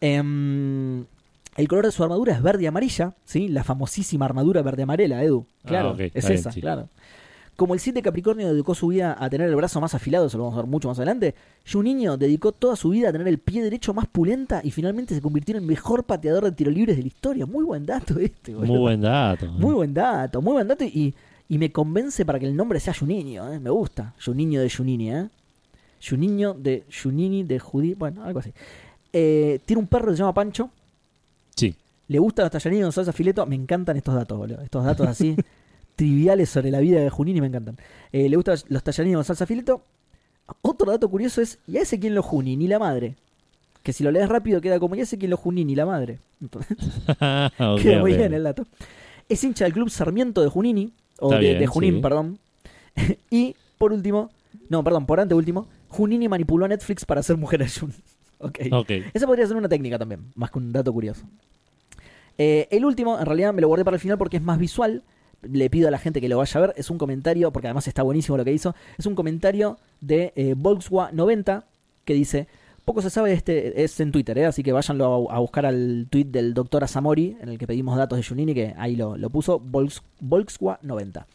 Em, el color de su armadura es verde y amarilla, ¿sí? La famosísima armadura verde amarela, Edu. Ah, Claro, es está bien, esa, sí. claro. Como el 7 Capricornio dedicó su vida a tener el brazo más afilado, eso lo vamos a ver mucho más adelante, Juninho dedicó toda su vida a tener el pie derecho más pulenta y finalmente se convirtió en el mejor pateador de tiro libres de la historia. Muy buen dato este, boludo. Muy buen dato. Muy buen dato, muy buen dato y, y me convence para que el nombre sea Juninho, ¿eh? me gusta. Juninho de Junini, ¿eh? Juninho de Junini de Judí, bueno, algo así. Eh, tiene un perro que se llama Pancho, Sí. le gusta los tallarines con salsa fileto, me encantan estos datos, boludo. Estos datos así triviales sobre la vida de Junini me encantan. Eh, le gustan los tallarines con salsa fileto. Otro dato curioso es, ¿y a ese quién lo Junini? La madre. Que si lo lees rápido queda como, ¿y a ese quién lo Junini? La madre. Entonces, Queda muy bien el dato. Es hincha del club Sarmiento de Junini, o de, bien, de Junín, sí. perdón. y por último, no, perdón, por anteúltimo, Junini manipuló a Netflix para hacer mujer a Jun. ok. Ok. Esa podría ser una técnica también, más que un dato curioso. Eh, el último, en realidad me lo guardé para el final porque es más visual. Le pido a la gente que lo vaya a ver. Es un comentario, porque además está buenísimo lo que hizo. Es un comentario de eh, Volkswagen90 que dice: Poco se sabe de este. Es en Twitter, ¿eh? así que váyanlo a, buscar al tweet del doctor Asamori, en el que pedimos datos de Junini, que ahí lo, lo puso. Volks, Volkswagen90.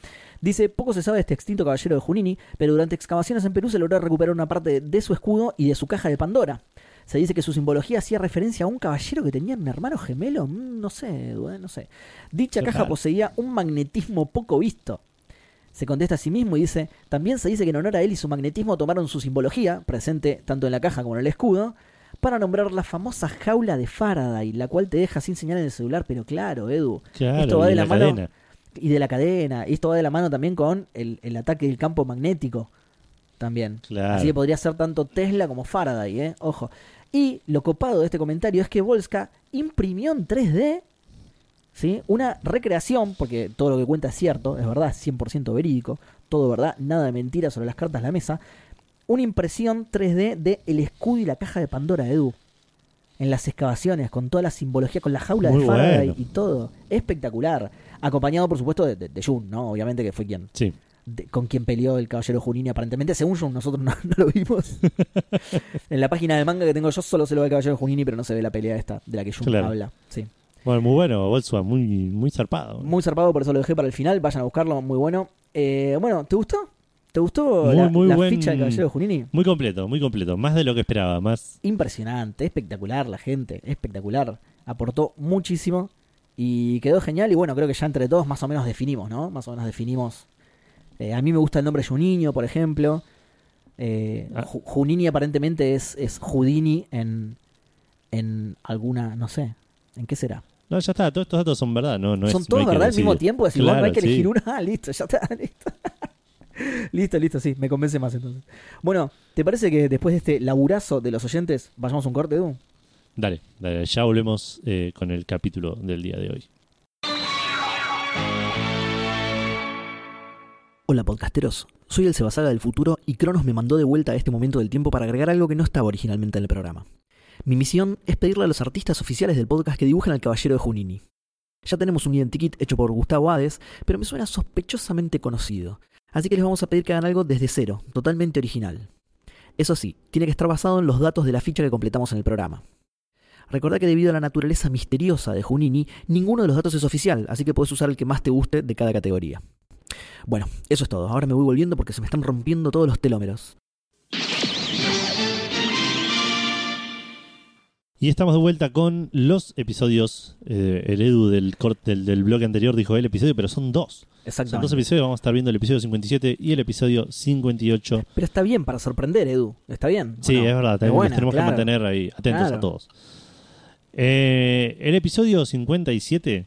Dice, poco se sabe de este extinto caballero de Junini, pero durante excavaciones en Perú se logró recuperar una parte de su escudo y de su caja de Pandora. Se dice que su simbología hacía referencia a un caballero que tenía un hermano gemelo. Mm, no sé, no sé. Dicha caja poseía un magnetismo poco visto. Se contesta a sí mismo y dice, también se dice que en honor a él y su magnetismo tomaron su simbología, presente tanto en la caja como en el escudo, para nombrar la famosa jaula de Faraday, la cual te deja sin señal en el celular, pero claro, Edu, Claro, Esto va de la mano- cadena. y de la cadena, y esto va de la mano también con el, el ataque del campo magnético, también. Claro. Así que podría ser tanto Tesla como Faraday, ¿eh? Ojo. Y lo copado de este comentario es que Volska imprimió en 3D ¿sí? una recreación, porque todo lo que cuenta es cierto, es verdad, es 100% verídico, todo verdad, nada de mentira sobre las cartas de la mesa. Una impresión 3D de el escudo y la caja de Pandora, Edu. En las excavaciones, con toda la simbología, con la jaula Muy de Faraday bueno. y todo. Espectacular. Acompañado, por supuesto, de, de, de Jun, ¿no? Obviamente que fue quien, Sí. De- con quien peleó el caballero Junini aparentemente. Según Jun, nosotros no, no lo vimos. en la página de manga que tengo yo solo se lo ve el caballero Junini, pero no se ve la pelea esta de la que Jun Claro. habla. Sí. Bueno, muy bueno, Volkswagen, muy, muy zarpado. Muy zarpado, por eso lo dejé para el final. Vayan a buscarlo, muy bueno. Eh, bueno, ¿te gustó? ¿Te gustó Muy, la, muy la buen- ficha del caballero Junini? Muy completo, muy completo. Más de lo que esperaba, más... Impresionante, espectacular la gente, espectacular. Aportó muchísimo y quedó genial. Y bueno, creo que ya entre todos más o menos definimos, ¿no? Más o menos definimos. Eh, a mí me gusta el nombre Juninho, por ejemplo. Eh, Ah. Ju- Junini aparentemente es, es Houdini en, en alguna, no sé, ¿en qué será? No, ya está, todos estos datos son verdad, no, no Son es, todos verdad al mismo tiempo, decir, bueno, no hay que Claro, elegir sí. uno. Ah, listo, ya está, listo. listo, listo, sí, me convence más entonces. Bueno, ¿te parece que después de este laburazo de los oyentes, vayamos a un corte, Edu? Dale, dale, ya volvemos eh, con el capítulo del día de hoy. Hola podcasteros, soy el Sebasaga del futuro y Cronos me mandó de vuelta a este momento del tiempo para agregar algo que no estaba originalmente en el programa. Mi misión es pedirle a los artistas oficiales del podcast que dibujen al caballero de Junini. Ya tenemos un identikit hecho por Gustavo Hades, pero me suena sospechosamente conocido. Así que les vamos a pedir que hagan algo desde cero, totalmente original. Eso sí, tiene que estar basado en los datos de la ficha que completamos en el programa. Recordá que debido a la naturaleza misteriosa de Junini, ninguno de los datos es oficial, así que puedes usar el que más te guste de cada categoría. Bueno, eso es todo. Ahora me voy volviendo porque se me están rompiendo todos los telómeros. Y estamos de vuelta con los episodios. eh, el Edu del, cort- del, del bloque anterior dijo el episodio, pero son dos. Son dos Exactamente. episodios. Vamos a estar viendo el episodio 57 y el episodio 58. Pero está bien para sorprender, Edu. Está bien. ¿o Sí, no? es verdad. Tenemos, buena, tenemos claro. que mantener ahí atentos Claro. a todos. Eh, el episodio 57,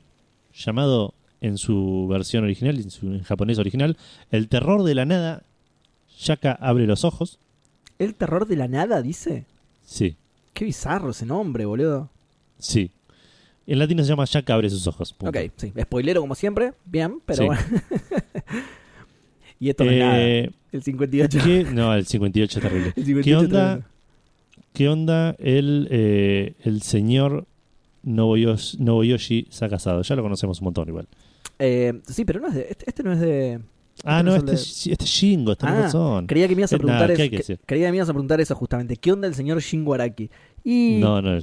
llamado en su versión original, en su en japonés original, El terror de la nada. Shaka abre los ojos. ¿El terror de la nada, dice? Sí, Qué bizarro ese nombre, boludo. sí. En latino se llama Shaka abre sus ojos. punto. Ok, sí. Spoilero como siempre. Bien, pero Sí. bueno. y esto no es nada. Eh, El 58. ¿qué? No, el 58 es terrible. El 58 ¿Qué onda? ¿Qué onda el, eh, el señor Nobuyoshi, Nobuyoshi Sakasado? Ya lo conocemos un montón igual. Eh, sí, pero no es de. Este, este no es de. Ah, no, no es este, es- este es Shingo, tenés Ah, razón. Creía que me ibas a preguntar nada, eso. ¿qué hay que decir? creía que me ibas a preguntar eso justamente. ¿Qué onda el señor Shingo Araki? Y. No, no. eh,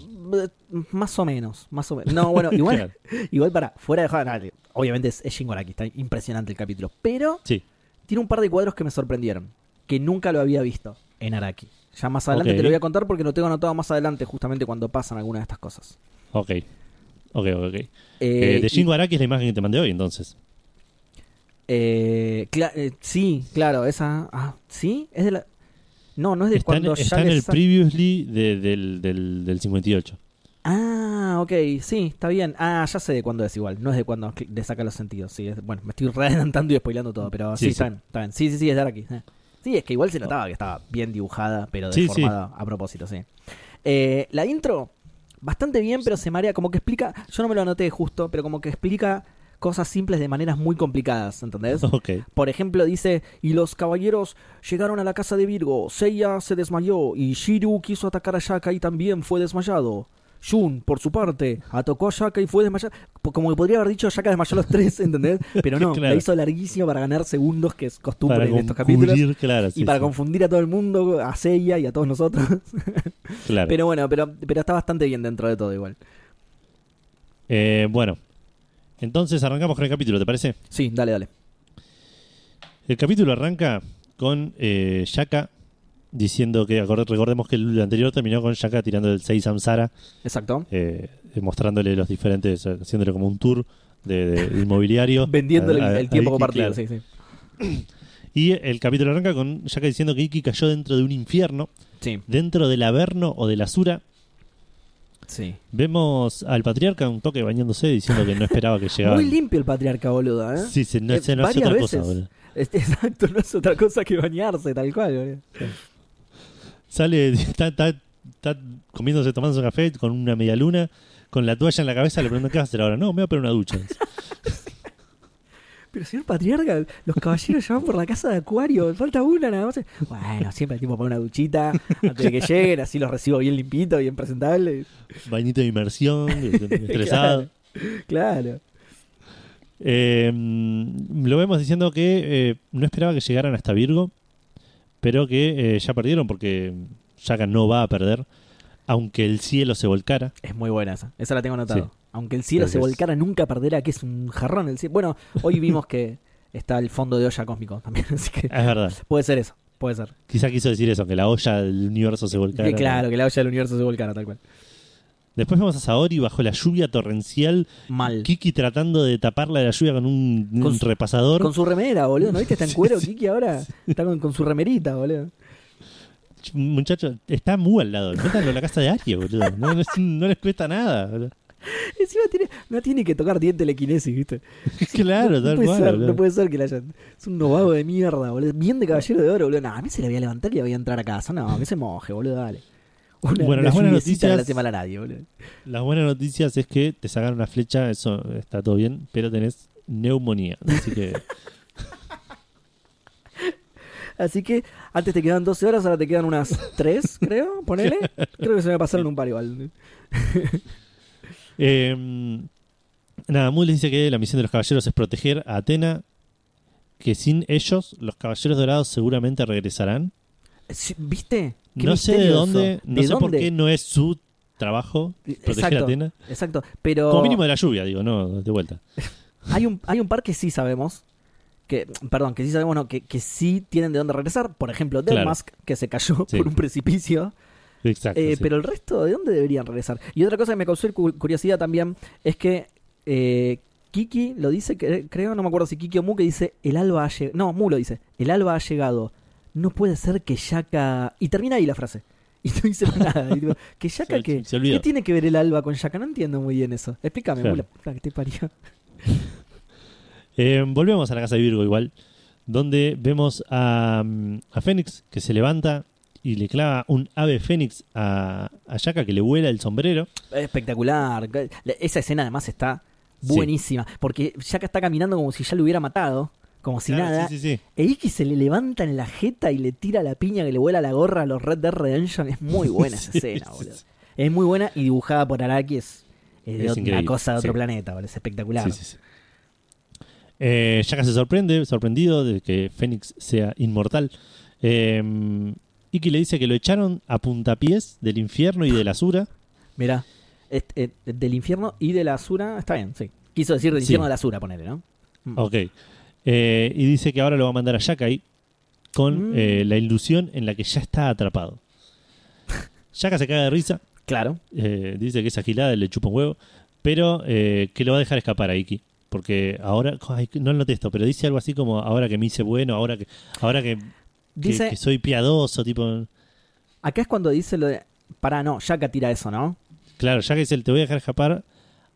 Más o menos, más o menos. No, bueno, igual, Claro. igual para, fuera de nada, obviamente es, es Shingo Araki, está impresionante el capítulo, pero Sí. tiene un par de cuadros que me sorprendieron, que nunca lo había visto en Araki. Ya más adelante te lo voy a contar porque lo tengo anotado más adelante, justamente cuando pasan algunas de estas cosas. Ok. Ok, ok, ok. Eh, Eh, de Shingo Araki es la imagen que te mandé hoy, entonces. eh, cla- eh, sí, claro, esa. Ah, ¿sí? Es de la. No, no es de Está, en, cuando ya está en el previously de- del, del, del 58. Ah, ok, sí, está bien. Ah, ya sé de cuándo es igual. No es de cuándo cl- le saca los sentidos. Sí, es- bueno, me estoy adelantando y spoilando todo, pero sí, Sí, está sí. bien, está bien. Sí, sí, sí, es de aquí. Sí, es que igual se notaba que estaba bien dibujada, pero Sí, deformada a propósito, sí. Eh, la intro, bastante bien, pero se marea, como que explica, yo no me lo anoté justo, pero como que explica cosas simples de maneras muy complicadas, ¿entendés? Ok. Por ejemplo, dice, y los caballeros llegaron a la casa de Virgo, Seiya se desmayó y Shiru quiso atacar a Shaka y también fue desmayado. Jun, por su parte, atacó a Shaka y fue desmayado. Po- Como que podría haber dicho Shaka desmayó a los tres, ¿entendés? Pero no, Claro. la hizo larguísima para ganar segundos, que es costumbre Para en estos capítulos. cubrir, claro. sí, y para sí, confundir a todo el mundo, a Seiya y a todos nosotros. claro. Pero bueno, pero, pero está bastante bien dentro de todo igual. Eh, bueno. Entonces arrancamos con el capítulo, ¿te parece? Sí, dale, dale. El capítulo arranca con eh, Shaka diciendo que, recordemos que el anterior terminó con Shaka tirando el 6 Samsara, Exacto. eh, mostrándole los diferentes, haciéndole como un tour de, de inmobiliario. Vendiéndole A- el, a- el tiempo compartido, sí, sí. Y el capítulo arranca con Shaka diciendo que Iki cayó dentro de un infierno, Sí, dentro del Averno o del Asura. sí. Vemos al patriarca un toque bañándose diciendo que no esperaba que llegara. Muy limpio el patriarca, boludo, ¿eh? Sí, sí, no, Eh, no hace otra cosa, boludo. Este, exacto, no es otra cosa que bañarse, tal cual, boludo. Sale, está, está, está comiéndose, tomándose un café con una media luna, con la toalla en la cabeza, le preguntan qué vas a hacer ahora. No, me voy a poner una ducha. Pero señor patriarca, los caballeros ya van por la casa de Acuario, falta una nada más. Bueno, siempre hay tiempo para una duchita antes de que lleguen, así los recibo bien limpitos, bien presentables. Bañito de inmersión, estresado. Claro. Eh, lo vemos diciendo que eh, no esperaba que llegaran hasta Virgo, pero que eh, ya perdieron porque Shaka no va a perder, aunque el cielo se volcara. Es muy buena esa, esa la tengo anotado. Sí. Aunque el cielo se volcara, nunca perderá, que es un jarrón el cielo. Bueno, hoy vimos que está el fondo de olla cósmico también, así que Es verdad. puede ser eso, puede ser. Quizá quiso decir eso, que la olla del universo se volcara. Que claro, que la olla del universo se volcara, tal cual. Después vemos a Saori bajo la lluvia torrencial, Mal. Kiki tratando de taparla de la lluvia con un, Con un su- repasador. Con su remera, boludo. ¿No viste? Está en cuero, Sí. Kiki, ahora. Está con, con su remerita, boludo. Muchacho, está muy al lado. Métanlo en la casa de Aria, boludo. No, no, es- no les cuesta nada. boludo. Encima tiene, no tiene que tocar diente telequinesis, ¿viste? claro, no, no puede ser, no puede ser que la hayan. Es un novago de mierda, boludo. Bien de caballero de oro, boludo. No, a mí se le voy a levantar y le voy a entrar a casa. No, que se moje, boludo, dale. Una, Bueno, las buenas noticias- hace mal a nadie, boludo. Las buenas noticias es que te sacaron una flecha, eso está todo bien, pero tenés neumonía. Así que Así que antes te quedan 12 horas, ahora te quedan unas 3, creo. Ponele. Creo que se me pasaron un par igual. Eh, nada, Mu les dice que la misión de los caballeros es proteger a Atena, que sin ellos los caballeros dorados seguramente regresarán. ¿Viste? No sé de dónde, no ¿De sé por qué no es su trabajo proteger a Exacto, Atena. exacto. Pero Como mínimo de la lluvia, digo, no, de vuelta. hay un, hay un par que sí sabemos. Que, perdón, que sí sabemos, no, que, que sí tienen de dónde regresar. Por ejemplo, Claro. Delmask, que se cayó Sí. por un precipicio. Exacto. Eh, sí. Pero el resto, ¿de dónde deberían regresar? Y otra cosa que me causó cu- curiosidad también es que eh, Kiki lo dice, creo, no me acuerdo si Kiki o Mu, que dice, el alba ha llegado. No, Mu lo dice, el alba ha llegado. No puede ser que Yaka... Y termina ahí la frase. Y no más nada. Y digo, ¿Que Yaka Se- qué? se olvidó. ¿Qué tiene que ver el alba con Yaka? No entiendo muy bien eso. Explícame, Claro. Que te parió. Eh, volvemos a la casa de Virgo igual, donde vemos a, mm, a Fénix que se levanta y le clava un ave Fénix a, a Yaka que le vuela el sombrero. Espectacular. Esa escena además está Sí. buenísima. Porque Yaka está caminando como si ya lo hubiera matado. Como si Claro, nada. Sí, sí, sí. E Iki se le levanta en la jeta y le tira la piña que le vuela la gorra a los Red Dead Redemption. Es muy buena esa escena, boludo. Es muy buena y dibujada por Araki es, es Es una cosa de otro planeta, boludo. Es espectacular. Sí, sí, sí. Eh, Yaka se sorprende, sorprendido de que Fénix sea inmortal. Eh, Iki le dice que lo echaron a puntapiés del infierno y de la Asura. Mirá, est- eh, del infierno y de la Asura, está bien, sí. Quiso decir del infierno de la Asura, ponele, ¿no? Mm. Ok. Eh, y dice que ahora lo va a mandar a Yakai con Mm. eh, la ilusión en la que ya está atrapado. Yaka se caga de risa, Claro. eh, dice que es agilada le chupa un huevo, pero que lo va a dejar escapar a Iki. Porque ahora, ay, no lo esto, pero dice algo así como ahora que me hice bueno, ahora que, ahora que, Dice, que soy piadoso, tipo. acá es cuando dice lo de. Pará, no, Yaka tira eso, ¿no? Claro, que dice, te voy a dejar escapar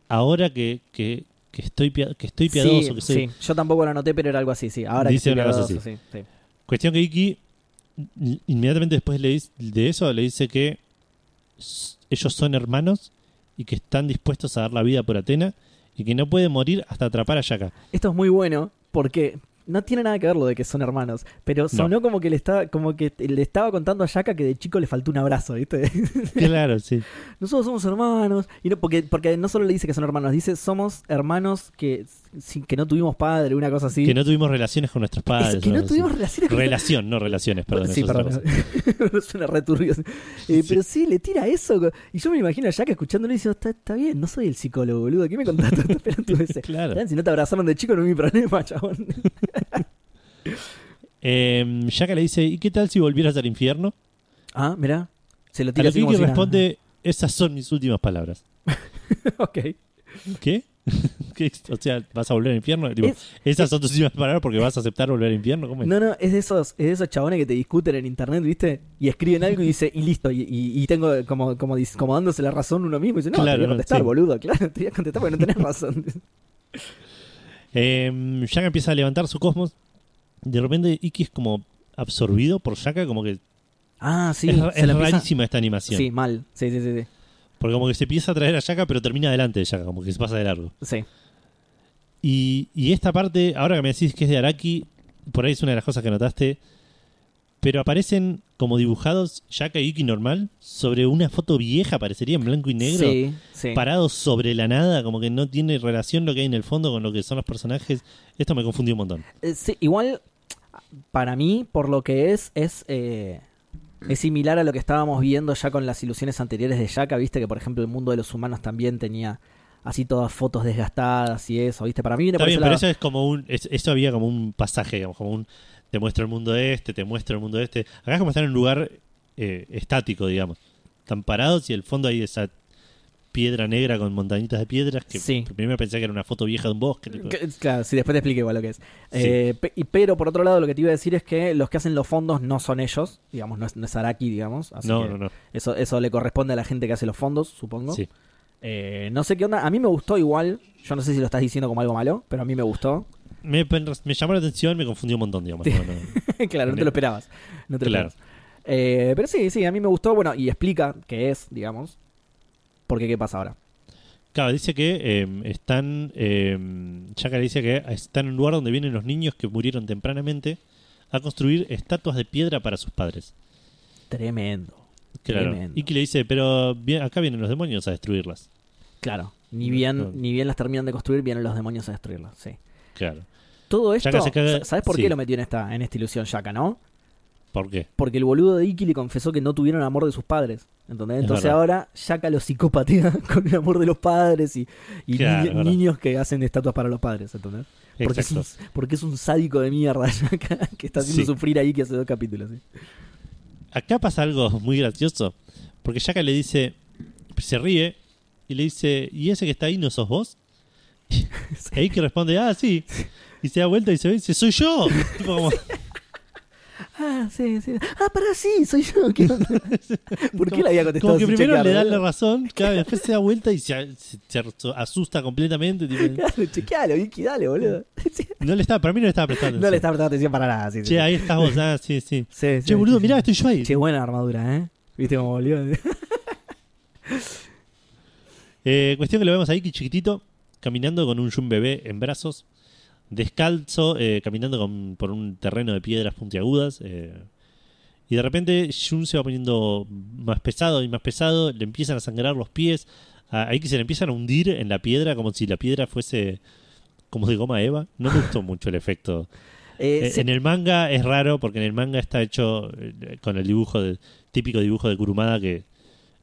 ahora que, que, que estoy, que estoy piadoso, sí, que soy. sí. Yo tampoco lo anoté, pero era algo así, sí. Ahora que Dice estoy piadoso, sí, sí. Cuestión que Iki in- inmediatamente después de eso le dice que ellos son hermanos y que están dispuestos a dar la vida por Atena y que no puede morir hasta atrapar a Yaka. Esto es muy bueno porque no tiene nada que ver lo de que son hermanos, pero sonó como que le estaba como que le estaba contando a Yaka que de chico le faltó un abrazo, ¿viste? Claro, sí. Nosotros somos hermanos y no porque porque no solo le dice que son hermanos, dice somos hermanos que sin que no tuvimos padre, una cosa así. Que no tuvimos relaciones con nuestros Es padres. que no tuvimos así. relaciones con Relación, no relaciones, perdón. sí, perdón. Suena re turbio. Eh, Pero sí, le tira eso. Y yo me imagino a Jack escuchándolo y diciendo, está, está bien, no soy el psicólogo, boludo. ¿Qué me contaste? Ese. Claro. Si no te abrazaron de chico, no es mi problema, chabón. Eh, le dice, ¿y qué tal si volvieras al infierno? Ah, mirá. Se lo A tira lo así que como nada. responde, esas son mis últimas palabras. ok. ¿Qué? O sea, ¿vas a volver al infierno? Tipo, Es- esas son tus últimas palabras porque vas a aceptar volver al infierno. ¿Cómo es? No, no, es de esos, es de esos chabones que te discuten en internet, ¿viste? Y escriben algo y dice, y listo, y, y- y tengo como, como, dándose la razón uno mismo. Y dice, no, Claro, te voy a contestar, sí. boludo, claro, te voy a contestar porque no tenés razón. Eh, Yaka empieza a levantar su cosmos. De repente Iki es como absorbido por Yaka, como que ah, sí, es, empieza- rarísima esta animación. Sí, mal. Sí, sí, sí, sí. Porque como que se empieza a traer a Yaka, pero termina delante de Yaka, como que se pasa de largo. Sí. Y, y esta parte, ahora que me decís que es de Araki, por ahí es una de las cosas que notaste. Pero aparecen como dibujados Yaka y Iki normal sobre una foto vieja, parecería en blanco y negro. Sí, sí. Parados sobre la nada, como que no tiene relación lo que hay en el fondo con lo que son los personajes. Esto me confundió un montón. Eh, sí, igual, para mí, por lo que es, es, eh, es similar a lo que estábamos viendo ya con las ilusiones anteriores de Yaka, viste que por ejemplo el mundo de los humanos también tenía así todas fotos desgastadas y eso, viste, para mí viene Está por bien, ese pero lado. eso es como un. es- eso había como un pasaje, digamos, como un. Te muestro el mundo este, te muestro el mundo este. Acá es como estar en un lugar eh, estático, digamos. Están parados y el fondo hay esa piedra negra con montañitas de piedras que, Sí. primero pensé que era una foto vieja de un bosque. tipo. Claro, si después te explique igual lo que es. Eh, pe- y- pero por otro lado, lo que te iba a decir es que los que hacen los fondos no son ellos, digamos, no es, no es Araki, digamos. Así No, que no, no. Eso, eso le corresponde a la gente que hace los fondos, supongo. Sí. Eh, no sé qué onda. A mí me gustó igual. Yo no sé si lo estás diciendo como algo malo, pero a mí me gustó. Me, me llamó la atención, me confundió un montón, digamos. Sí. no. claro, no te lo esperabas. No te lo Claro. esperabas. Eh, pero sí, sí, a mí me gustó. Bueno, y explica qué es, digamos. Porque qué pasa ahora. Claro, dice que eh, están. Eh, Yaka le dice que están en un lugar donde vienen los niños que murieron tempranamente a construir estatuas de piedra para sus padres. Tremendo. Claro. Tremendo. Iki le dice, pero acá vienen los demonios a destruirlas. Claro. Ni bien, no. ni bien las terminan de construir, vienen los demonios a destruirlas. Sí. Claro. Todo esto, se caga- ¿sabes por sí. qué lo metió en esta, en esta ilusión Yaka, no? ¿Por qué? Porque el boludo de Iki le confesó que no tuvieron amor de sus padres. ¿entendés? Es Entonces verdad. ahora Yaka lo psicopatea con el amor de los padres y, y Claro, ni- es verdad. niños que hacen estatuas para los padres, ¿entendés? Porque es, un, Exacto. porque es un sádico de mierda Yaka que está haciendo Sí. sufrir a Iki hace dos capítulos. ¿sí? Acá pasa algo muy gracioso. Porque Shaka le dice, se ríe y le dice, ¿y ese que está ahí no sos vos? Y que responde, ah, sí. Y se da vuelta y se ve y dice, soy yo. Tipo como, Ah, sí, sí. Ah, para sí, soy yo. ¿Qué onda? ¿Por qué le había contestado como que sin primero chequear, le dan la razón, claro, después se da vuelta y se, se- se asusta completamente. tipo, Claro, chequealo, Vicky, dale, boludo. Sí. no le estaba, para mí no le estaba prestando No le atención. estaba prestando atención para nada. Sí, sí. Che, ahí estás vos, ah, sí, sí. Sí, sí, Che, boludo, sí, mirá, estoy yo ahí. Che, buena armadura, ¿eh? ¿Viste cómo volvió? Eh, cuestión que lo vemos ahí, que chiquitito, caminando con un Jun bebé en brazos, descalzo, eh, caminando con- por un terreno de piedras puntiagudas. eh, y de repente Jun se va poniendo más pesado y más pesado, le empiezan a sangrar los pies. ahí que se le empiezan a hundir en la piedra como si la piedra fuese como de goma eva. No me gustó mucho el efecto. Eh, Eh. En el manga es raro porque en el manga está hecho con el dibujo de, típico dibujo de Kurumada que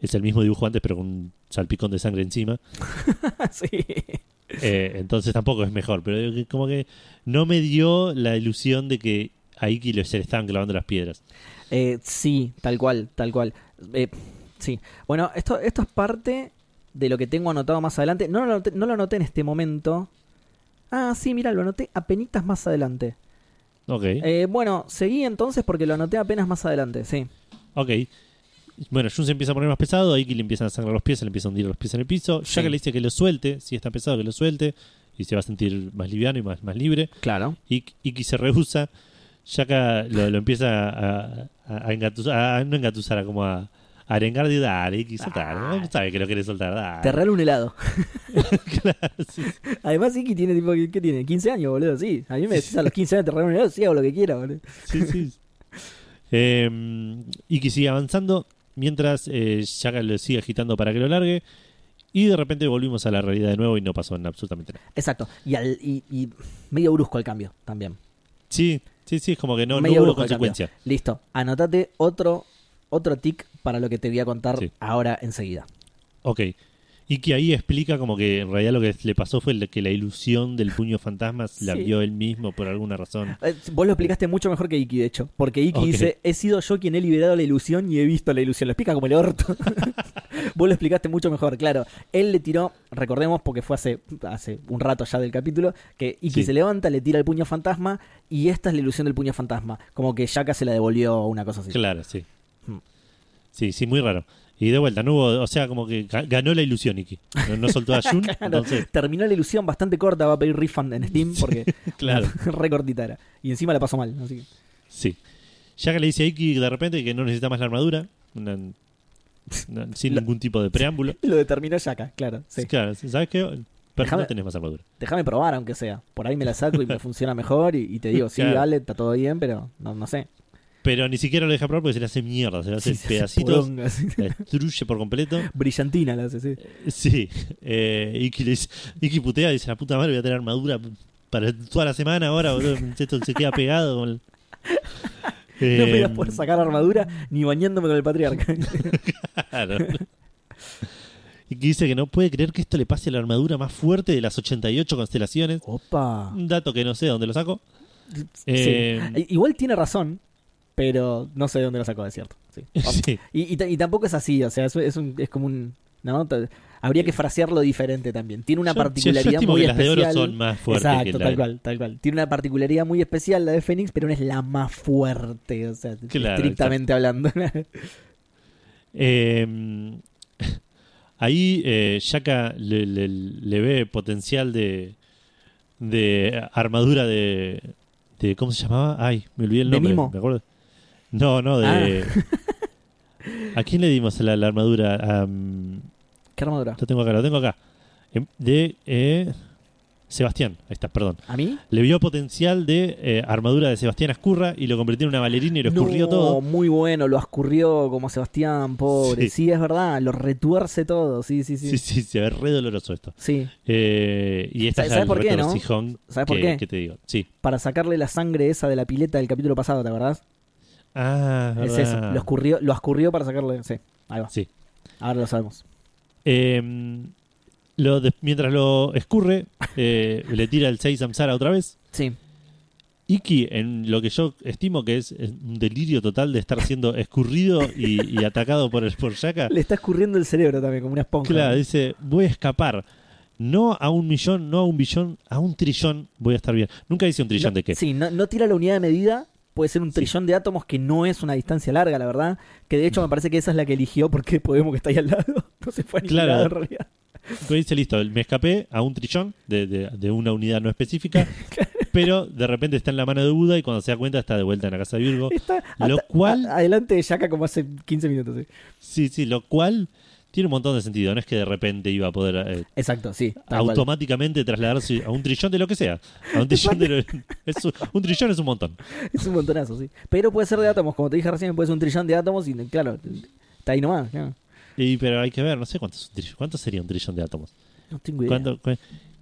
es el mismo dibujo antes pero con un salpicón de sangre encima. sí. Eh, entonces tampoco es mejor, pero como que no me dio la ilusión de que a Iki se le estaban clavando las piedras. Eh, sí, tal cual, tal cual. Eh, sí. Bueno, esto, esto es parte de lo que tengo anotado más adelante. No lo anoté, no lo anoté en este momento. Ah, sí, mira, lo anoté apenas más adelante. Ok, bueno, seguí entonces porque lo anoté apenas más adelante, sí. ok. Bueno, Jun se empieza a poner más pesado, a Iki le empiezan a sangrar los pies, se le empiezan a hundir los pies en el piso. Sí. Ya que le dice que lo suelte, si está pesado que lo suelte, y se va a sentir más liviano y más, más libre. Claro. Ik- Iki se rehúsa. Shaka lo, lo empieza a, a, a engatusar, a- no engatusar, a como a, arengar de dale, Iki, soltar. Ah. No sabe que lo querés soltar, dale. Te regalo un helado. Claro, sí. Además, Iki tiene tipo, ¿qué tiene? 15 años, boludo, sí. A mí me decís a los 15 años te regalo un helado, sí, hago lo que quiera, boludo. Sí, sí. Eh, Iki sigue avanzando mientras eh, Shaka lo sigue agitando para que lo largue. Y de repente volvimos a la realidad de nuevo y no pasó en absolutamente nada. Exacto. Y, al, y, y medio brusco el cambio también. Sí, sí, sí, es como que no, no hubo consecuencia. Listo. Anotate otro, otro tic para lo que te voy a contar Sí. ahora enseguida. Ok. Y que ahí explica como que en realidad lo que le pasó fue que la ilusión del puño fantasma la Sí. vio él mismo por alguna razón. Eh, Vos lo explicaste mucho mejor que Iki, de hecho. Porque Iki dice, he sido yo quien he liberado la ilusión y he visto la ilusión. Lo explica como el orto. Vos lo explicaste mucho mejor, claro. Él le tiró, recordemos, porque fue hace, hace un rato ya del capítulo, que Iki Sí. se levanta, le tira el puño fantasma y esta es la ilusión del puño fantasma. Como que Shaka se la devolvió una cosa así. Claro, sí. Hmm. Sí, sí, muy raro. Y de vuelta, no hubo, o sea, como que ga- ganó la ilusión, Iki. No, no soltó a Jun, Claro, entonces, terminó la ilusión bastante corta, va a pedir refund en Steam porque claro. re cortita era. Y encima la pasó mal, así que... Sí. Shaka le dice a Iki de repente que no necesita más la armadura, una- una- sin Lo- ningún tipo de preámbulo. Lo determinó Shaka, claro. Sí. Claro, ¿sabes qué? Pero no tenés más armadura. Déjame probar, aunque sea. Por ahí me la saco y me funciona mejor y, y te digo, sí, Claro. dale, está todo bien, pero no, no sé. Pero ni siquiera lo deja probar porque se le hace mierda, se le hace Sí, se hace pedacitos, la destruye por completo. Brillantina la hace, sí. Sí, eh, Iki, Iki putea, dice, la puta madre, voy a tener armadura para toda la semana ahora, boludo. Esto se queda pegado con el... No me voy a Eh, poder sacar armadura ni bañándome con el patriarca. Claro. Y que dice que no puede creer que esto le pase a la armadura más fuerte de las 88 constelaciones. Opa. Un dato que no sé de dónde lo saco. Sí. Eh, Igual tiene razón, pero no sé de dónde lo sacó, es cierto. Sí. sí, Y, y ta- y tampoco es así, o sea, es, es, un- es como un... ¿no? Habría que frasearlo diferente también. Tiene una Yo- yo- yo particularidad muy que las de especial. oro son más fuertes Exacto, que tal cual, tal cual. Tiene una particularidad muy especial la de Fénix, pero no es la más fuerte, o sea, Claro, estrictamente hablando. Eh, ahí eh, Shaka le, le- le ve potencial de, de armadura de, de. ¿Cómo se llamaba? Ay, me olvidé el ¿De nombre. Mimo? ¿Me acuerdo? No, no, de. ¿A quién le dimos la, la armadura? ¿Qué armadura? lo tengo acá, lo tengo acá. Em, De eh, Sebastián, ahí está, perdón. ¿A mí? Le vio potencial de eh, armadura de Sebastián Ascurra y lo convirtió en una bailarina y lo escurrió no, todo. muy bueno, lo escurrió como Sebastián, pobre. Sí. Sí. es verdad, lo retuerce todo, sí, sí, sí. Sí, sí, se ve re doloroso esto. Sí, Eh, y esta es ¿Sabes el por qué, no? ¿Sabes por que, qué? que te digo. Sí. para sacarle la sangre esa de la pileta del capítulo pasado, ¿te acordás? Ah, Es verdad. eso, lo escurrió, lo escurrió para sacarle, sí, ahí va. Sí. Ahora lo sabemos. Eh, lo de- mientras lo escurre, eh, le tira el 6 Samsara otra vez. Sí, Iki, en lo que yo estimo que es es un delirio total de estar siendo escurrido y, y atacado por el por Shaka. Le está escurriendo el cerebro también, como una esponja. Claro, dice, voy a escapar. No a un millón, no a un billón, a un trillón voy a estar bien. Nunca dice un trillón No, de qué. Sí, no, no tira la unidad de medida. Puede ser un trillón de átomos que no es una distancia larga, la verdad. Que de hecho me parece que esa es la que eligió porque Podemos que está ahí al lado. No se fue a ningún Claro. lado en realidad. Listo, me escapé a un trillón de, de- de una unidad no específica, pero de repente está en la mano de Buda y cuando se da cuenta está de vuelta en la casa de Virgo. Está Lo hasta- cual- a- adelante de Yaka como hace 15 minutos. Sí, sí, lo cual tiene un montón de sentido. No es que de repente iba a poder eh, Exacto, sí. tal cual. automáticamente trasladarse a un trillón de lo que sea. A un trillón de lo- es un, un trillón es un montón. Es un montonazo, sí. Pero puede ser de átomos, como te dije recién, puede ser un trillón de átomos y claro, está ahí nomás. claro. Y, pero hay que ver, no sé cuánto, es un trillón- cuánto sería un trillón de átomos. No tengo idea. ¿Cuánto- cu-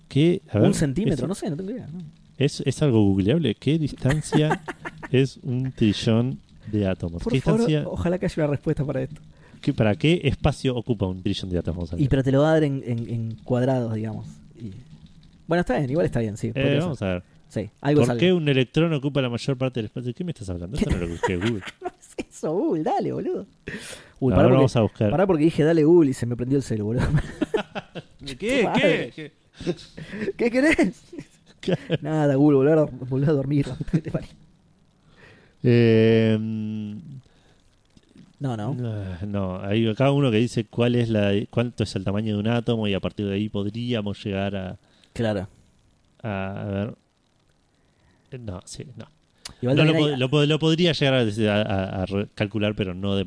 qué, a ver, un centímetro, no sé, no tengo idea. no. es, es algo googleable. ¿Qué distancia es un trillón de átomos? Por ¿Qué favor, distancia, ojalá que haya una respuesta para esto. Qué- ¿Para qué espacio ocupa un trillón de átomos? Vamos a ver. Y pero te lo va a dar en, en- en cuadrados, digamos. Y- Bueno, está bien, igual está bien, sí. Eh, ser. vamos a ver. Sí, algo ¿Por sale. qué un electrón ocupa la mayor parte del espacio? ¿De qué me estás hablando? Esto no lo busqué Google. Eso, Google, dale, boludo. Uy, pará porque, vamos a buscar. pará porque dije dale Google y se me prendió el celu, boludo. ¿Qué? Madre. ¿Qué? ¿Qué querés? Nada, Google, volver a, volver a dormir. Eh, No, no. no, no, hay acá uno que dice cuál es la, cuánto es el tamaño de un átomo y a partir de ahí podríamos llegar a, Claro. a, a ver. No, sí, no. Igual No, lo, hay- lo pod- lo podría llegar a, a- a- calcular, pero no de,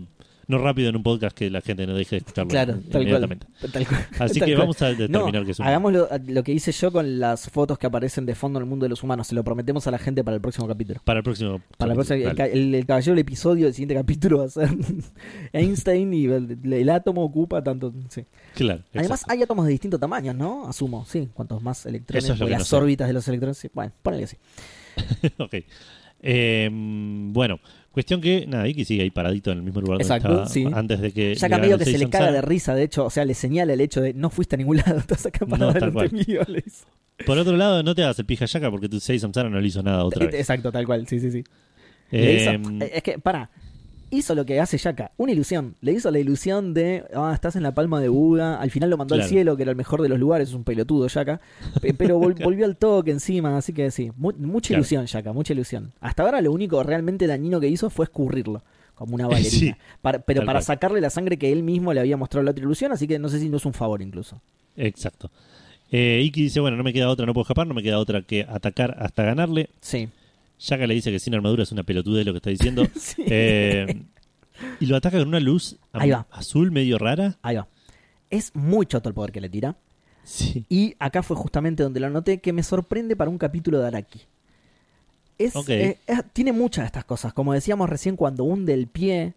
no rápido en un podcast que la gente no deje de escucharlo Claro, tal cual. Tal cual. Así Tal que cual. vamos a determinar No, que es un hagamos lo, lo que hice yo con las fotos que aparecen de fondo en el mundo de los humanos. Se lo prometemos a la gente para el próximo capítulo. para el próximo. Para el, próximo- el, caballero del episodio del siguiente capítulo va a ser Einstein y el, átomo ocupa tanto. sí. Claro. Además, exacto. hay átomos de distintos tamaños, ¿no? Asumo, sí. Cuantos más electrones, es lo o que no las sé. órbitas de los electrones. sí. Bueno, ponele así. ok. Eh, bueno, cuestión que, nada, Iki sigue ahí paradito en el mismo lugar Exacto, donde estaba sí. antes de que. Medio que se le caga de risa, de hecho. O sea, le señala el hecho de no fuiste a ningún lado, estás acá para No, delante mío. le dice. Por otro lado, no te hagas el pija porque tu Sei Samsara no le hizo nada otra vez. Exacto, tal cual, sí, sí, sí. Le hizo- Eh, es que, para, hizo lo que hace Yaka, una ilusión. Le hizo la ilusión de, ah, estás en la palma de Buda. Al final lo mandó al cielo, que era el mejor de los lugares, es un pelotudo Yaka. Pe- Pero vol- volvió al toque encima, así que sí, mu- mucha Claro. ilusión Yaka, mucha ilusión. Hasta ahora lo único realmente dañino que hizo fue escurrirlo, como una bailarina. Sí, Para- pero para cual. sacarle la sangre que él mismo le había mostrado la otra ilusión, así que no sé si no es un favor incluso. Exacto. Eh, Iki dice, bueno, no me queda otra, no puedo escapar, no me queda otra que atacar hasta ganarle. Sí. Yaka le dice que sin armadura es una pelotudez lo que está diciendo. Sí. Eh, y lo ataca con una luz am- Ahí va. azul medio rara. Ahí va. Es muy choto el poder que le tira. Sí. Y acá fue justamente donde lo anoté que me sorprende para un capítulo de Araki. Es, eh, es- tiene muchas de estas cosas. Como decíamos recién, cuando hunde el pie,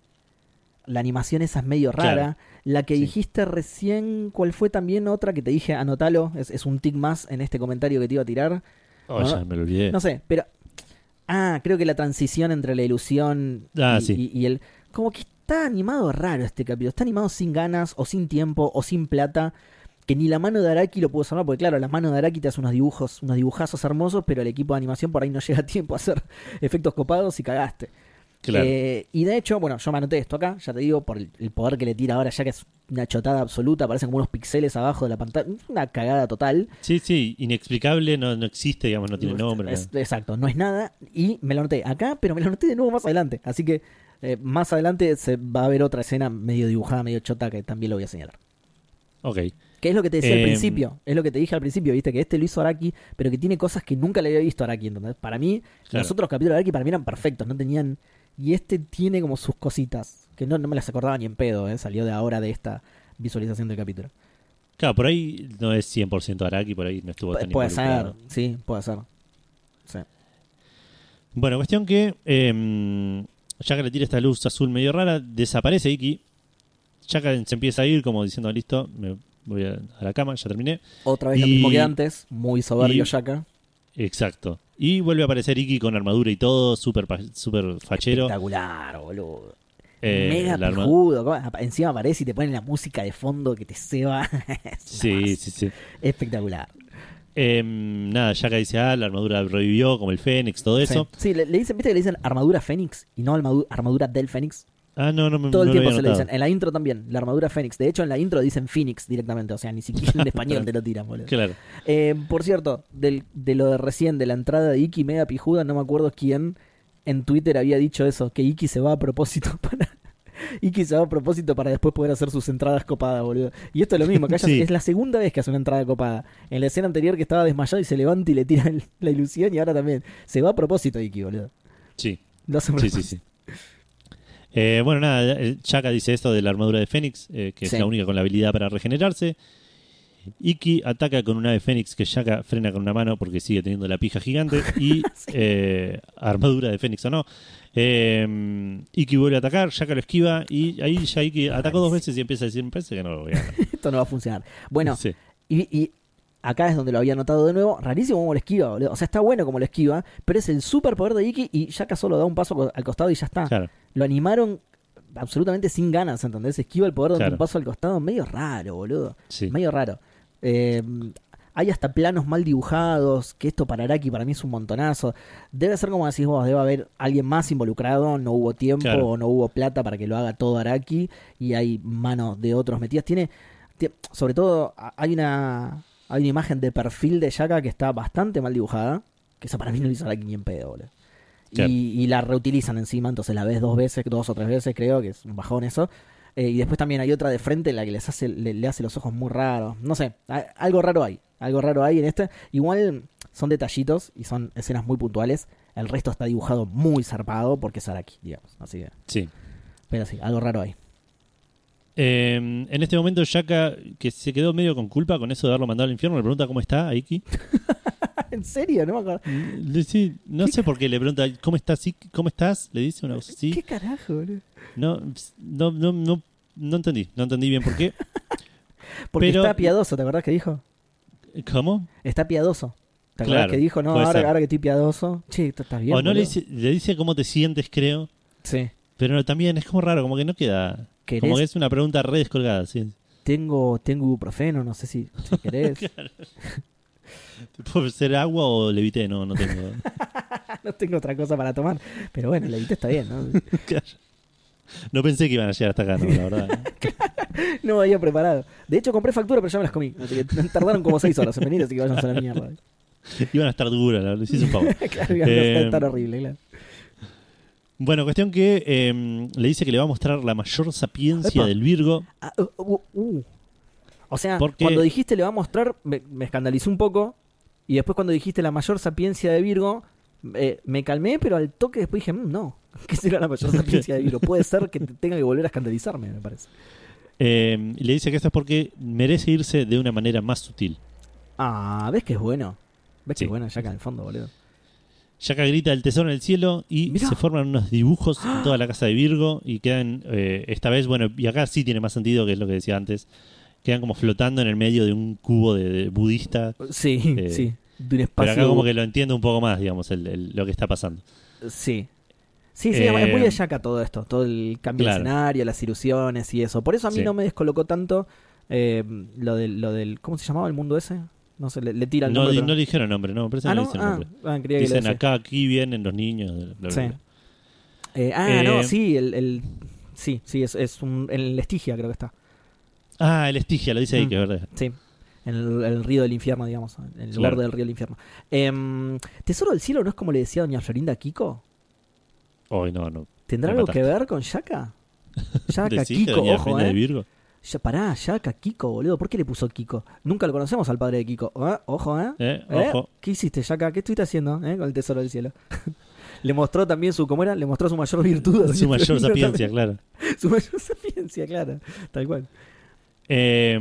la animación esa es medio rara. Claro. La que Sí. dijiste recién, ¿cuál fue también otra que te dije? Anotalo, es, es un tic más en este comentario que te iba a tirar. Oh, No, ya me lo olvidé. No sé, pero... Ah, creo que la transición entre la ilusión Ah, y, sí. y- y el... Como que está animado raro este capítulo. Está animado sin ganas, o sin tiempo, o sin plata. Que ni la mano de Araki lo pudo salvar, porque claro, la mano de Araki te hace unos dibujos, unos dibujazos hermosos, pero el equipo de animación por ahí no llega a tiempo a hacer efectos copados y cagaste. Claro. Eh, y de hecho, bueno, yo me anoté esto acá, ya te digo, por el, el poder que le tira ahora, ya que es una chotada absoluta, parecen como unos pixeles abajo de la pantalla, una cagada total. Sí, sí, inexplicable, no, no existe, digamos, no tiene nombre. Es- exacto, no es nada. Y me lo anoté acá, pero me lo anoté de nuevo más adelante. Así que eh, más adelante se va a ver otra escena medio dibujada, medio chota, que también lo voy a señalar. Ok. Que es lo que te decía al Em, principio. Es lo que te dije al principio, viste, que este lo hizo Araki, pero que tiene cosas que nunca le había visto a Araki. ¿entendés? Para mí, Claro. los otros capítulos de Araki para mí eran perfectos, no tenían. Y este tiene como sus cositas, que no, no me las acordaba ni en pedo, ¿eh? salió de ahora de esta visualización del capítulo. Claro, por ahí no es 100% Araki, por ahí no estuvo Pu- tan puede ser, sí, puede ser. Sí. Bueno, cuestión que eh, le tira esta luz azul medio rara, desaparece Iki. Shaka se empieza a ir como diciendo, listo, me voy a, la cama, ya terminé. Otra vez lo Y- mismo que antes, muy soberbio y-. Exacto. Y vuelve a aparecer Iki con armadura y todo, súper súper fachero. Espectacular, boludo. Eh, Mega pijudo. Encima aparece y te ponen la música de fondo que te ceba. Sí, sí, sí. Espectacular. Em, nada, Shaka dice, ah, la armadura revivió, como el Fénix, todo eso. Sí, Sí, le, le dicen, viste que le dicen armadura Fénix y no armadu- armadura del Fénix. Ah, no, no me Todo el no lo tiempo se notado. dicen. En la intro también, la armadura Fénix. De hecho, en la intro dicen Phoenix directamente. O sea, ni siquiera en español te lo tiran, boludo. Claro. Eh, por cierto, del, de lo de recién, de la entrada de Iki mega pijuda, no me acuerdo quién en Twitter había dicho eso, que Iki se va a propósito para... Iki se va a propósito para después poder hacer sus entradas copadas, boludo. Y esto es lo mismo, que Sí. es la segunda vez que hace una entrada copada. En la escena anterior que estaba desmayado y se levanta y le tira el- la ilusión y ahora también. Se va a propósito Iki, boludo. Sí, Lo hace sí, sí, sí. Eh, bueno, nada, el Shaka dice esto de la armadura de Fénix, eh, que Sí. es la única con la habilidad para regenerarse. Iki ataca con una ave Fénix que Shaka frena con una mano porque sigue teniendo la pija gigante. Y eh, armadura de Fénix o no. Iki vuelve a atacar, Shaka lo esquiva y ahí ya Iki atacó dos veces y empieza a decir, me parece que no lo voy a ganar. Esto no va a funcionar. Bueno, Sí. Y, y acá es donde lo había notado de nuevo. Rarísimo como lo esquiva, boludo. O sea, está bueno como lo esquiva, pero es el super poder de Iki y Shaka solo da un paso al costado y ya está. Claro. Lo animaron absolutamente sin ganas, ¿entendés? Esquiva el poder de Claro. un paso al costado, medio raro, boludo. Sí. Medio raro. Eh, hay hasta planos mal dibujados, que esto para Araki para mí es un montonazo. Debe ser como decís vos, debe haber alguien más involucrado, no hubo tiempo Claro. o no hubo plata para que lo haga todo Araki y hay manos de otros metidas. Tiene, tie- sobre todo, hay una, hay una imagen de perfil de Yaka que está bastante mal dibujada, que esa para mí no lo hizo Araki ni en pedo, boludo. Claro. Y, y la reutilizan encima, entonces la ves dos veces, dos o tres veces, creo que es un bajón eso. Eh, y después también hay otra de frente en la que les hace, le, le hace los ojos muy raros. No sé, algo raro hay. Algo raro hay en este. Igual son detallitos y son escenas muy puntuales. El resto está dibujado muy zarpado porque es Araki, digamos. Así que, Sí. pero sí, algo raro hay. Eh, en este momento Shaka, que se quedó medio con culpa con eso de haberlo mandado al infierno, le pregunta cómo está a Iki. ¿En serio? No me acuerdo. Le- sí, no sé por qué le pregunta, ¿cómo estás? Iki? ¿Cómo estás? Le dice una cosa así. ¿Qué carajo, boludo? No, no, no, no, no entendí, no entendí bien por qué. Porque Pero- está piadoso, ¿te acordás que dijo? ¿Cómo? Está piadoso. ¿Te acordás Claro, que dijo? No, ahora, que estoy piadoso. Che, esto está bien. o no le dice, le dice cómo te sientes, creo. Sí. Pero también es como raro, como que no queda. ¿Querés? Como que es una pregunta re descolgada, sí. Tengo, tengo ibuprofeno, no sé si, si querés. ¿Puede ser agua o levité? No, no tengo. no tengo otra cosa para tomar. Pero bueno, la viste está bien, ¿no? Claro. No pensé que iban a llegar hasta acá, no, la verdad. No me había preparado. De hecho, compré factura, pero ya me las comí. Así que tardaron como seis horas en venir, así que váyanse a la mierda. Iban a estar duras, la verdad. Sí, es un favor. claro, iba a Eh, estar horrible, claro. Bueno, cuestión que eh, le dice que le va a mostrar la mayor sapiencia Epa. del Virgo. Ah, uh, uh, uh. O sea, Porque- cuando dijiste le va a mostrar, me, me escandalizó un poco. Y después cuando dijiste la mayor sapiencia de Virgo, eh, me calmé, pero al toque después dije, "Mm, no, ¿qué será la mayor sapiencia de Virgo? Puede ser que te- tenga que volver a escandalizarme, me parece. Eh, y le dice que esto es porque merece irse de una manera más sutil. Ah, ¿ves que es bueno? ¿Ves que Sí. es bueno? Ya acá en el fondo, boludo. Shaka grita el tesoro en el cielo y Mirá. se forman unos dibujos en toda la casa de Virgo y quedan, eh, esta vez, bueno, y acá sí tiene más sentido, que es lo que decía antes, quedan como flotando en el medio de un cubo de, de budista, Sí, Eh, sí. De un pero espacio. acá como que lo entiendo un poco más, digamos, el- el- lo que está pasando. Sí. Sí, sí, Eh, es muy de Yaka todo esto, todo el cambio claro. de escenario, las ilusiones y eso. Por eso a mí Sí. no me descolocó tanto eh, lo, del, lo del. ¿Cómo se llamaba el mundo ese? No sé, le, le tira el No, nombre. di- pero- no le dijeron nombre, no, me parece que ah, no, dicen ah, nombre. ah, Dicen acá, aquí vienen los niños. bla, bla, Sí. bla. Eh, ah, no, Eh, sí, el, el- sí, sí, es, es un, en el Estigia creo que está. Ah, el Estigia, lo dice ahí, Mm. que es verdad. Sí, en el, el río del infierno, digamos, en el lugar Claro. del río del infierno. Em, Tesoro del cielo no es como le decía doña Florinda a Kiko. Hoy no, no. ¿Tendrá algo mataste. que ver con Yaka? Yaka, ¿Decís que Kiko, ojo, Florinda de eh. Virgo? Ya, pará, Yaka, Kiko, boludo. ¿Por qué le puso Kiko? Nunca lo conocemos al padre de Kiko. ¿Eh? Ojo, ¿eh? Eh, ¿Eh? Ojo. ¿Qué hiciste, Yaka? ¿Qué estuviste haciendo eh? con el tesoro del cielo? le mostró también su, ¿cómo era? Le mostró su mayor virtud. Su mayor sapiencia, claro. Su mayor sapiencia, claro. Tal cual. Eh,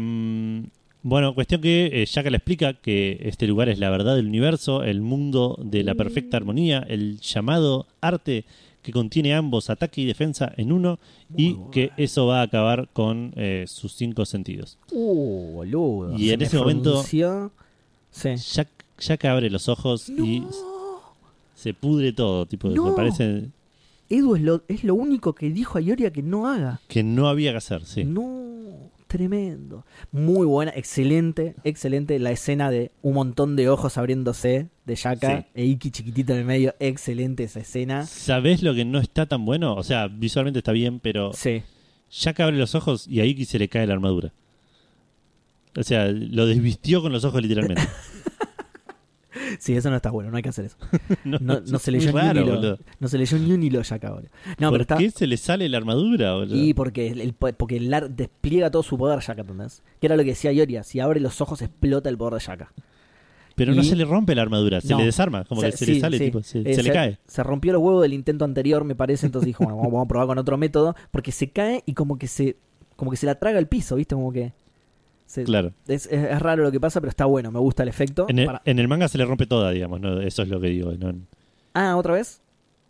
bueno, cuestión que Shaka le explica que este lugar es la verdad del universo, el mundo de la perfecta armonía, el llamado arte que contiene ambos ataque y defensa en uno y que eso va a acabar con eh, sus cinco sentidos. Uh, boludo. Y Se en ese momento-. Sí. Shak- Shaka abre los ojos y se pudre todo, tipo, No. me parece Edu es lo, es lo único que dijo a Ioria que no haga. que no había que hacer, sí. No. Tremendo. Muy buena, excelente, excelente la escena de un montón de ojos abriéndose de Sí. e Iki chiquitito en el medio. Excelente esa escena. ¿Sabés lo que no está tan bueno? O sea, visualmente está bien, pero Sí. Shaka abre los ojos y a Iki se le cae la armadura. O sea, lo desvistió con los ojos literalmente. Sí, eso no está bueno, no hay que hacer eso. No, No, no es se leyó ni raro, un hilo. boludo. No se leyó ni un hilo Shaka, boludo. No, ¿Por pero está. qué se le sale la armadura, boludo? Y porque, el, porque el ar- despliega todo su poder Shaka, ¿entendés? Que era lo que decía Yoria, si abre los ojos explota el poder de Shaka. Pero no se le rompe la armadura, se No. le desarma, como que se le sale, sí. tipo, se, Eh, se le cae. Se rompió los huevos del intento anterior, me parece, entonces dijo, bueno, vamos, vamos a probar con otro método, porque se cae y como que se como que se la traga el piso, ¿viste? Como que se- Claro. es, raro lo que pasa, pero está bueno, me gusta el efecto. En el, Para- en el manga se le rompe toda, digamos, ¿no? eso es lo que digo. ¿no? Ah, ¿otra vez?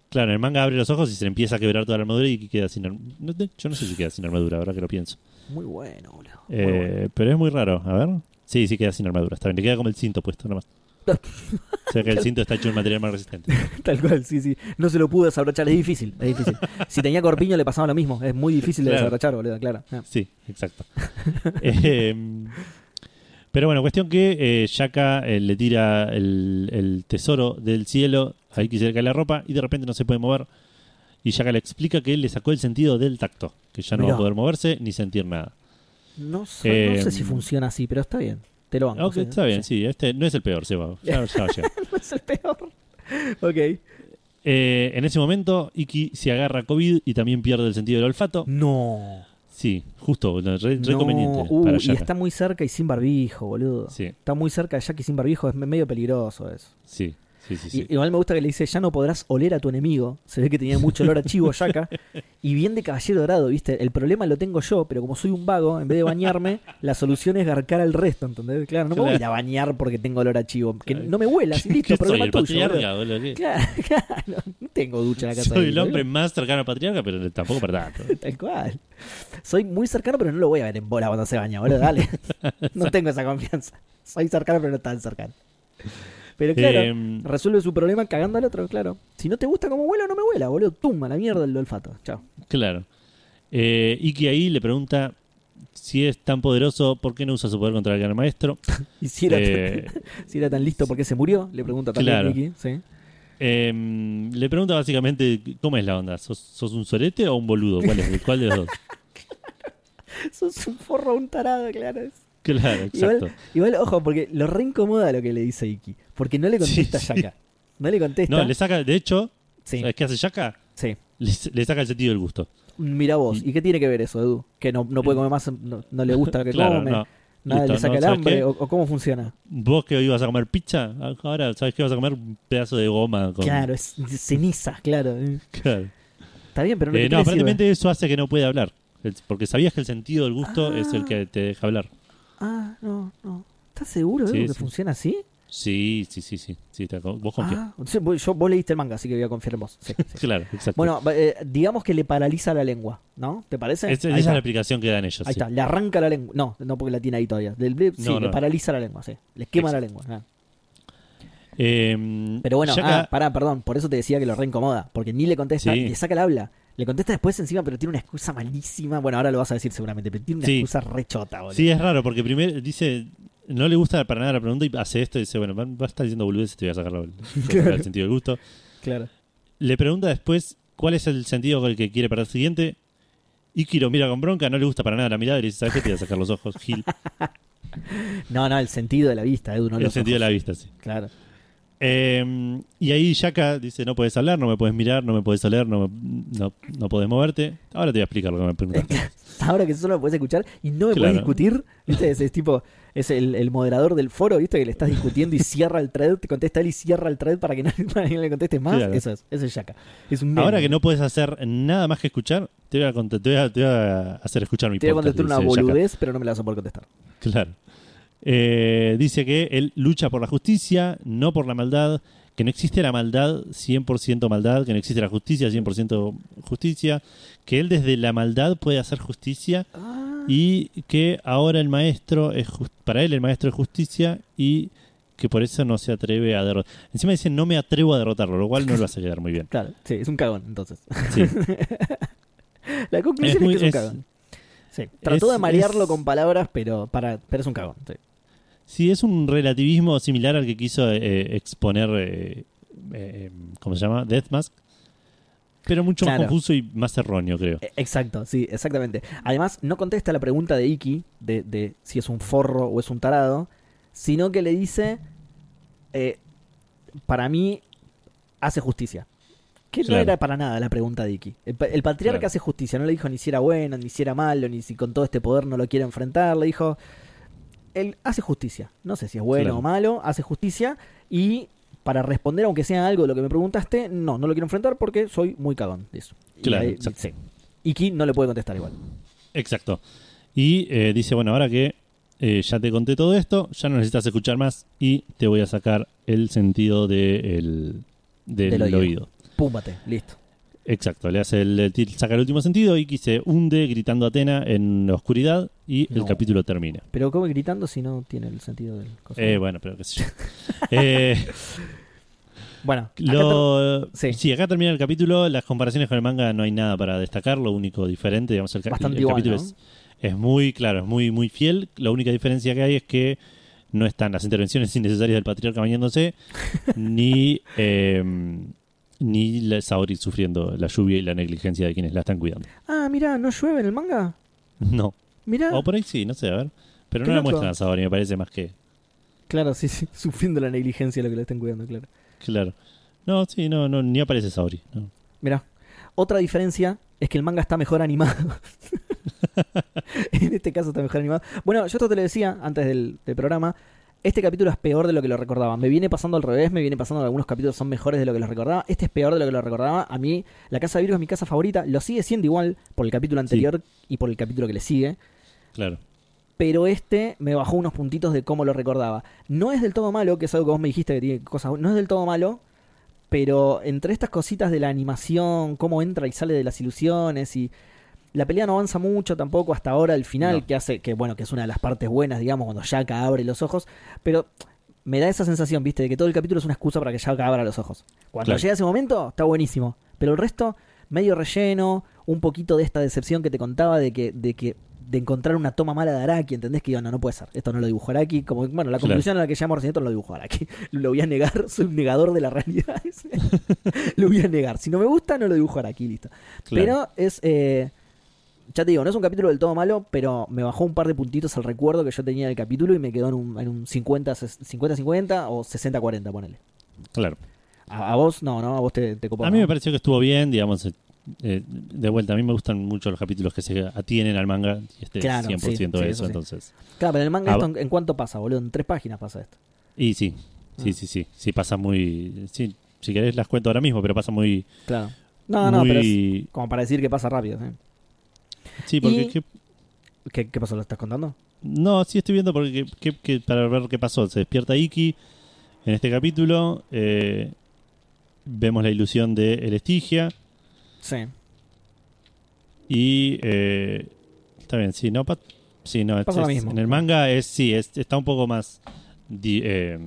Claro, en el manga abre los ojos y se le empieza a quebrar toda la armadura y queda sin armadura. Yo no sé si queda sin armadura, ahora que lo pienso. Muy bueno, boludo. Eh, bueno. Pero es muy raro, a ver. Sí, sí queda sin armadura, está bien. Le queda como el cinto puesto nomás. o sea que el cinto está hecho de un material más resistente. Tal cual, sí, sí. No se lo pudo desabrochar, es difícil, es difícil. si tenía corpiño le pasaba lo mismo, es muy difícil de Claro. desabrochar, boludo, claro. Ah. Sí, exacto. Eh, pero bueno, cuestión que eh, Shaka eh, le tira el, el tesoro del cielo, ahí que se le cae la ropa y de repente no se puede mover. Y Shaka le explica que él le sacó el sentido del tacto, que ya no va Mirá. a poder moverse ni sentir nada. No, sé, no Eh, sé si funciona así, pero está bien. Te lo banco. Ok, sí, está bien, sí, este no es el peor, Seba. Ya, ya. No es el peor. Ok. Eh, en ese momento, Iki se agarra a COVID y también pierde el sentido del olfato. No. Sí, justo, re, re No. conveniente Uh, para y está muy cerca y sin barbijo, boludo. Sí, Está muy cerca de Jack y sin barbijo, es me- medio peligroso eso. sí, sí, sí. sí. Y- igual me gusta que le dice, ya no podrás oler a tu enemigo. Se ve que tenía mucho olor a chivo Yaka. y bien de caballero dorado, ¿viste? El problema lo tengo yo, pero como soy un vago, en vez de bañarme, la solución es garcar al resto, ¿entendés? Claro, no me voy a ir a bañar porque tengo olor a chivo. Que no me huelas, listo, ¿Qué soy, problema el tuyo. Claro, claro. No tengo ducha en la casa. Soy de el hombre más cercano al patriarca, pero tampoco para tanto. Tal cual. Soy muy cercano, pero no lo voy a ver en bola cuando se baña, boludo. Dale. no tengo esa confianza. Soy cercano, pero no tan cercano. Pero claro, Eh, resuelve su problema cagando al otro, claro. Si no te gusta como huela, no me huela, boludo. Tumba la mierda el olfato. Chao. claro. Eh, Iki ahí le pregunta si es tan poderoso, ¿por qué no usa su poder contra el gran maestro? Y si era, Eh, tan, si era tan listo, ¿por qué se murió? Le pregunta también Claro. Nicky. Sí. eh, le pregunta básicamente cómo es la onda. ¿Sos, sos un sorete o un boludo? ¿Cuál, es, ¿Cuál de los dos? Sos un forro, un tarado, claro. Claro, exacto. Igual, igual, ojo, porque lo reincomoda lo que le dice Iki. Porque no le contesta Sí. Yaka. No le contesta. No, le saca, de hecho, Sí, ¿sabes qué hace Shaka? sí. Le, le saca el sentido del gusto. Mira vos, Y- ¿y qué tiene que ver eso, Edu? Que no, no puede comer más, no, no le gusta lo que Claro, come, no. nada Listo, le saca no, el ¿sabes hambre, o, o cómo funciona. Vos que ibas a comer pizza, ahora sabes que vas a comer un pedazo de goma. Con... Claro, es ceniza, claro. Claro. Está bien, pero no, Eh, no, aparentemente eso hace que no puede hablar. Porque sabías que el sentido del gusto Ah. es el que te deja hablar. Ah, no, no. ¿Estás seguro, Sí, que sí. funciona así? Sí, sí, sí, sí. vos confías. Ah, vos- yo, vos leíste el manga, así que voy a confiar en vos. Sí. Claro, exacto. Bueno, eh, digamos que le paraliza la lengua, ¿no? ¿Te parece? Esa- es la explicación que dan ellos. Ahí está, le arranca la lengua. No, no porque la tiene ahí todavía. Le- le- sí, No, le no. paraliza la lengua, sí. Le quema la lengua. ah. Eh, Pero bueno, ah, pará, perdón, por eso te decía que lo reincomoda, porque ni le contesta, le saca el habla. Le contesta después encima, pero tiene una excusa malísima. Bueno, ahora lo vas a decir seguramente, pero tiene una Sí. excusa rechota, boludo. Sí, es raro porque primero dice, no le gusta para nada la pregunta y hace esto y dice, bueno, va, va a estar diciendo boludeces, te voy a sacar la- sacar el sentido del gusto. Claro. Le pregunta después cuál es el sentido con el que quiere para el siguiente. Iki lo mira con bronca, no le gusta para nada la mirada y le dice, ¿sabes qué? Te voy a sacar los ojos, Gil. No, no, el sentido de la vista, Edu, no el los sentido de la vista, sí. Claro. Eh, y ahí Shaka dice, no puedes hablar, no me puedes mirar, no me puedes oler, no, me- no, no puedes moverte. Ahora te voy a explicar lo que me preguntaste. Ahora que solo lo puedes escuchar y no me Claro. puedes discutir, ¿viste? Es, es tipo, es el, el moderador del foro, ¿viste? Que le estás discutiendo y cierra el thread, te contesta él y cierra el thread para que no, para que no le contestes más. Claro. Eso es, eso es Shaka. Es un. Ahora que no puedes hacer nada más que escuchar, te voy a, te voy a, te voy a hacer escuchar mi Te voy a contestar una Shaka. boludez, pero no me la vas a poder contestar. Claro. Eh, dice que él lucha por la justicia, no por la maldad, que no existe la maldad 100% maldad, que no existe la justicia 100% justicia, que él desde la maldad puede hacer justicia Ah, y que ahora el maestro es jus- para él el maestro es justicia y que por eso no se atreve a derrotar. Encima dice no me atrevo a derrotarlo, lo cual no lo hace quedar muy bien. Claro, sí, es un cagón, entonces. Sí. La conclusión es, que es un es- cagón. Sí. Trató de marearlo con palabras, pero para pero es un cagón. sí. Sí, es un relativismo similar al que quiso eh, exponer, eh, eh, ¿cómo se llama? Death Mask. Pero mucho más confuso y más erróneo, creo. Eh, Exacto, sí, exactamente. Además, no contesta la pregunta de Iki de, de si es un forro o es un tarado, sino que le dice, eh, para mí, hace justicia. Que no era para nada la pregunta de Iki. El, pa- el patriarca Claro. hace justicia, no le dijo ni si era bueno, ni si era malo, ni si con todo este poder no lo quiere enfrentar, le dijo, él hace justicia. No sé si es bueno Claro. o malo, hace justicia y... Para responder, aunque sea algo de lo que me preguntaste, no, no lo quiero enfrentar porque soy muy cagón de eso. Y Claro, exacto. sí. Iki no le puede contestar igual. Exacto. Y eh, dice, bueno, ahora que eh, ya te conté todo esto, ya no necesitas escuchar más y te voy a sacar el sentido de el- del, Del oído. oído. Púmbate, listo. Exacto, le hace el, el- saca el último sentido y se hunde gritando a Atena en la oscuridad y el capítulo termina. Pero ¿cómo gritando si no tiene el sentido del coso? Eh, bueno, pero qué sé yo. Eh, bueno, acá ter- lo, sí. sí. acá termina el capítulo. Las comparaciones con el manga no hay nada para destacar. Lo único diferente, digamos, el, ca- el igual, capítulo ¿no? es, es muy claro, es muy, muy fiel. La única diferencia que hay es que no están las intervenciones innecesarias del patriarca bañándose, ni, eh, ni la Saori sufriendo la lluvia y la negligencia de quienes la están cuidando. Ah, mira, ¿no llueve en el manga? No. Mira. O por ahí sí, no sé, a ver. Pero no la muestran a Saori, me parece más que. Claro, sí, sí, sufriendo la negligencia de lo que le estén cuidando, claro. Claro. No, sí, no, no ni aparece Saori. no. Mira, otra diferencia es que el manga está mejor animado. en este caso está mejor animado. Bueno, yo esto te lo decía antes del, del programa. Este capítulo es peor de lo que lo recordaba. Me viene pasando al revés, me viene pasando que algunos capítulos son mejores de lo que los recordaba. Este es peor de lo que lo recordaba. A mí, La Casa de Virgo es mi casa favorita. Lo sigue siendo igual por el capítulo anterior y por el capítulo que le sigue. Claro. pero este me bajó unos puntitos de cómo lo recordaba. No es del todo malo, que es algo que vos me dijiste que tiene cosas. No es del todo malo, pero entre estas cositas de la animación, cómo entra y sale de las ilusiones y. La pelea no avanza mucho tampoco hasta ahora, el final, No. que hace, que bueno, que es una de las partes buenas, digamos, cuando Shaka abre los ojos, pero me da esa sensación, viste, de que todo el capítulo es una excusa para que Shaka abra los ojos. Cuando Claro. llega ese momento, está buenísimo. Pero el resto, medio relleno, un poquito de esta decepción que te contaba de que, de que, de encontrar una toma mala de Araki, ¿entendés? Que digo, no, no puede ser. Esto no lo dibujó Araki. Como, bueno, la Claro. conclusión a la que llegamos recién, esto no lo dibujó Araki. Lo voy a negar, soy un negador de la realidad. lo voy a negar. Si no me gusta, no lo dibujo Araki, listo. claro. Pero es. eh, ya te digo, no es un capítulo del todo malo, pero me bajó un par de puntitos al recuerdo que yo tenía del capítulo y me quedó en un, en un 50, 50-50 o 60-40, ponele. claro. A, a vos, no, no, a vos te, te copó. A mí ¿no? me pareció que estuvo bien, digamos. eh, eh, de vuelta, a mí me gustan mucho los capítulos que se atienen al manga y este Claro, es 100% sí, sí, eso, eso sí. entonces. Claro, pero en el manga Ah, esto, ¿en, cuánto pasa, boludo? En tres páginas pasa esto. Y sí, sí, Ah. sí, sí. Sí, pasa muy. Sí, si querés las cuento ahora mismo, pero pasa muy. Claro. No, no, pero es muy... como para decir que pasa rápido. ¿eh? Sí, porque. Y- ¿qué- ¿Qué, ¿Qué pasó? ¿Lo estás contando? No, sí estoy viendo porque que- que- para ver qué pasó. Se despierta Iki en este capítulo. eh, vemos la ilusión de El Estigia. Sí. Y. eh, está bien, sí, no. sí, no. Lo es- mismo. En el manga es sí, es- está un poco más. di- eh,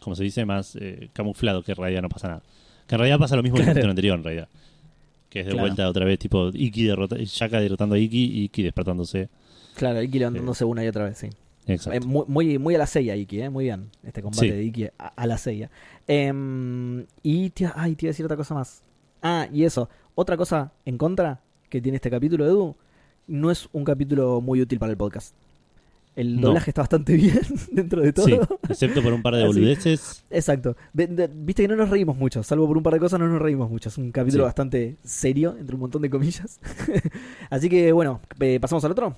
¿Cómo se dice? Más eh, camuflado que en realidad no pasa nada. Que en realidad pasa lo mismo que en el anterior, en realidad. Que es de Claro. vuelta otra vez, tipo Iki derrota, Shaka derrotando a Iki y Iki despertándose. Claro, Iki levantándose una y otra vez, sí. Exacto. Eh, muy, muy, muy a la sella, Iki, ¿eh? Muy bien. Este combate Sí. de Iki a, a la sella. Em, y te, ay, te iba a decir otra cosa más. Ah, y eso. Otra cosa en contra que tiene este capítulo, Edu, no es un capítulo muy útil para el podcast. El No. doblaje está bastante bien dentro de todo. Sí, excepto por un par de boludeces. Exacto. Viste que no nos reímos mucho, salvo por un par de cosas no nos reímos mucho. Es un capítulo Sí. bastante serio, entre un montón de comillas. Así que bueno, pasamos al otro.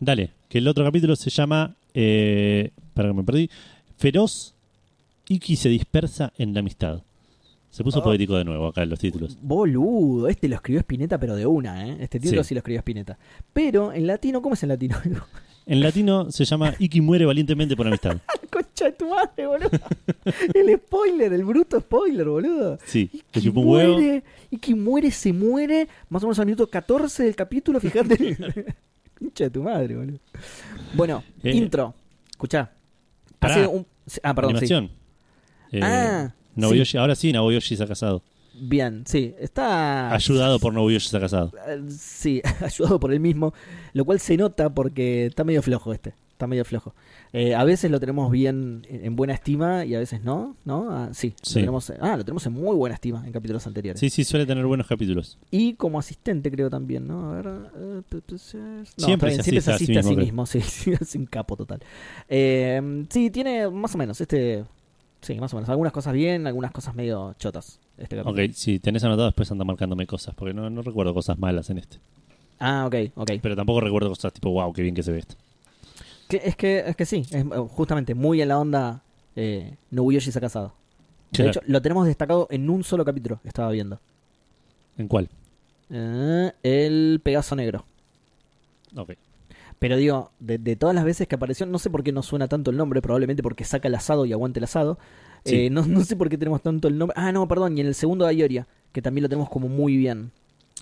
Dale, que el otro capítulo se llama. Eh, para que me perdí. Feroz. Iki se dispersa en la amistad. Se puso Oh. poético de nuevo acá en los títulos. Boludo, este lo escribió Spinetta, pero de una, ¿eh? Este título sí, Sí. lo escribió Spinetta. Pero en latino, ¿cómo es en latino? En latino se llama Iki muere valientemente por amistad. Concha de tu madre, boludo. El spoiler, el bruto spoiler, boludo. Sí, un huevo. muere, muere, se muere, más o menos al minuto 14 del capítulo, fíjate. Concha de tu madre, boludo. Bueno, Eh, intro. Escuchá. pará. Hace un... Ah, perdón, sí. Animación. Eh, Ah, Naoyoshi- Ahora sí, Naoyoshi se ha casado. Bien, sí. Está. Ayudado por Nobuyoshi Sakazado. Eh, Sí, ayudado por él mismo. Lo cual se nota porque está medio flojo este. Está medio flojo. Eh, a veces lo tenemos bien en en buena estima y a veces no, ¿no? Ah, sí, Sí. Lo tenemos, ah, lo tenemos en muy buena estima en capítulos anteriores. Sí, sí, suele tener buenos capítulos. Y como asistente creo también, ¿no? A ver... eh, no, Siempre está se siempre se asiste a a sí mismo, mismo, sí, sí, es un capo total. Eh, sí, tiene más o menos este... Sí, más o menos. Algunas cosas bien, algunas cosas medio chotas. Este capítulo. Ok, si tenés anotado, después anda marcándome cosas, porque no, no recuerdo cosas malas en este. Ah, ok, ok. Pero tampoco recuerdo cosas tipo, wow, qué bien que se ve esto. Que- es, que, es que sí, es eh, justamente muy en la onda eh, Nobuyoshi Sakazado. De Claro. hecho, lo tenemos destacado en un solo capítulo, estaba viendo. ¿En cuál? Eh, el Pegaso Negro. Ok. Pero digo, de, de todas las veces que apareció, no sé por qué no suena tanto el nombre, probablemente porque saca el asado y aguante el asado. Sí. Eh, no, no sé por qué tenemos tanto el nombre. Ah, no, perdón, y en el segundo de Ayoria, que también lo tenemos como muy bien.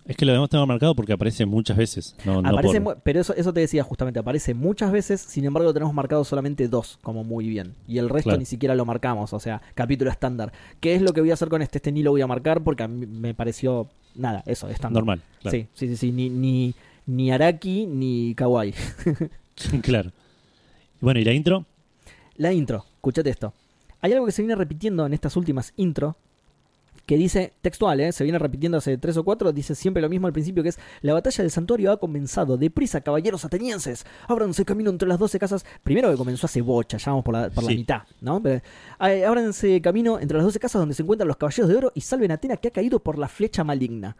Es que lo debemos tener marcado porque aparece muchas veces. No, no aparece, por- mu- pero eso, eso te decía justamente, aparece muchas veces, sin embargo lo tenemos marcado solamente dos, como muy bien. Y el resto Claro. ni siquiera lo marcamos, o sea, capítulo estándar. ¿Qué es lo que voy a hacer con este? Este ni lo voy a marcar porque a mí me pareció, nada, eso, estándar. normal. Claro. Sí, sí, sí, sí, ni, ni, ni Araki ni Kawaii. claro. Bueno, ¿y la intro? La intro, escuchate esto. Hay algo que se viene repitiendo en estas últimas intro que dice, textual, ¿eh? se viene repitiendo hace tres o cuatro, dice siempre lo mismo al principio, que es, la batalla del santuario ha comenzado, deprisa, caballeros atenienses, ábranse camino entre las doce casas, primero que comenzó hace bocha, ya vamos por la, por la Sí. mitad, ¿no? Pero, eh, ábranse camino entre las doce casas donde se encuentran los caballeros de oro y salven a Atena que ha caído por la flecha maligna.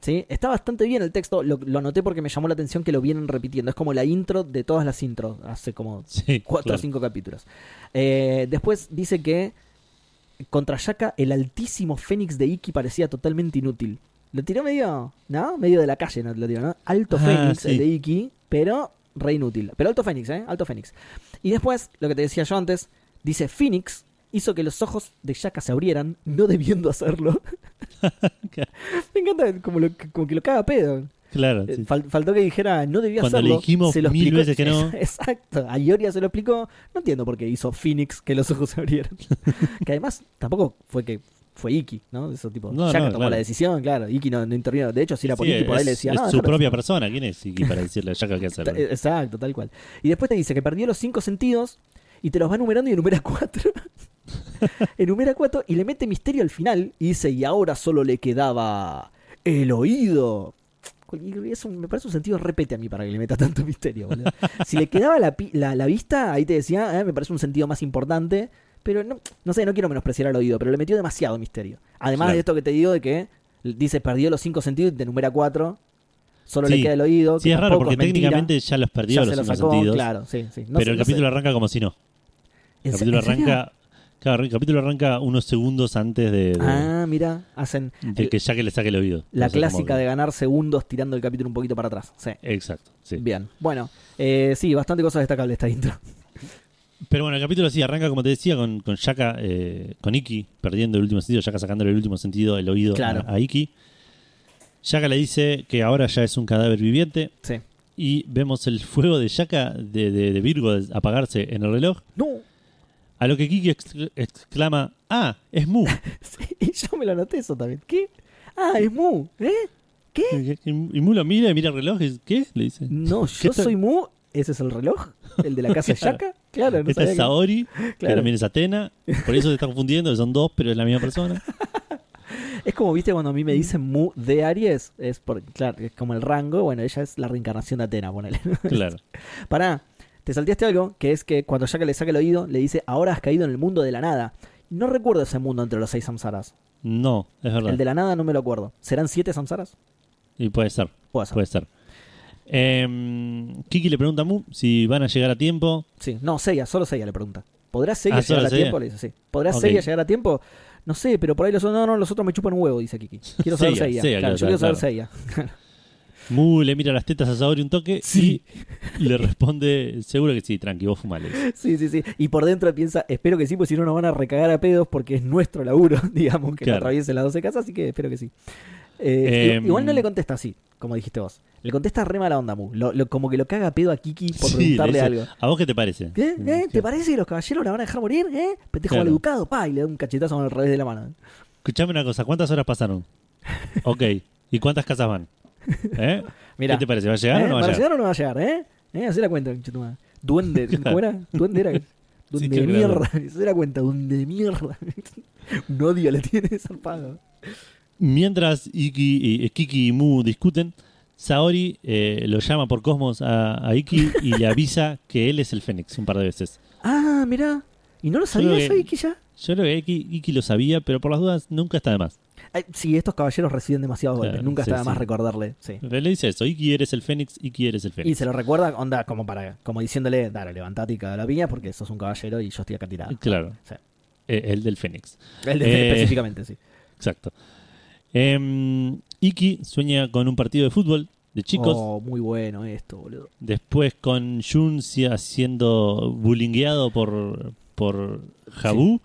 ¿Sí? Está bastante bien el texto, lo, lo anoté porque me llamó la atención que lo vienen repitiendo, es como la intro de todas las intros, hace como Sí. cuatro claro. o cinco capítulos. Eh, después dice que contra Yaka el altísimo Fénix de Iki parecía totalmente inútil. Lo tiró medio, ¿no? Medio de la calle, ¿no? Lo tiró, ¿no? Alto Ah, Fénix, sí. el de Iki, pero re inútil. Pero alto Fénix, ¿eh? Alto Fénix. Y después, lo que te decía yo antes, dice Phoenix hizo que los ojos de Yaka se abrieran, no debiendo hacerlo. Me encanta como, lo, como que lo caga pedo. Claro. Eh, sí. fal- faltó que dijera, no debía Cuando le hacerlo. dijimos se lo mil explicó- veces que no. Exacto. A Ioria se lo explicó. No entiendo por qué hizo Phoenix que los ojos se abrieran. que además tampoco fue que fue Iki, ¿no? Eso tipo. No, Yaka no, tomó claro. la decisión, claro. Iki no, no intervino. De hecho, si era por Sí, Iki, por ahí le decía, es no, su déjalo". propia persona. ¿Quién es Iki para decirle a Yaka qué hacer? Exacto, tal cual. Y después te dice que perdió los cinco sentidos y te los va enumerando y enumera cuatro. enumera cuatro y le mete misterio al final y dice, y ahora solo le quedaba el oído. Y eso me parece un sentido repete a mí para que le meta tanto misterio. boludo. si le quedaba la, la, la vista, ahí te decía, eh, me parece un sentido más importante. Pero no, no sé, no quiero menospreciar al oído, pero le metió demasiado misterio. Además Claro. de esto que te digo de que dice perdió los cinco sentidos y te enumera cuatro. Solo le queda el oído. Sí, es raro porque es técnicamente ya los perdió Ya los se lo cinco sacó, sentidos. claro, sí, sí. No pero sé- el no sé- capítulo arranca como si no. ¿En El capítulo arranca. Claro, el capítulo arranca unos segundos antes de, de- Ah, mira, hacen de el- que ya que le saque el oído. la clásica de ganar segundos tirando el capítulo un poquito para atrás. Sí. Exacto, sí. Bien. Bueno, eh, sí, bastante cosas destacables esta intro. Pero bueno, el capítulo sí arranca, como te decía, con, con Shaka, eh, con Iki perdiendo el último sentido, Shaka sacándole el último sentido, el oído Claro. a, a Iki. Shaka le dice que ahora ya es un cadáver viviente Sí. y vemos el fuego de Shaka, de, de, de Virgo, apagarse en el reloj. No. A lo que Kiki ex- exclama, ah, es Mu. Sí, y yo me lo anoté eso también. ¿Qué? Ah, es Mu. ¿Eh? ¿Qué? y Mu lo mira y mira el reloj y dice, ¿qué? Le dice. No, ¿Qué yo soy Mu. ¿Ese es el reloj? ¿El de la casa de Claro. Yaka? Claro, no Esta es Saori, que Claro. también es Atena. Por eso se está confundiendo, son dos, pero es la misma persona. Es como, viste, cuando a mí me dicen Mu de Aries, es por, claro, es como el rango, bueno, ella es la reencarnación de Atena, ponele. Claro. Pará, te salteaste algo, que es que cuando Yaka le saca el oído, le dice, ahora has caído en el mundo de la nada. No recuerdo ese mundo entre los seis samsaras. No, es verdad. El de la nada no me lo acuerdo. ¿Serán siete samsaras? Y puede ser. Puede ser. Puede ser. Em, Kiki le pregunta a Mu si van a llegar a tiempo. Sí, no, Seiya, solo Seiya le pregunta. ¿Podrá Seiya Ah, llegar a Seiya. tiempo? Le dice, sí. ¿Podrá Ok. Seiya llegar a tiempo? No sé, pero por ahí los otros, no, no, los otros me chupan un huevo, dice Kiki. Quiero saber Seiya, Seiya. Seiya, claro, claro, yo quiero saber claro. Seiya. Mu le mira las tetas a Saori un toque Sí. y le responde, seguro que sí, tranqui, vos fumales. Sí, sí, sí. Y por dentro piensa, espero que sí, porque si no nos van a recagar a pedos porque es nuestro laburo, digamos, que Claro. atraviesen las 12 casas, así que espero que sí. Eh, Em, igual no le contesta así, como dijiste vos. Le contesta re mala onda, Mu. Lo- lo- como que lo caga a pedo a Kiki por Sí, le preguntarle dice, algo. ¿A vos qué te parece? ¿Qué? ¿Eh? Sí. ¿Te parece que los caballeros la van a dejar morir? ¿Eh? Pendejo Claro. mal educado, pa, y le da un cachetazo el revés de la mano. Escuchame una cosa, ¿cuántas horas pasaron? Ok, ¿y cuántas casas van? ¿Eh? ¿Qué te parece? ¿Va a llegar ¿Eh? o no va a llegar? o no va a llegar, eh? ¿Eh? Hacé la cuenta. Duende, ¿cómo era? Duende era. Duende Sí, de mierda. Hacé la cuenta, duende de mierda. Un odio le tiene zarpado. Mientras Iki y, eh, Kiki y Mu discuten, Saori eh, lo llama por Cosmos a, a Iki y le avisa que él es el Fénix un par de veces. Ah, mirá. ¿Y no lo sabía eso, Iki, ya? Yo creo que Iki, Iki lo sabía, pero por las dudas nunca está de más. Sí, estos caballeros reciben demasiados golpes. Claro, Nunca sí, está de más sí. recordarle. Sí. Le dice eso, Iki eres el Fénix, Iki eres el Y Fénix. se lo recuerda, onda, como para como diciéndole, dale, levantate y caga la piña porque sos un caballero y yo estoy acá tirado. Claro, eh, el del Fénix. El de- Eh, específicamente, sí. Exacto. Em, Iki sueña con un partido de fútbol de chicos. Oh, muy bueno esto, boludo. Después con Jun si- siendo bullyingueado por, por Jabu,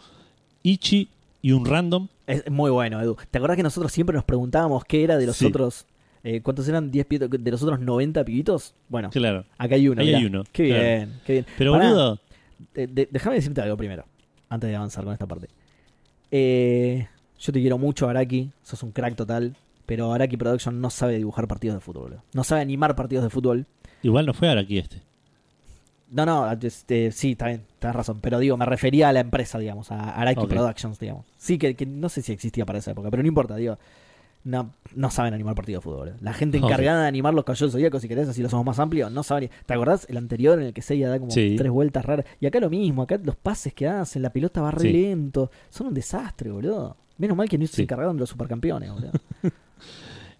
Ichi y un random. Es muy bueno, Edu. ¿Te acordás que nosotros siempre nos preguntábamos qué era de los Sí. otros... eh, ¿Cuántos eran? ¿10 pibitos? ¿De los otros 90 pibitos? Bueno, Claro. acá hay uno. Ahí hay uno, Qué claro. bien, qué bien. Pero Pará, boludo, de- déjame decirte algo primero, antes de avanzar con esta parte. Eh, yo te quiero mucho, Araki. Sos un crack total. Pero Araki Production no sabe dibujar partidos de fútbol. boludo. No sabe animar partidos de fútbol. igual no fue aquí este. No, no, este, sí, está bien, tenés razón. Pero digo, me refería a la empresa, digamos, a Araki. Productions, digamos. Sí, que, que no sé si existía para esa época, pero no importa, digo. No, no saben animar partidos de fútbol. boludo. La gente encargada de animar los caballeros zodíacos, si querés, así lo somos más amplios, no saben. ¿Te acordás el anterior en el que Seiya da como Sí. tres vueltas raras? Y acá lo mismo, acá los pases que hacen, la pelota va re Sí. lento. Son un desastre, boludo. Menos mal que no se Sí. encargaron de los supercampeones, boludo.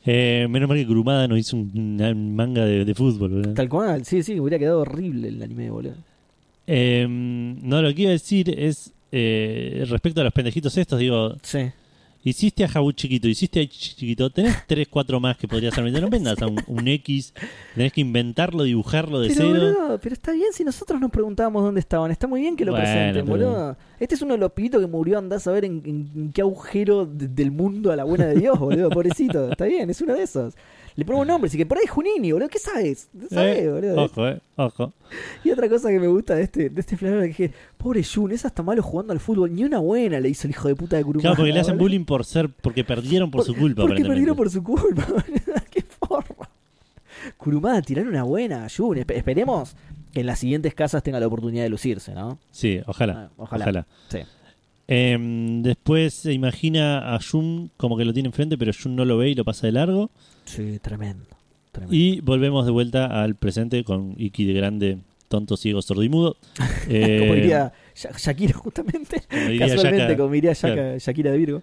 Eh, menos mal que Kurumada nos hizo un, una manga de, de fútbol. boludo. Tal cual, sí, sí, hubiera quedado horrible el anime, boludo. Eh, no, lo que iba a decir es eh, respecto a los pendejitos estos, digo, Sí. Hiciste a Jabu chiquito, hiciste a Ichi chiquito, tenés 3, 4 más que podrías haber metido, no vendas a un, un X, tenés que inventarlo, dibujarlo de Pero, cero. boludo, pero está bien si nosotros nos preguntábamos dónde estaban. Está muy bien que lo Bueno, presenten, pero- boludo. Este es uno de los pibitos que murió, andás a ver en, en- en qué agujero de- del mundo a la buena de Dios, boludo. Pobrecito. Está bien, es uno de esos. Le ponemos nombre, así que por ahí es Junini, boludo. ¿Qué sabes? ¿Sabes, Eh, boludo? ojo, eh, ojo. Y otra cosa que me gusta de este, de este flanero es que, pobre Jun, es hasta malo jugando al fútbol. Ni una buena le hizo el hijo de puta de Kurumada. Claro, porque le hacen bullying por ser, porque perdieron por su culpa. Porque perdieron por su culpa, boludo. Qué forro. Kurumada, tirar una buena, Jun. Espe- esperemos que en las siguientes casas tenga la oportunidad de lucirse, ¿no? Sí, ojalá. Ah, ojalá. ojalá. Sí. Em, después se imagina a Jun como que lo tiene enfrente, pero Jun no lo ve y lo pasa de largo. Sí, tremendo. tremendo. Y volvemos de vuelta al presente con Iki de grande, tonto, ciego, sordo y mudo. Eh, como diría Sha- Shakira, justamente. diría Casualmente, Shaka. como diría Shaka- Claro. Shakira de Virgo.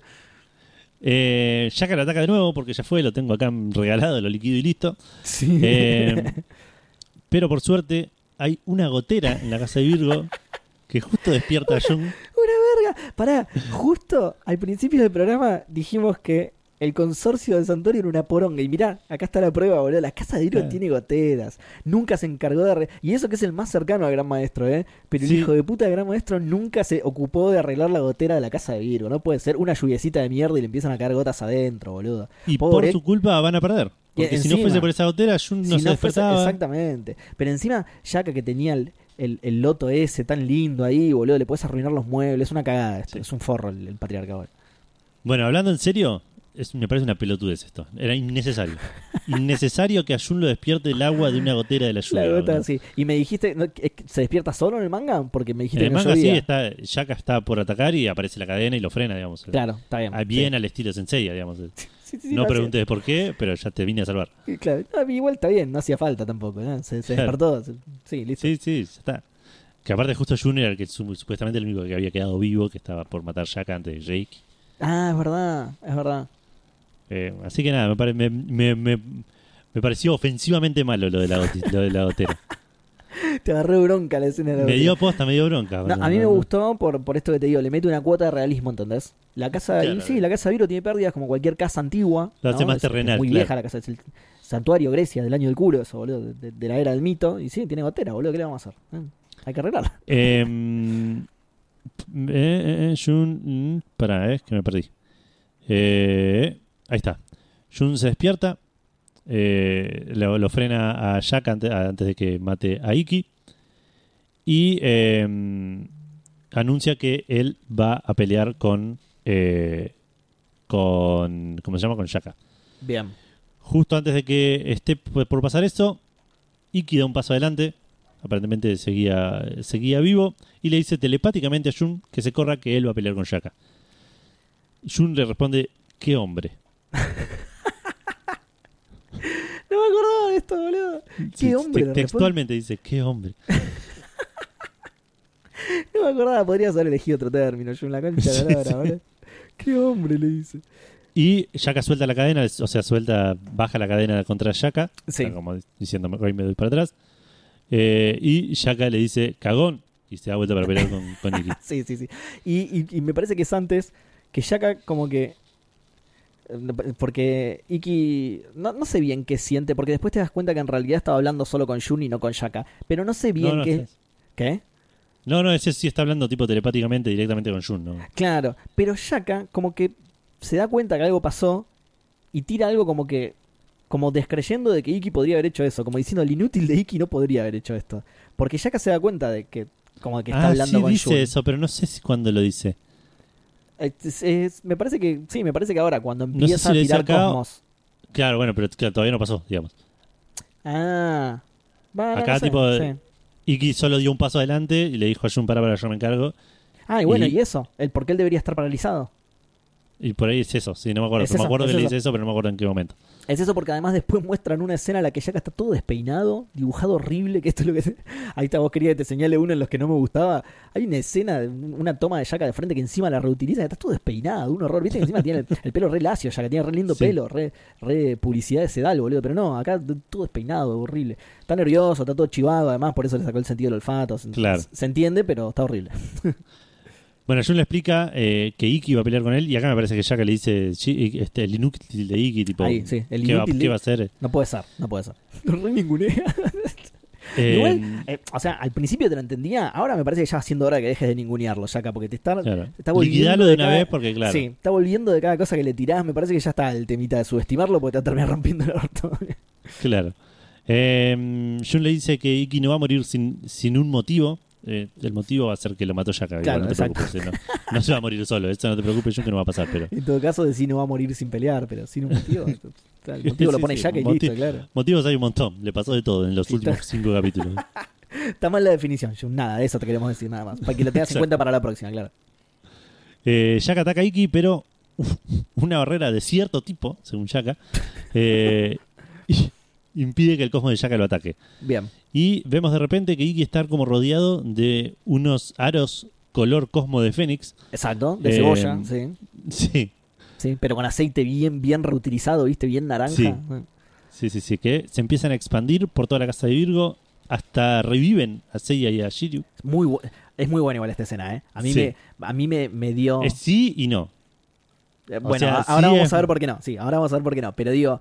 Eh, Shaka lo ataca de nuevo porque ya fue, lo tengo acá regalado, lo liquido y listo. Sí. Eh, pero por suerte hay una gotera en la casa de Virgo que justo despierta a Jun. Una verga. Pará, justo al principio del programa dijimos que el consorcio de Santorio era una poronga. Y mirá, acá está la prueba, boludo. La casa de Virgo Claro. tiene goteras. Nunca se encargó de arreglar. Y eso que es el más cercano al gran maestro, ¿eh? Pero el hijo de puta del gran maestro nunca se ocupó de arreglar la gotera de la casa de Virgo. No puede ser una lluviecita de mierda y le empiezan a caer gotas adentro, boludo. Y Pobre. por su culpa van a perder. Porque Y si no fuese por esa gotera, Jun no si se no fuese- exactamente. Pero encima, Yaka que tenía el, el, el loto ese tan lindo ahí, boludo, le puedes arruinar los muebles. Es una cagada esto. Sí. Es un forro el, el patriarcado. Bueno, hablando en serio, es, me parece una pelotudez esto. Era innecesario. innecesario que a Jun lo despierte el agua de una gotera de la lluvia. La gota, boludo. sí. Y me dijiste, ¿no? ¿que- ¿se despierta solo en el manga? Porque me En dijiste el que no manga sí, está, Shaka está por atacar y aparece la cadena y lo frena, digamos. Claro, está bien. Ah, Bien al estilo Sensei, digamos. Sí, sí, sí, no sí, preguntes por qué, pero ya te vine a salvar. sí, Claro, No, igual está bien, no hacía falta tampoco. Se, se Claro. despertó. Sí, listo. Sí, sí, ya está. Que aparte justo Jun era el que su- supuestamente el único que había quedado vivo, que estaba por matar Shaka antes de Jake. Ah, es verdad, es verdad. Eh, así que nada, me, pare- me, me, me- me pareció ofensivamente malo lo de la, goti- lo de la gotera. Te agarré bronca la escena de la me gotera. dio posta, me dio bronca. No, a mí me gustó por, por esto que te digo, le mete una cuota de realismo, ¿entendés? La casa, Claro. sí, la casa Viro tiene pérdidas como cualquier casa antigua. Lo hace más Es- es terrenal, muy claro. vieja la casa, es el santuario Grecia del año del culo, eso, boludo, de, de- de la era del mito. Y sí, tiene gotera, boludo, ¿qué le vamos a hacer? Eh, hay que arreglarla. Eh, eh, eh, Jun, mm, pará, es que me perdí. Eh, ahí está. Jun se despierta, eh, lo, lo frena a Jack antes, antes de que mate a Iki y eh, anuncia que él va a pelear con eh, con. ¿Cómo se llama? Con Shaka. Bien. Justo antes de que esté por pasar eso, Iki da un paso adelante. Aparentemente seguía, seguía vivo. Y le dice telepáticamente a Jun que se corra que él va a pelear con Shaka. Jun le responde: ¿Qué hombre? No me acordaba de esto, boludo. ¿Qué hombre? te- textualmente dice: ¿Qué hombre? No me acordaba, podrías haber elegido otro término. Yo en la concha de la lora, sí. boludo. ¿Qué hombre le dice? Y Shaka suelta la cadena, o sea, suelta, baja la cadena contra Shaka, Sí. Está como diciendo, hoy me doy para atrás. Eh, y Shaka le dice, cagón, y se da vuelta para pelear con, con Iki. Sí, sí, sí. Y, y- y me parece que es antes que Shaka como que... Porque Iki... No, no sé bien qué siente, porque después te das cuenta que en realidad estaba hablando solo con Jun y no con Shaka. Pero no sé bien no, no, qué... es- ¿Qué? no, no, ese sí está hablando tipo telepáticamente directamente con Jun, ¿no? Claro, pero Shaka como que se da cuenta que algo pasó y tira algo como que como descreyendo de que Iki podría haber hecho eso, como diciendo el inútil de Iki no podría haber hecho esto, porque Shaka se da cuenta de que como que está ah, hablando sí con dice Jun. eso, pero no sé si cuándo lo dice. Es- es- me parece que sí, me parece que ahora cuando sé empieza si le a tirar acá cosmos. Claro, bueno, pero claro, todavía no pasó, digamos. Ah. Bueno, Acá, no sé, tipo, sí. Iki solo dio un paso adelante y le dijo a Jun, para, para, yo me encargo. Ah, y bueno, y- y eso, el por qué él debería estar paralizado. Y por ahí es eso, sí, no me acuerdo. Es pero me acuerdo es que le eso. dice eso, pero no me acuerdo en qué momento. Es eso porque además después muestran una escena en la que Shaka está todo despeinado, dibujado horrible, que esto es lo que... Ahí está, vos querías que te señale uno en los que no me gustaba. Hay una escena, una toma de Shaka de frente que encima la reutiliza, está todo despeinado, un horror. Viste que encima tiene el, el pelo re lacio, Shaka tiene re lindo Sí. pelo, re, re publicidad de sedal, boludo. Pero no, acá todo despeinado, horrible. Está nervioso, está todo chivado, además por eso le sacó el sentido del olfato. Se, Claro. se entiende, pero está horrible. Bueno, Jun le explica eh, que Iki va a pelear con él y acá me parece que Shaka le dice "Chi- este, el inútil de Iki, tipo, Ahí, sí, el ¿qué, va, inútil de- qué va a hacer? No puede ser, no puede ser. Lo re ningunea. Eh, Igual, eh, o sea, al principio te lo entendía, ahora me parece que ya va siendo hora que dejes de ningunearlo, Shaka, porque te está, claro. está volviendo Liquidalo de una cada- vez porque, claro. Sí, está volviendo de cada cosa que le tirás, me parece que ya está el temita de subestimarlo porque te va a terminar rompiendo el orto. Claro. Eh, Jun le dice que Iki no va a morir sin, sin un motivo. Eh, el motivo va a ser que lo mató igual Claro, no te preocupes. eh, No, no se va a morir solo. Eso no te preocupes, Jun, que no va a pasar. Pero en todo caso, decir no va a morir sin pelear, pero sin un motivo. el motivo lo pone sí, Shaka y motivo. listo, claro. motivos hay un montón. Le pasó de todo en los Sí, últimos cinco capítulos. Está mal la definición, Jun, nada, de eso te queremos decir nada más. Para que lo tengas en cuenta para la próxima, claro. Eh, Shaka ataca a Iki, pero uf, una barrera de cierto tipo, según Shaka, eh, impide que el cosmo de Shaka lo ataque. Bien. Y vemos de repente que Iki está como rodeado de unos aros color cosmo de Fénix. Exacto, de Eh, cebolla, sí. Sí, Sí, pero con aceite bien, bien reutilizado, ¿viste? Bien naranja. Sí. sí, sí, sí, que se empiezan a expandir por toda la casa de Virgo hasta reviven a Seiya y a Shiryu. Muy es muy buena igual esta escena, ¿eh? A mí, Sí. me, a mí me, me dio... Es sí y no. Eh, Bueno, sea, ahora sí vamos es- a ver por qué no. Sí, ahora vamos a ver por qué no. Pero digo,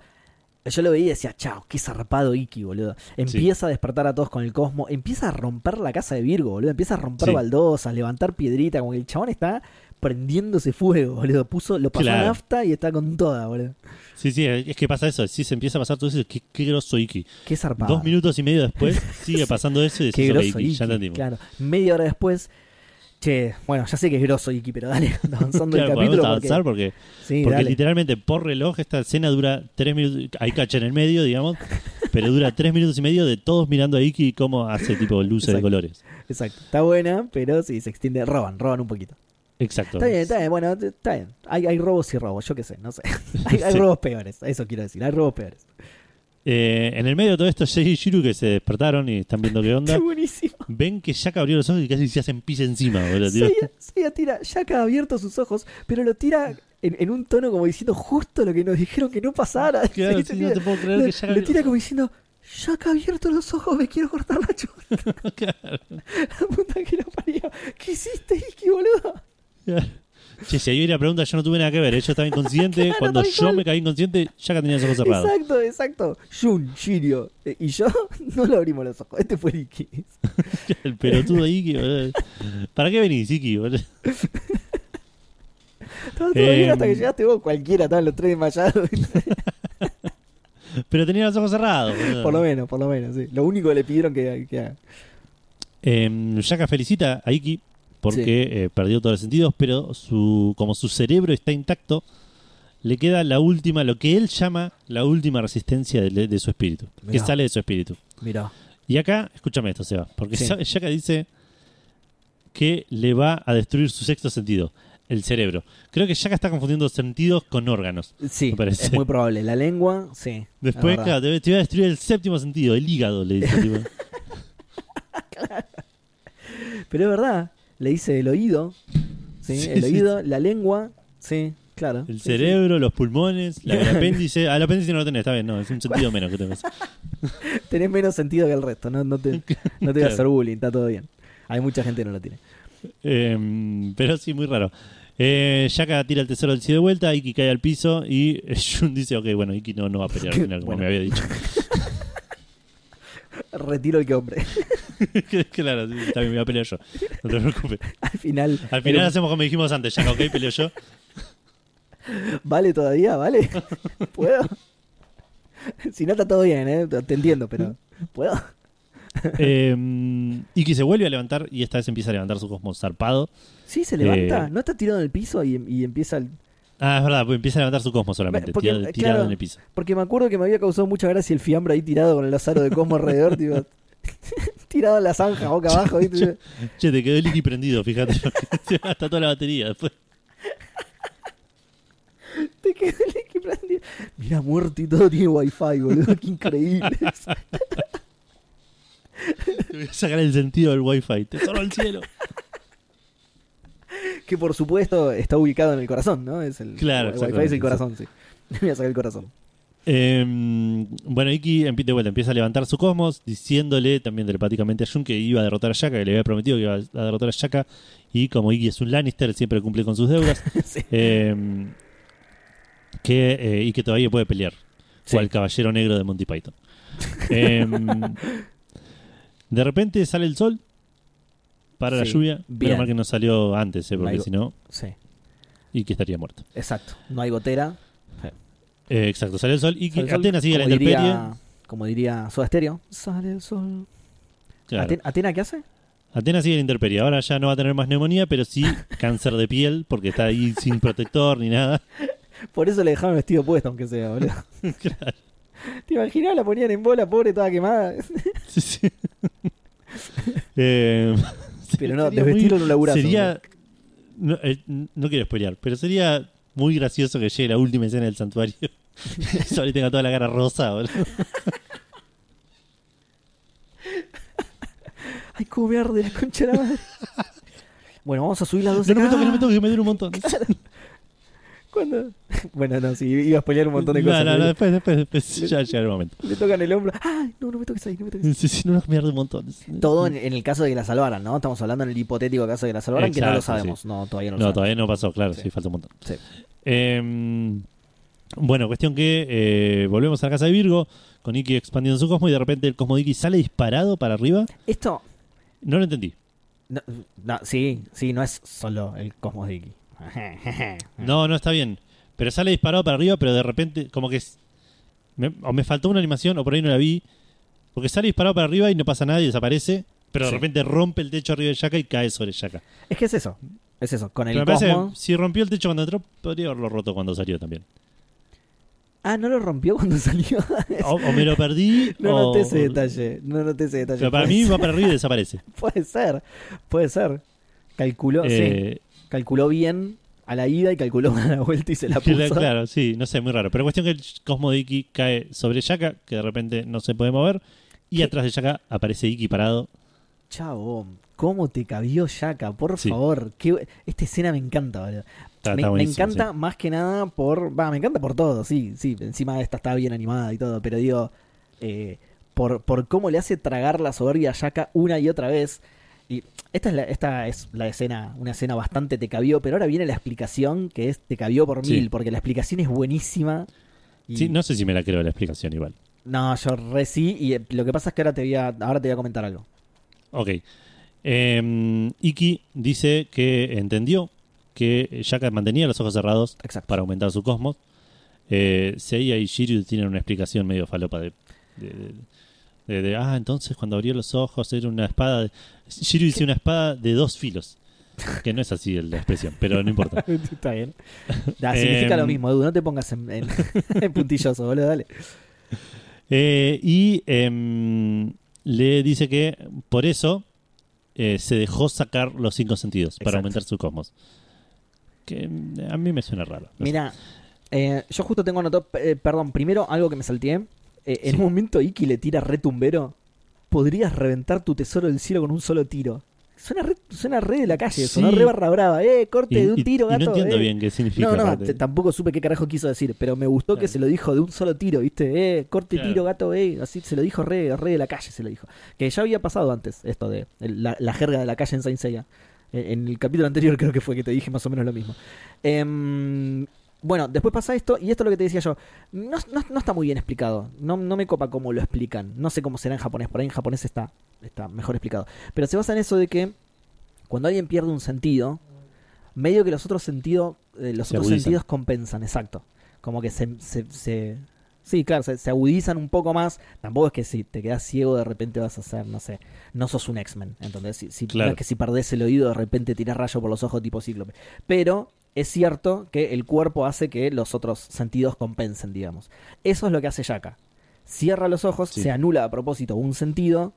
yo lo veía y decía, chao, qué zarpado Iki, boludo. Empieza a despertar a todos con el cosmo. Empieza a romper la casa de Virgo, boludo. Empieza a romper Sí. baldosas, levantar piedrita. Como que el chabón está prendiéndose fuego, boludo. Puso, lo pasó a nafta y está con toda, boludo. Sí, sí, es que pasa eso. Sí, se empieza a pasar todo eso. Qué, qué grosso Iki. Qué zarpado. Dos minutos y medio después sigue pasando eso y Qué decís, grosso Iki, Iki. ya entendimos. Claro. Media hora después. Che, bueno, ya sé que es grosso Iki, pero dale, avanzando Claro, el capítulo. avanzar Porque, porque, sí, porque dale. literalmente por reloj esta escena dura tres minutos. Hay cacha en el medio, digamos, pero dura tres minutos y medio de todos mirando a Iki cómo hace tipo luces de colores. Exacto. Está buena, pero sí, se extiende. Roban, roban un poquito. Exacto. Está bien, está bien, bueno, está bien. Hay, hay robos y robos, yo qué sé, no sé. hay, hay Sí. robos peores, eso quiero decir, hay robos peores. Eh, en el medio de todo esto, Sei y Shiru que se despertaron y están viendo qué Qué onda, buenísimo. ven que Shaka abrió los ojos y casi se hacen pis encima, boludo. tío. Seiya, Seiya tira, Shaka ha abierto sus ojos, pero lo tira en, en un tono como diciendo justo lo que nos dijeron que no pasara. Claro, ¿Viste? sí, no te puedo creer lo, que Shaka lo tira como diciendo, Shaka ha abierto los ojos, me quiero cortar la chota. Claro. La puta que lo parió. ¿Qué hiciste, Iki, boludo? Che, si hay una pregunta, yo no tuve nada que ver. Ella estaba inconsciente. Claro, Cuando yo me caí inconsciente, Shaka tenía los ojos cerrados. Exacto, exacto. Jun, Shirio eh, y yo no lo abrimos los ojos. Este fue Iki. El pelotudo de Iki, boludo. ¿Para qué venís, Iki? boludo? Estaba todo bien Em. hasta que llegaste vos, cualquiera, estaban los tres desmayados. Pero tenía los ojos cerrados. boludo. por lo menos, por lo menos, sí. Lo único que le pidieron que, que haga. Eh, Shaka felicita a Iki porque eh, perdió todos los sentidos, pero su como su cerebro está intacto, le queda la última, lo que él llama la última resistencia de, de su espíritu, que Mirá. sale de su espíritu. Mira. Y acá, escúchame esto, Seba, porque Sí. Dice que le va a destruir su sexto sentido, el cerebro. Creo que Shaka está confundiendo sentidos con órganos. Sí, Me parece. es muy probable. La lengua, sí. es Después, claro, te, te va a destruir el séptimo sentido, el hígado, le dice. tipo. Pero es verdad. Le dice el oído. Sí, Sí, el sí, oído, la lengua. Sí, claro. El cerebro, los pulmones, la- el apéndice. Ah, el apéndice no lo tenés, está bien, no, es un sentido menos que tenés. Tenés menos sentido que el resto. No, no te, no te voy a hacer bullying, está todo bien. Hay mucha gente que no lo tiene. Eh, pero sí, muy raro. Eh, Shaka tira el tesoro del sí de vuelta, Iki cae al piso y Shun dice, ok, bueno, Iki no, no va a pelear al final, como Bueno. me había dicho. Retiro el que hombre. claro, sí, también me voy a pelear yo. No te preocupes. Al final. Al final hacemos como dijimos antes, Shaka, ok, peleo yo. ¿Vale todavía? ¿Vale? ¿Puedo? si no está todo bien, ¿eh? Te entiendo, pero. ¿Puedo? Eh, Iki se vuelve a levantar y esta vez empieza a levantar su cosmos zarpado. Sí, se levanta. Eh. ¿No está tirado en el piso y, y empieza el... Ah, es verdad, pues empieza a levantar su cosmos solamente, Porque, tirado, tirado claro. en el piso. Porque me acuerdo que me había causado mucha gracia el fiambre ahí tirado con el azaro de Cosmo alrededor, tipo, tirado en la zanja, boca abajo, ¿viste? Che, te quedó el prendido, fíjate. Se gasta toda la batería después. Te quedó el prendido. Mira, muerto y todo tiene wifi, boludo, qué increíble. Te voy a sacar el sentido del wifi. Tesoro al cielo. Que por supuesto está ubicado en el corazón, ¿no? Es el, Claro, el wifi es el corazón, sí. Me voy a sacar el corazón. Eh, bueno, Iki empie- de vuelta empieza a levantar su cosmos, diciéndole también telepáticamente a Jun que iba a derrotar a Shaka, que le había prometido que iba a derrotar a Shaka. Y como Iki es un Lannister, siempre cumple con sus deudas. Sí. eh, que, eh, y que todavía puede pelear. Sí. Cual caballero negro de Monty Python. De repente sale el sol. Para la lluvia. bien. Menos mal que no salió antes, eh, porque si no, Sí, Iki estaría muerto. exacto. No hay gotera. Eh, exacto, sale el sol. y Sale el sol, Atena sigue la intemperie. Como diría Soda Stereo. Sale el sol. Claro. Aten- ¿Atena qué hace? Atenas sigue la intemperie. Ahora ya no va a tener más neumonía, pero sí cáncer de piel, porque está ahí sin protector ni nada. Por eso le dejaron el vestido puesto, aunque sea, boludo. Claro. ¿Te imaginas? La ponían en bola, pobre, toda quemada. Sí, sí. Eh, Pero no, desvestirlo muy- en un laburazo. Sería. No, eh, no quiero spoilear, pero sería muy gracioso que llegue la última escena del santuario. y Soli tenga toda la cara rosa, boludo. Ay, cómo me arde la concha de la madre. bueno, vamos a subir las dos No, no me toques, no me toques, que me duele un montón. ¿Cuándo? Bueno, no, sí, iba a spoilear un montón de No, cosas. no, le- no, después, después, después ya llegará el momento. Le tocan el hombro. Ay, no, no me toques ahí, no me toques ahí. Sí, sí, no, me arde un montón. Todo en, en el caso de que la salvaran, ¿no? Estamos hablando en el hipotético caso de que la salvaran, que no lo sabemos. No, todavía no lo No, sabemos. todavía no pasó, claro, Sí. sí, falta un montón. Sí. Eh, bueno, cuestión que eh, volvemos a la casa de Virgo, con Iki expandiendo su cosmo y de repente el cosmo de Iki sale disparado para arriba. Esto. No lo entendí. No, no, sí, sí, no es solo el Cosmos de Iki. No, no está bien. Pero sale disparado para arriba, pero de repente, como que me- o me faltó una animación, o por ahí no la vi. Porque sale disparado para arriba y no pasa nada y desaparece. Pero de Sí. repente rompe el techo arriba de Shaka y cae sobre Shaka. Es que es eso. Es eso. Con Pero el parece, si rompió el techo cuando entró, podría haberlo roto cuando salió también. Ah, no lo rompió cuando salió. O, o me lo perdí. no o- noté ese detalle. No noté ese detalle. Pero para mí ser. va para arriba y desaparece. Puede ser. Puede ser. Calculó, sí. Calculó bien a la ida y calculó a la vuelta y se la puso. Claro, sí, no sé, muy raro. Pero cuestión que el Cosmo de Iki cae sobre Shaka, que de repente no se puede mover. Y ¿Qué? atrás de Shaka aparece Iki parado. Chavo, ¿cómo te cabió Shaka? Por Sí. favor. Qué- Esta escena me encanta, boludo. Está, me, está me buenísimo, encanta sí. más que nada por. Va, me encanta por todo, sí, sí. Encima esta está bien animada y todo, pero digo. eh, por, por cómo le hace tragar la soberbia a Shaka una y otra vez. Y esta es la, esta es la escena, una escena bastante te cabió, pero ahora viene la explicación que es te cabió por Sí. mil, porque la explicación es buenísima. Y- Sí, no sé si me la creo la explicación igual. No, yo re sí, y eh, lo que pasa es que ahora te voy a, ahora te voy a comentar algo. Ok. Eh, Iki dice que entendió que Shaka mantenía los ojos cerrados Exacto. para aumentar su cosmos. Eh, Seiya y Shiryu tienen una explicación medio falopa de, de- de- de- de, ah, entonces cuando abrió los ojos era una espada. de- Shiryu dice una espada de dos filos. Que no es así la expresión, pero no importa. Está bien. Da, significa Em. lo mismo, Edu. No te pongas en, en- en puntilloso, boludo. Dale. Eh, y em, le dice que por eso eh, se dejó sacar los cinco sentidos para aumentar su cosmos. Que em, a mí me suena raro. No. Mira, eh, yo justo tengo anotado. perdón, primero algo que me salteé. Eh, En Sí. un momento Iki le tira retumbero. Podrías reventar tu tesoro del cielo con un solo tiro. Suena re, suena re de la calle, Sí. sonó re barra brava. Eh, corte Y, de un y- tiro, y gato. no entiendo eh. bien qué significa. No, no, tampoco supe qué carajo quiso decir, pero me gustó que se lo dijo de un solo tiro, ¿viste? Eh, corte Claro. tiro, gato, eh, así se lo dijo re, re de la calle, se lo dijo. Que ya había pasado antes esto de la, la jerga de la calle en Saint Seiya. Eh, En el capítulo anterior creo que fue que te dije más o menos lo mismo. Em, bueno, después pasa esto, y esto es lo que te decía yo. No, no- no está muy bien explicado. No, no me copa cómo lo explican. No sé cómo será en japonés. Por ahí en japonés está, está mejor explicado. Pero se basa en eso de que cuando alguien pierde un sentido, medio que los otros sentidos, eh, los Se otros agudizan. sentidos compensan, exacto. Como que se, se, se- sí, claro, se, se agudizan un poco más. Tampoco es que si te quedas ciego de repente vas a ser, no sé, no sos un X-Men. Entonces, si, si, Claro. no es que si perdés el oído de repente tirás rayo por los ojos tipo cíclope. Pero es cierto que el cuerpo hace que los otros sentidos compensen, digamos. Eso es lo que hace Yaka. Cierra los ojos, Sí. se anula a propósito un sentido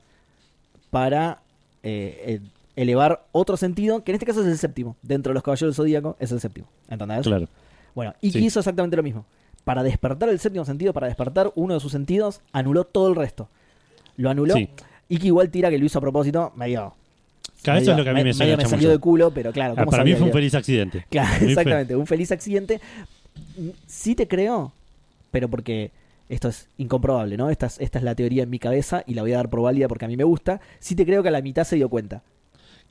para eh, eh, elevar otro sentido, que en este caso es el séptimo. Dentro de los caballeros del zodíaco es el séptimo. ¿Entendés? Claro. Bueno, Iki Sí. hizo exactamente lo mismo. Para despertar el séptimo sentido, para despertar uno de sus sentidos, anuló todo el resto. Lo anuló. Sí. Iki igual tira que lo hizo a propósito, medio. Claro, eso es lo que a mí me suena salió de culo, pero claro. ¿cómo para mí fue un feliz accidente. Claro, exactamente, un feliz accidente. Sí te creo, pero porque esto es incomprobable, ¿no? Esta es, esta es la teoría en mi cabeza y la voy a dar por válida porque a mí me gusta. Sí te creo que a la mitad se dio cuenta.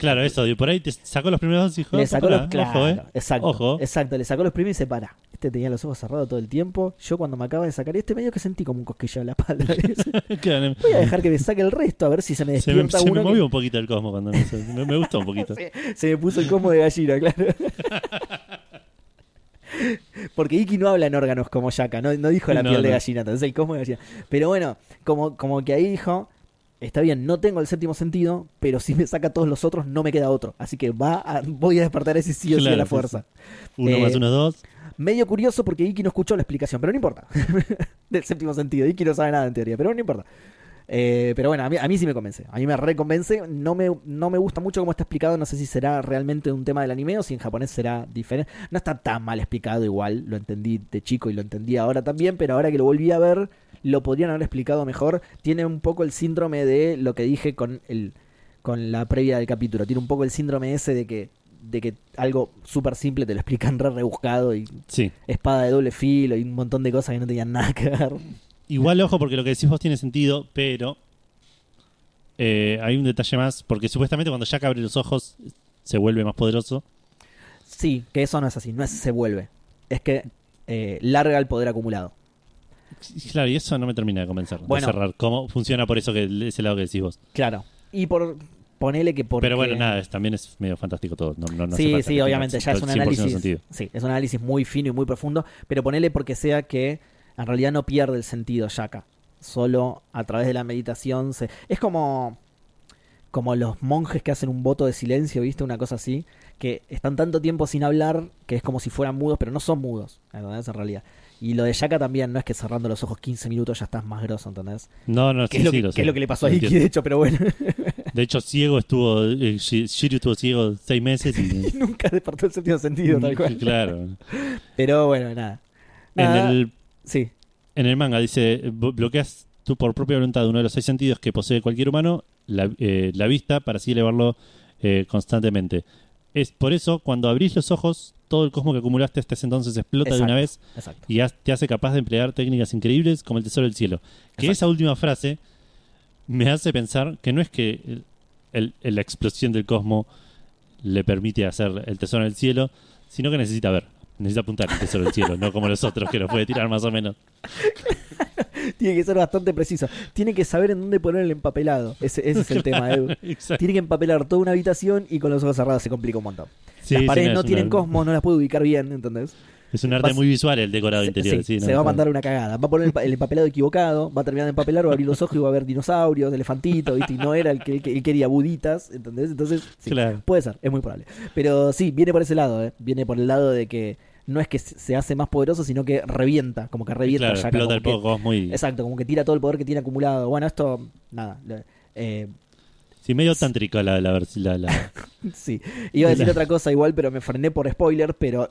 Claro, eso, y por ahí te sacó los primeros dos hijos. le sacó los Ojo, claro, eh. exacto, Ojo. exacto, le sacó los primeros y se para. Este tenía los ojos cerrados todo el tiempo. Yo cuando me acaba de sacar este medio que sentí como un cosquilleo en la espalda. Claro, Voy a dejar que me saque el resto a ver si se me se me, despierta se me uno. que- movió un poquito el cosmo cuando me, me, me gustó un poquito. se, se me puso el como de gallina, claro. Porque Iki no habla en órganos como Yaka, no, no dijo la No, piel de gallina, entonces el como de gallina. Pero bueno, como, como que ahí dijo, está bien, no tengo el séptimo sentido, pero si me saca todos los otros, no me queda otro. Así que va a- voy a despertar ese sí o sí a la fuerza. Uno Eh, más uno, dos. Medio curioso porque Iki no escuchó la explicación, pero no importa. Del séptimo sentido. Iki no sabe nada en teoría, pero no importa. Eh, pero bueno, a mí, a mí sí me convence. A mí me reconvence. No me, no me gusta mucho cómo está explicado. No sé si será realmente un tema del anime o si en japonés será diferente. No está tan mal explicado igual. Lo entendí de chico y lo entendí ahora también. Pero ahora que lo volví a ver, lo podrían haber explicado mejor. Tiene un poco el síndrome de lo que dije con, el, con la previa del capítulo. Tiene un poco el síndrome ese de que, de que algo súper simple te lo explican re rebuscado y Sí. espada de doble filo y un montón de cosas que no tenían nada que ver. Igual, ojo, porque lo que decís vos tiene sentido, pero eh, hay un detalle más, porque supuestamente cuando Jack abre los ojos se vuelve más poderoso. Sí, que eso no es así, no es se vuelve. Es que eh, larga el poder acumulado. Claro, y eso no me termina de convencer, Bueno. de cerrar. ¿Cómo funciona por eso que ese lado que decís vos? Claro. Y por ponele que por Pero bueno, nada, es- también es medio fantástico todo. No, no, no hace sí, sí, obviamente, ya es un 100% análisis. Sí, es un análisis muy fino y muy profundo, pero ponele porque sea que en realidad no pierde el sentido Yaka. Solo a través de la meditación se. Es como. Como los monjes que hacen un voto de silencio, ¿viste? Una cosa así. Que están tanto tiempo sin hablar que es como si fueran mudos, pero no son mudos, ¿entendés? En realidad. Y lo de Yaka también, no es que cerrando los ojos 15 minutos ya estás más grosso, ¿entendés? No, no, sí, es, lo sí, que, lo que sé. es lo que le pasó a Iki, de hecho, pero bueno. De hecho, ciego estuvo. eh, Shi- Shiryu estuvo ciego seis meses y. Nunca despertó el sentido sentido, tal cual. claro. Pero bueno, nada. En el, Sí, en el manga dice: "Blo- bloqueas tú por propia voluntad uno de los seis sentidos que posee cualquier humano, la, eh, la vista, para así elevarlo eh, constantemente. Es por eso, cuando abrís los ojos, todo el cosmo que acumulaste hasta ese entonces explota de una vez exacto. y te hace capaz de emplear técnicas increíbles como el tesoro del cielo. Que Exacto. esa última frase me hace pensar que no es que el- el- el- la explosión del cosmo le permite hacer el tesoro del cielo, sino que necesita ver, necesita apuntar el tesoro del cielo, no como los otros que lo puede tirar más o menos. Tiene que ser bastante preciso. Tiene que saber en dónde poner el empapelado. Ese, ese es el tema, Edu. Exacto. Tiene que empapelar toda una habitación y con los ojos cerrados se complica un montón. Sí, las sí, paredes no, tienen una- cosmos, no las puede ubicar bien, ¿entendés? Es un arte Vas- muy visual el decorado se, interior. sí, sí, se va a mandar una cagada. Va a poner el, pa- el empapelado equivocado, va a terminar de empapelar, va a abrir los ojos y va a ver dinosaurios, elefantitos, ¿viste? Y no era el que, él quería buditas, ¿entendés? Entonces, sí, Claro. puede ser, es muy probable. Pero sí, viene por ese lado, ¿eh? Viene por el lado de que no es que se hace más poderoso, sino que revienta, como que revienta Claro, Shaka, explota el que- poco muy. Exacto, como que tira todo el poder que tiene acumulado. Bueno, esto, nada. eh, Sí, medio tántrica la, la, la, la- sí, iba a decir otra cosa igual, pero me frené por spoiler, pero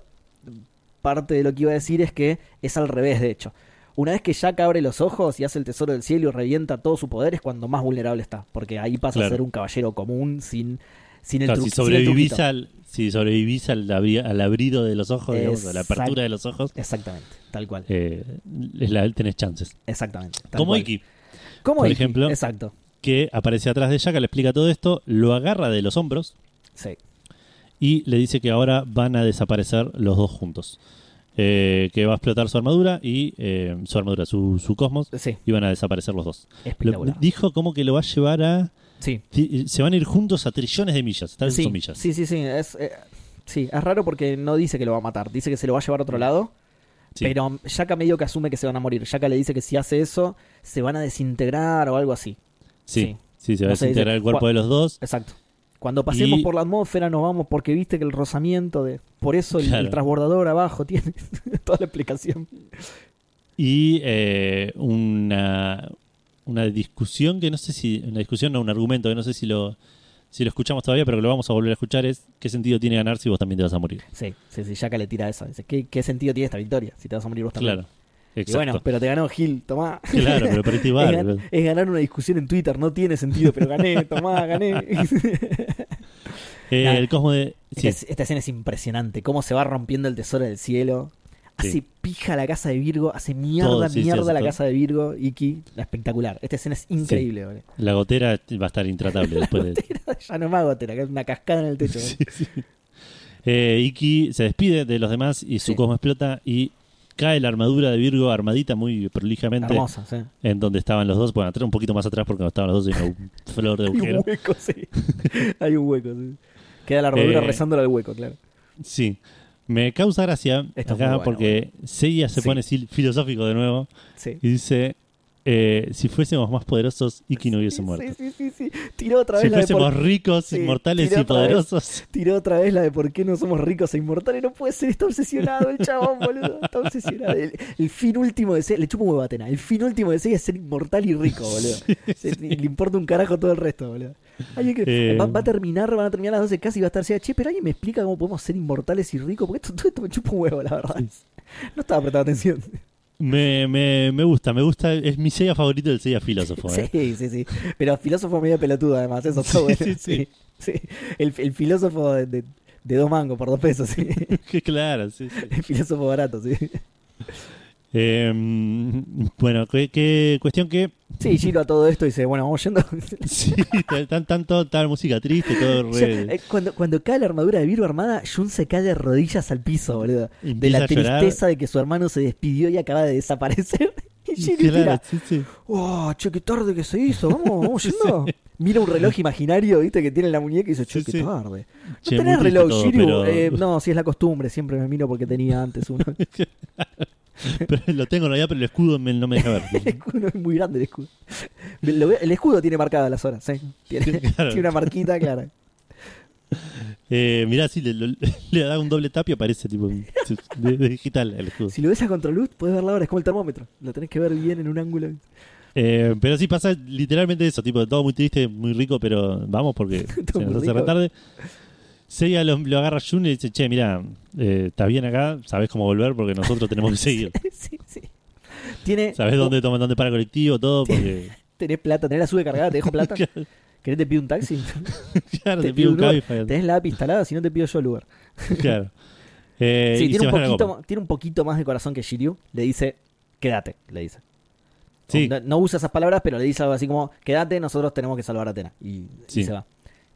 parte de lo que iba a decir es que es al revés, de hecho. Una vez que Jack abre los ojos y hace el tesoro del cielo y revienta todo su poder es cuando más vulnerable está, porque ahí pasa a ser un caballero común sin, sin el, Claro, tru- si sin el sobrevivís al, si sobrevivís al, abri- al abrido de los ojos, digamos, a la apertura de los ojos, Exactamente, tal cual. eh, es la, tenés chances. Exactamente. Como cual. Iki, Como por Iki, ejemplo. Exacto. que aparece atrás de Shaka, le explica todo esto, lo agarra de los hombros Sí. y le dice que ahora van a desaparecer los dos juntos. Eh, que va a explotar su armadura y eh, su armadura, su, su cosmos, Sí, y van a desaparecer los dos. Lo- dijo como que lo va a llevar a. Sí. Se van a ir juntos a trillones de millas. Tal vez Sí, son millas. sí, sí, sí. Es, eh, sí, es raro porque no dice que lo va a matar. Dice que se lo va a llevar a otro lado. Sí. Pero Shaka medio que asume que se van a morir. Shaka le dice que si hace eso, se van a desintegrar o algo así. Sí, sí. sí, se va No a desintegrar dice, el cuerpo "Gua- de los dos. Exacto. Cuando pasemos Y- por la atmósfera nos vamos porque viste que el rozamiento de... Por eso el, el Claro. transbordador abajo tiene toda la explicación. Y eh, una, una discusión que no sé si. Una discusión, no, un argumento que no sé si lo, si lo escuchamos todavía, pero que lo vamos a volver a escuchar es: ¿qué sentido tiene ganar si vos también te vas a morir? Sí, sí, sí. Shaka le tira eso. Dice, ¿qué, qué sentido tiene esta victoria si te vas a morir vos también? Claro. Y Exacto. bueno, pero te ganó Gil, tomá. Claro, pero es, igual. gan- boludo. es ganar una discusión en Twitter, no tiene sentido, pero gané, tomá, gané. Eh, el cosmo de. Sí, es- esta escena es impresionante, cómo se va rompiendo el tesoro del cielo. Hace Sí. pija la casa de Virgo, hace mierda, Todo, sí, sí, mierda hace la todo. casa de Virgo, Iki, la espectacular. Esta escena es increíble, boludo. la gotera va a estar intratable después de. ya no más gotera, que es una cascada en el techo. Sí, sí. Eh, Iki se despide de los demás y su Sí. cosmo explota y cae la armadura de Virgo armadita muy prolijamente Hermosa, sí. en donde estaban los dos. Bueno, atrás un poquito más atrás porque no estaban los dos en una flor de Hay un agujero. hueco, sí. Hay un hueco, sí. Queda la armadura Eh, rezándole al hueco, claro. Sí. Me causa gracia Esto acá porque Seiya se Sí. pone filosófico de nuevo Sí. y dice: eh, Si fuésemos más poderosos, Iki no hubiese Sí, muerto. Sí, sí, sí, sí. Tiró otra vez Si la de por- fuésemos ricos, inmortales y otra vez. poderosos. Tiró otra vez la de por qué no somos ricos e inmortales. No puede ser, está obsesionado el chabón, boludo. Está obsesionado. El, el fin último de ser, le chupo un huevo a Atena. El fin último de ser es ser inmortal y rico, boludo. Se- le importa un carajo todo el resto, boludo. Que- Eh. va, va a terminar, van a terminar las 12 casi y va a estar así, che, pero alguien me explica cómo podemos ser inmortales y ricos, porque esto, todo esto me chupa un huevo, la verdad. No estaba prestando atención. Me, me, me gusta, me gusta. Es mi Seiya favorito del Seiya filósofo. ¿eh? Sí, sí, sí. Pero filósofo medio pelotudo, además. Eso está Sí, bueno. sí, sí. sí. El, el filósofo de, de- dos mangos por dos pesos, sí. Claro, sí, sí. El filósofo barato, sí. Eh, bueno, qué, qué cuestión que Sí, giro a todo esto y dice, bueno, vamos yendo. sí, tan, tal música triste, todo Ya, eh, cuando, cuando cae la armadura de Virgo armada, Jun se cae de rodillas al piso, boludo. De la tristeza de que su hermano se despidió y acaba de desaparecer. Y Giri Claro, sí, sí. oh, che, qué tarde que se hizo, vamos, vamos yendo. Mira un reloj imaginario, viste, que tiene en la muñeca y dice, che, qué tarde. ¿No Che, tenés reloj, todo, pero- Eh, no, si es la costumbre, siempre me miro porque tenía antes uno. Pero lo tengo en realidad, pero el escudo me- no me deja ver. el escudo es muy grande el escudo. El escudo tiene marcadas las horas, ¿sí? Tiene, Claro. tiene una marquita clara. Eh, mirá, sí, le, da un doble tap y aparece tipo de, de digital el escudo. Si lo ves a contraluz, puedes ver la hora, es como el termómetro. Lo tenés que ver bien en un ángulo. Eh, pero sí pasa literalmente eso, tipo, todo muy triste, muy rico, pero vamos porque se hace retarde. Seiya lo, lo agarra a Jun y le dice, che, mira, eh, estás bien acá, sabes cómo volver porque nosotros tenemos que seguir. sí, sí. Tiene, Sabes dónde toma, dónde para el colectivo, todo, porque Tenés plata, tenés la sube cargada, te dejo plata. ¿Querés te pido un taxi? claro, Te te pido un un. Tenés la app instalada, si no te pido yo el lugar. Claro. Eh, Sí, tiene un, poquito, copa. ma- tiene un poquito más de corazón que Shiryu. Le dice, quédate, le dice. Sí. No, no usa esas palabras, pero le dice algo así como, quédate, nosotros tenemos que salvar a Atena. Y, se va.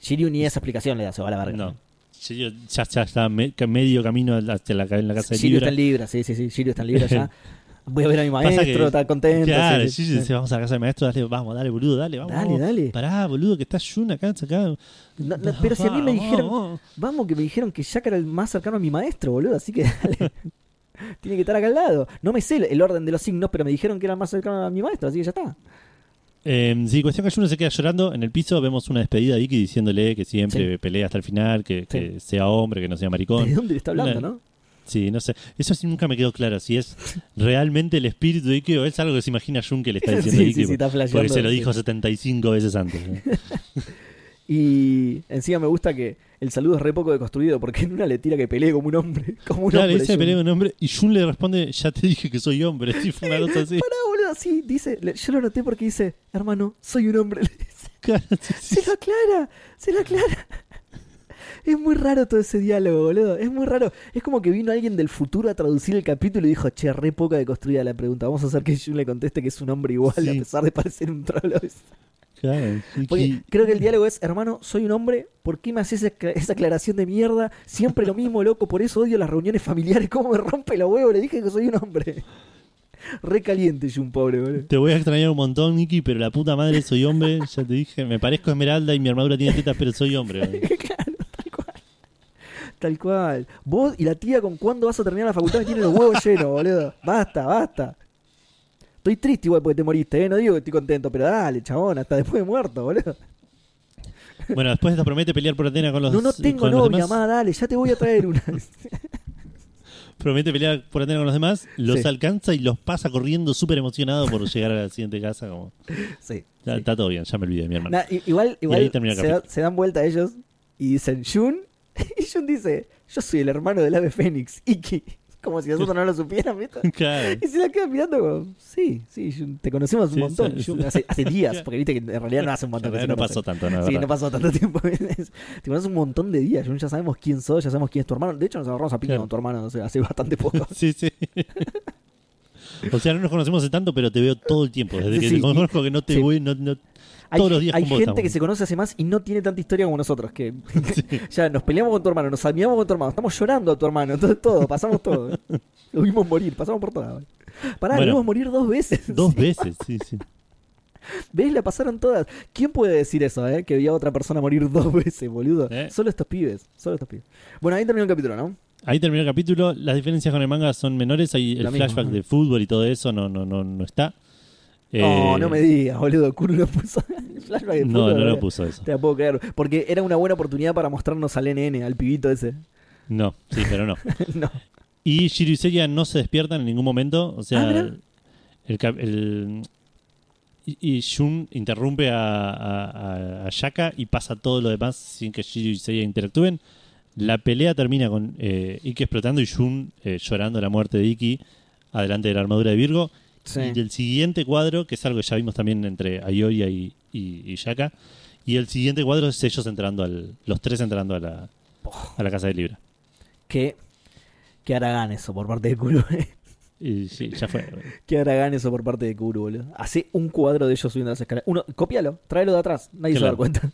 Shiryu ni esa explicación le da, se va a la verga. No. Shiryu ya, ya está me- medio camino la, en la casa de Shiryu está Libra. en Libra, sí, sí, sí. Shiryu está en Libra ya. Voy a ver a mi maestro, está contento. Claro, sí, sí, vamos a la casa del maestro, dale, vamos, dale, boludo, dale, vamos. Dale, dale. Pará, boludo, que está Jun acá, acá. No, no, pero si a mí me dijeron, vamos. vamos, que me dijeron que Jack era el más cercano a mi maestro, boludo, así que dale. Tiene que estar acá al lado. No me sé el- el orden de los signos, pero me dijeron que era más cercano a mi maestro, así que ya está. Eh, sí, cuestión que Juno se queda llorando en el piso. Vemos una despedida de Iki diciéndole que siempre pelea hasta el final, que, que sea hombre, que no sea maricón. ¿De dónde le está hablando, Una- no? Sí, no sé. Eso sí nunca me quedó claro. Si es realmente el espíritu de Iki o es algo que se imagina Jun que le está diciendo Sí, sí, sí, está porque se lo sí. dijo 75 veces antes. ¿no? Y encima me gusta que el saludo es re poco deconstruido, porque en una le tira que pelee como un hombre. Como un Claro, hombre. Jun. pelea con un hombre y Jun le responde, ya te dije que soy hombre. Sí, fue una cosa así. Pará, boludo, sí, dice, le- yo lo noté porque dice, hermano, soy un hombre. Le dice. Claro, sí, sí. Se lo aclara, se lo aclara. Es muy raro todo ese diálogo, boludo. Es muy raro. Es como que vino alguien del futuro a traducir el capítulo y dijo, che, re poca de construida la pregunta. Vamos a hacer que Jun le conteste que es un hombre igual, Sí. a pesar de parecer un trolo. Claro, Porque creo que el diálogo es, hermano, soy un hombre, ¿por qué me haces esa, aclaración de mierda? Siempre lo mismo, loco, por eso odio las reuniones familiares. ¿Cómo me rompe los huevos? Le dije que soy un hombre. Re caliente, Jun, pobre, boludo. Te voy a extrañar un montón, Nicky, pero la puta madre soy hombre. Ya te dije, me parezco a Esmeralda y mi armadura tiene tetas, pero soy hombre. claro, tal cual. Tal cual. Vos y la tía con cuándo vas a terminar la facultad me tienen los huevos llenos, boludo. Basta, basta. Estoy triste igual porque te moriste, ¿eh? No digo que estoy contento, pero dale, chabón, hasta después de muerto, boludo. Bueno, después te promete pelear por Atena con los No, no tengo novia, más, dale, ya te voy a traer una. Promete pelear por Atena con los demás, los Sí. alcanza y los pasa corriendo súper emocionado por llegar a la siguiente casa. Como, sí. ya, sí. Está todo bien, ya me olvidé mi hermano. Nah, igual igual da- se dan vuelta ellos y dicen Jun. Y Jun dice: Yo soy el hermano del ave Fénix, Iki. Como si nosotros no lo supieran, ¿viste? Claro. Y se la queda mirando como, sí, sí, te conocemos un Sí, montón. sí, Jun, sí. hace, hace días, porque viste que en realidad no hace un montón. que se realidad no pasó tanto, no, Sí, no pasó tanto tiempo. te conoces un montón de días, ya sabemos quién sos, ya sabemos quién es tu hermano. De hecho, nos agarramos a piña Claro. con tu hermano no sé, hace bastante poco. Sí, sí. O sea, no nos conocemos hace tanto, pero te veo todo el tiempo. Desde que te conozco que no te voy, no, no- Hay, todos los días hay con vos gente estamos. que se conoce hace más y no tiene tanta historia como nosotros. Que ya nos peleamos con tu hermano, nos amigamos con tu hermano, estamos llorando a tu hermano, todo, todo pasamos todo. Lo vimos morir, pasamos por todas. Pará, Bueno. lo vimos morir dos veces. Dos veces, sí, sí. ¿Ves? La pasaron todas. ¿Quién puede decir eso, eh? Que vio a otra persona morir dos veces, boludo. ¿Eh? Solo estos pibes, solo estos pibes. Bueno, ahí terminó el capítulo, ¿no? Ahí terminó el capítulo. Las diferencias con el manga son menores. Ahí el flashback ajá. de fútbol y todo eso no, no, no, no está. No, Eh, no me digas, boludo. Kuro lo puso. el flashback de No, no lo puso eso. Te la puedo creer. Porque era una buena oportunidad para mostrarnos al NN, al pibito ese. No, sí, pero no. no. Y Shiro y Seiya no se despiertan en ningún momento. O sea, Ah, el, el- y, y Shun interrumpe a, a, a- a Shaka y pasa todo lo demás sin que Shiro y Seiya interactúen. La pelea termina con eh, Iki explotando y Shun eh, llorando la muerte de Iki adelante de la armadura de Virgo. Sí. Y del siguiente cuadro, que es algo que ya vimos también entre Ayoria y, y, y Shaka. Y el siguiente cuadro es ellos entrando al. Los tres entrando a la, a la casa de Libra. Que, que Aragán eso por parte de Kuro. Y sí, ya fue. que Aragán eso por parte de Kuro, boludo. Hace un cuadro de ellos subiendo las escaleras. Uno, cópialo, tráelo de atrás. Nadie se va a dar cuenta.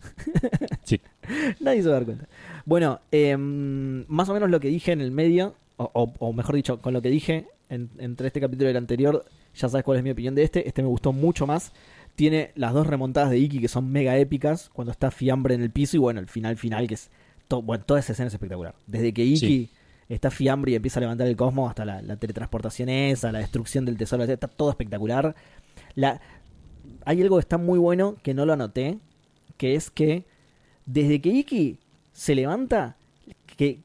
Sí. Nadie se va a dar cuenta. Bueno, em, más o menos lo que dije en el medio, o, o- o mejor dicho, con lo que dije en- entre este capítulo y el anterior, ya sabes cuál es mi opinión de este. Este me gustó mucho más. Tiene las dos remontadas de Iki que son mega épicas, cuando está Fiambre en el piso y bueno, el final final que es... to- bueno, toda esa escena es espectacular. Desde que Iki Sí. está Fiambre y empieza a levantar el cosmos hasta la, la teletransportación esa, la destrucción del tesoro, está todo espectacular. La, hay algo que está muy bueno que no lo anoté, que es que desde que Iki se levanta, que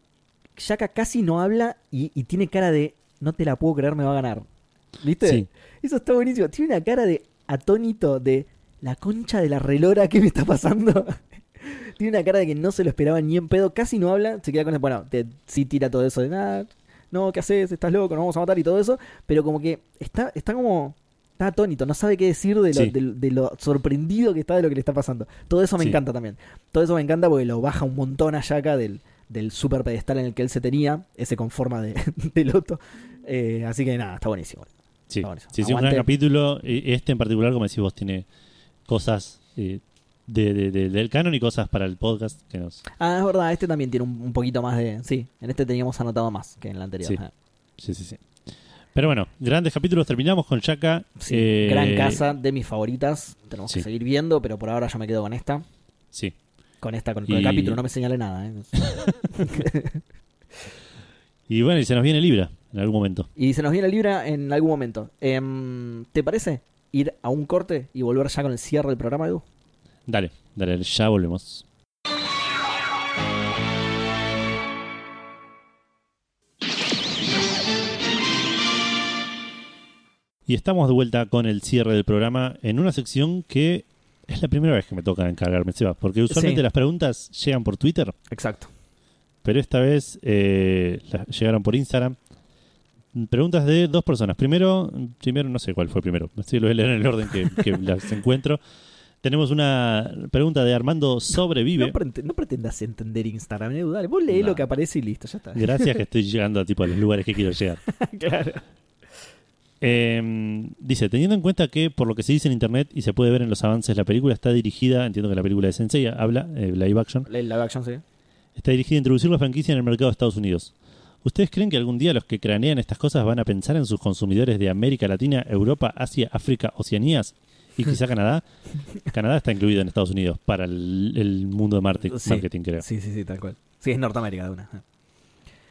Shaka casi no habla y, y tiene cara de no te la puedo creer, me va a ganar. ¿Viste? Sí. Eso está buenísimo. Tiene una cara de atónito de la concha de la relora, ¿qué me está pasando? Tiene una cara de que no se lo esperaba ni en pedo, casi no habla, se queda con el, bueno, te, sí tira todo eso de nada, no, ¿qué haces? ¿Estás loco? Nos vamos a matar y todo eso, pero como que está, está como, está atónito, no sabe qué decir de lo, Sí. de- de lo sorprendido que está de lo que le está pasando. Todo eso me Sí. encanta también. Todo eso me encanta porque lo baja un montón a Yaka del, del super pedestal en el que él se tenía, ese con forma de, de loto. Eh, así que nada, está buenísimo. Sí, buenísimo. sí, sí, un gran capítulo. Este en particular, como decís vos, tiene cosas eh, de, de- de- del canon y cosas para el podcast que nos... Ah, es verdad, este también tiene un, un poquito más de... Sí, en este teníamos anotado más que en el anterior. Sí. Ah. Sí, sí, sí. Pero bueno, grandes capítulos. Terminamos con Shaka. Sí, Eh, gran casa, de mis favoritas. Tenemos que seguir viendo, pero por ahora yo me quedo con esta. Sí. Con esta, con, con el capítulo, no me señale nada. ¿eh? Y bueno, y se nos viene Libra. En algún momento. Y se nos viene Libra en algún momento. Em, ¿Te parece ir a un corte y volver ya con el cierre del programa, Edu? Dale, dale, ya volvemos. Y estamos de vuelta con el cierre del programa en una sección que es la primera vez que me toca encargarme, Seba, porque usualmente Sí. las preguntas llegan por Twitter, Exacto. pero esta vez eh, llegaron por Instagram. Preguntas de dos personas. Primero, primero no sé cuál fue primero, así lo voy a leer en el orden que, que las encuentro. Tenemos una pregunta de Armando Sobrevive. No, no pretendas entender Instagram, Edu. Dale, vos No. lo que aparece y listo, ya está. Gracias que estoy llegando a, tipo, a los lugares que quiero llegar. claro. Eh, dice, teniendo en cuenta que por lo que se dice en internet y se puede ver en los avances, la película está dirigida, entiendo que la película de Sensei habla, eh, live action, live action, sí. está dirigida a introducir la franquicia en el mercado de Estados Unidos. ¿Ustedes creen que algún día los que cranean estas cosas van a pensar en sus consumidores de América Latina, Europa, Asia, África, Oceanías y quizá Canadá? Canadá está incluido en Estados Unidos para el, el mundo de marte- Sí. marketing, creo. Sí, sí, sí, tal cual. Sí, es Norteamérica de una.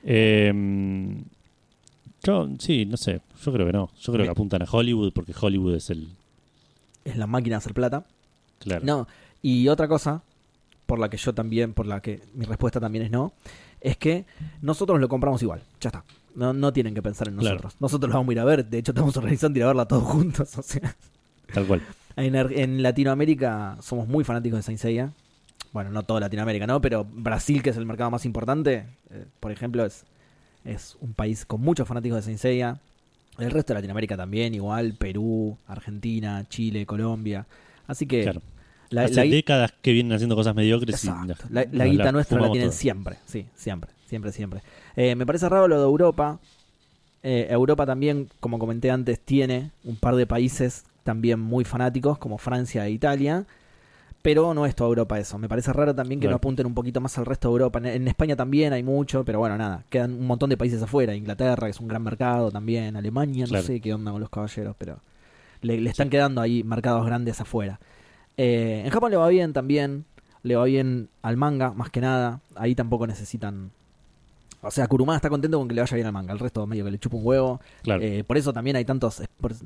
Eh, yo, sí, no sé. Yo creo que no. Yo creo que apuntan a Hollywood porque Hollywood es el. Es la máquina de hacer plata. Claro. No, y otra cosa, por la que yo también, por la que mi respuesta también es no, es que nosotros lo compramos igual. Ya está. No, no tienen que pensar en Claro. nosotros. Nosotros lo vamos a ir a ver. De hecho, estamos organizando ir a verla todos juntos. O sea, Tal cual. en Latinoamérica somos muy fanáticos de Saint Seiya. Bueno, no toda Latinoamérica, ¿no? Pero Brasil, que es el mercado más importante, eh, por ejemplo, es, es un país con muchos fanáticos de Saint Seiya. El resto de Latinoamérica también, igual. Perú, Argentina, Chile, Colombia. Así que Claro. La, Hace la décadas que vienen haciendo cosas mediocres y La, guita nuestra la tienen siempre. Sí, siempre, siempre, siempre. Eh, me parece raro lo de Europa. Eh, Europa también, como comenté antes, tiene un par de países también muy fanáticos, como Francia e Italia. Pero no es toda Europa eso. Me parece raro también que Claro. no apunten un poquito más al resto de Europa. En, en España también hay mucho, pero bueno, nada. Quedan un montón de países afuera. Inglaterra, que es un gran mercado también. Alemania, Claro. no sé qué onda con los caballeros, pero le, le están quedando ahí mercados grandes afuera. Eh, en Japón le va bien también. Le va bien al manga, más que nada. Ahí tampoco necesitan. O sea, Kurumada está contento con que le vaya bien al manga. El resto medio que le chupa un huevo. Claro. Eh, por eso también hay tantos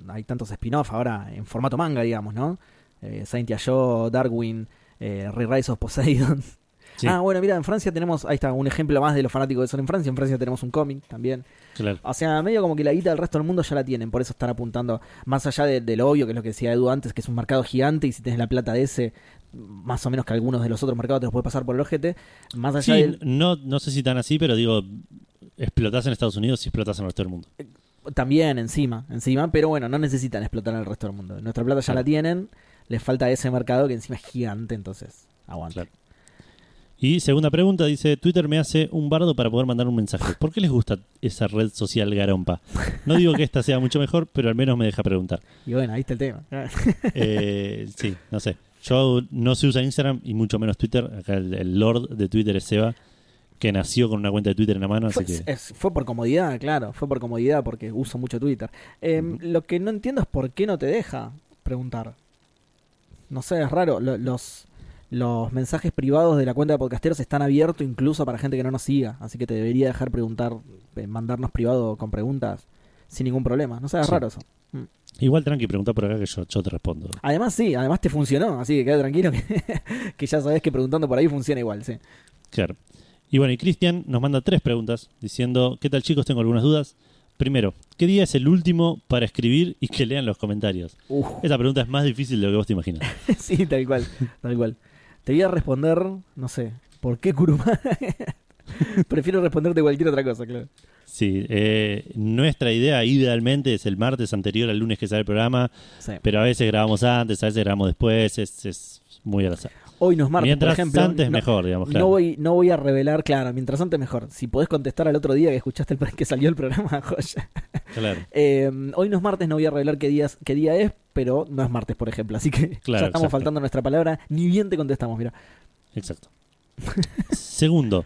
hay tantos spin-off ahora en formato manga, digamos, ¿no? Eh, Saint Yo, Darwin, eh, Re-Rise of Poseidon. Sí. Ah, bueno, mira, en Francia tenemos, ahí está, un ejemplo más de los fanáticos que son en Francia. En Francia tenemos un cómic también. claro. O sea, medio como que la guita del resto del mundo ya la tienen, por eso están apuntando más allá de, de lo obvio, que es lo que decía Edu antes, que es un mercado gigante y si tenés la plata de ese, más o menos que algunos de los otros mercados te los puede pasar por el ojete, más allá Sí, del... no, no sé si tan así, pero digo, explotás en Estados Unidos y explotás en el resto del mundo. También encima, encima, pero bueno, no necesitan explotar en el resto del mundo. Nuestra plata ya Claro. la tienen, les falta ese mercado que encima es gigante, entonces aguanta. Claro. Y segunda pregunta, dice, Twitter me hace un bardo para poder mandar un mensaje. ¿Por qué les gusta esa red social garompa? No digo que esta sea mucho mejor, pero al menos me deja preguntar. Y bueno, ahí está el tema. Eh, sí, no sé. Yo no se usa Instagram y mucho menos Twitter. Acá el, el lord de Twitter es Seba, que nació con una cuenta de Twitter en la mano, así Fue, que... es- fue por comodidad, claro, fue por comodidad porque uso mucho Twitter. Eh, Ujú. Lo que no entiendo es por qué no te deja preguntar. No sé, es raro. Lo- los, los mensajes privados de la cuenta de podcasteros están abiertos incluso para gente que no nos siga. Así que te debería dejar preguntar, eh, mandarnos privado con preguntas sin ningún problema. No Sí. raro eso. Igual tranqui, pregunta por acá que yo, yo te respondo. Además, sí, además te funcionó. Así que queda tranquilo que, que ya sabes que preguntando por ahí funciona igual, sí. Claro. Y bueno, y Cristian nos manda tres preguntas diciendo, ¿qué tal chicos? Tengo algunas dudas. Primero, ¿qué día es el último para escribir y que lean los comentarios? Uf. Esa pregunta es más difícil de lo que vos te imaginas. sí, tal cual, tal cual. Te voy a responder, no sé, ¿por qué Kurumada? Prefiero responderte cualquier otra cosa, claro. Sí, eh, nuestra idea idealmente es el martes anterior al lunes que sale el programa, Sí. pero a veces grabamos antes, a veces grabamos después, es, es muy al azar. Hoy no es martes, Mientras por ejemplo. antes no, mejor, digamos, claro. no voy, no voy a revelar, claro, mientras antes mejor. Si podés contestar al otro día que escuchaste el, que salió el programa, joya. Claro, Eh, hoy no es martes, no voy a revelar qué, días, qué día es, pero no es martes, por ejemplo. Así que Claro, ya estamos exacto. faltando a nuestra palabra. Ni bien te contestamos, mira. exacto. Segundo,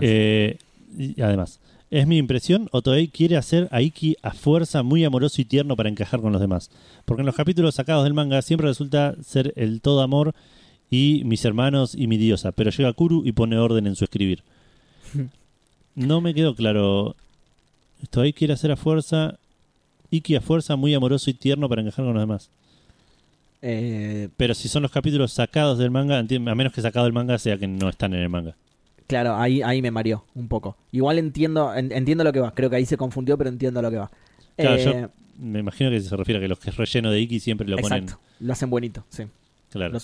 eh, y además, es mi impresión, Otoei quiere hacer a Iki a fuerza muy amoroso y tierno para encajar con los demás. Porque en los capítulos sacados del manga siempre resulta ser el todo amor y mis hermanos y mi diosa, pero llega Kuru y pone orden en su escribir. No me quedó claro Esto quiere hacer a fuerza, Iki a fuerza, muy amoroso y tierno para encajar con los demás. Eh, Pero si son los capítulos sacados del manga, a menos que sacado del manga sea que no están en el manga. claro, ahí, ahí me mareó un poco. Igual entiendo, en- entiendo lo que va. Creo que ahí se confundió, pero entiendo lo que va. Claro, Eh, yo me imagino que se refiere a que los que es relleno de Iki siempre lo ponen. Lo hacen bonito, sí. Claro.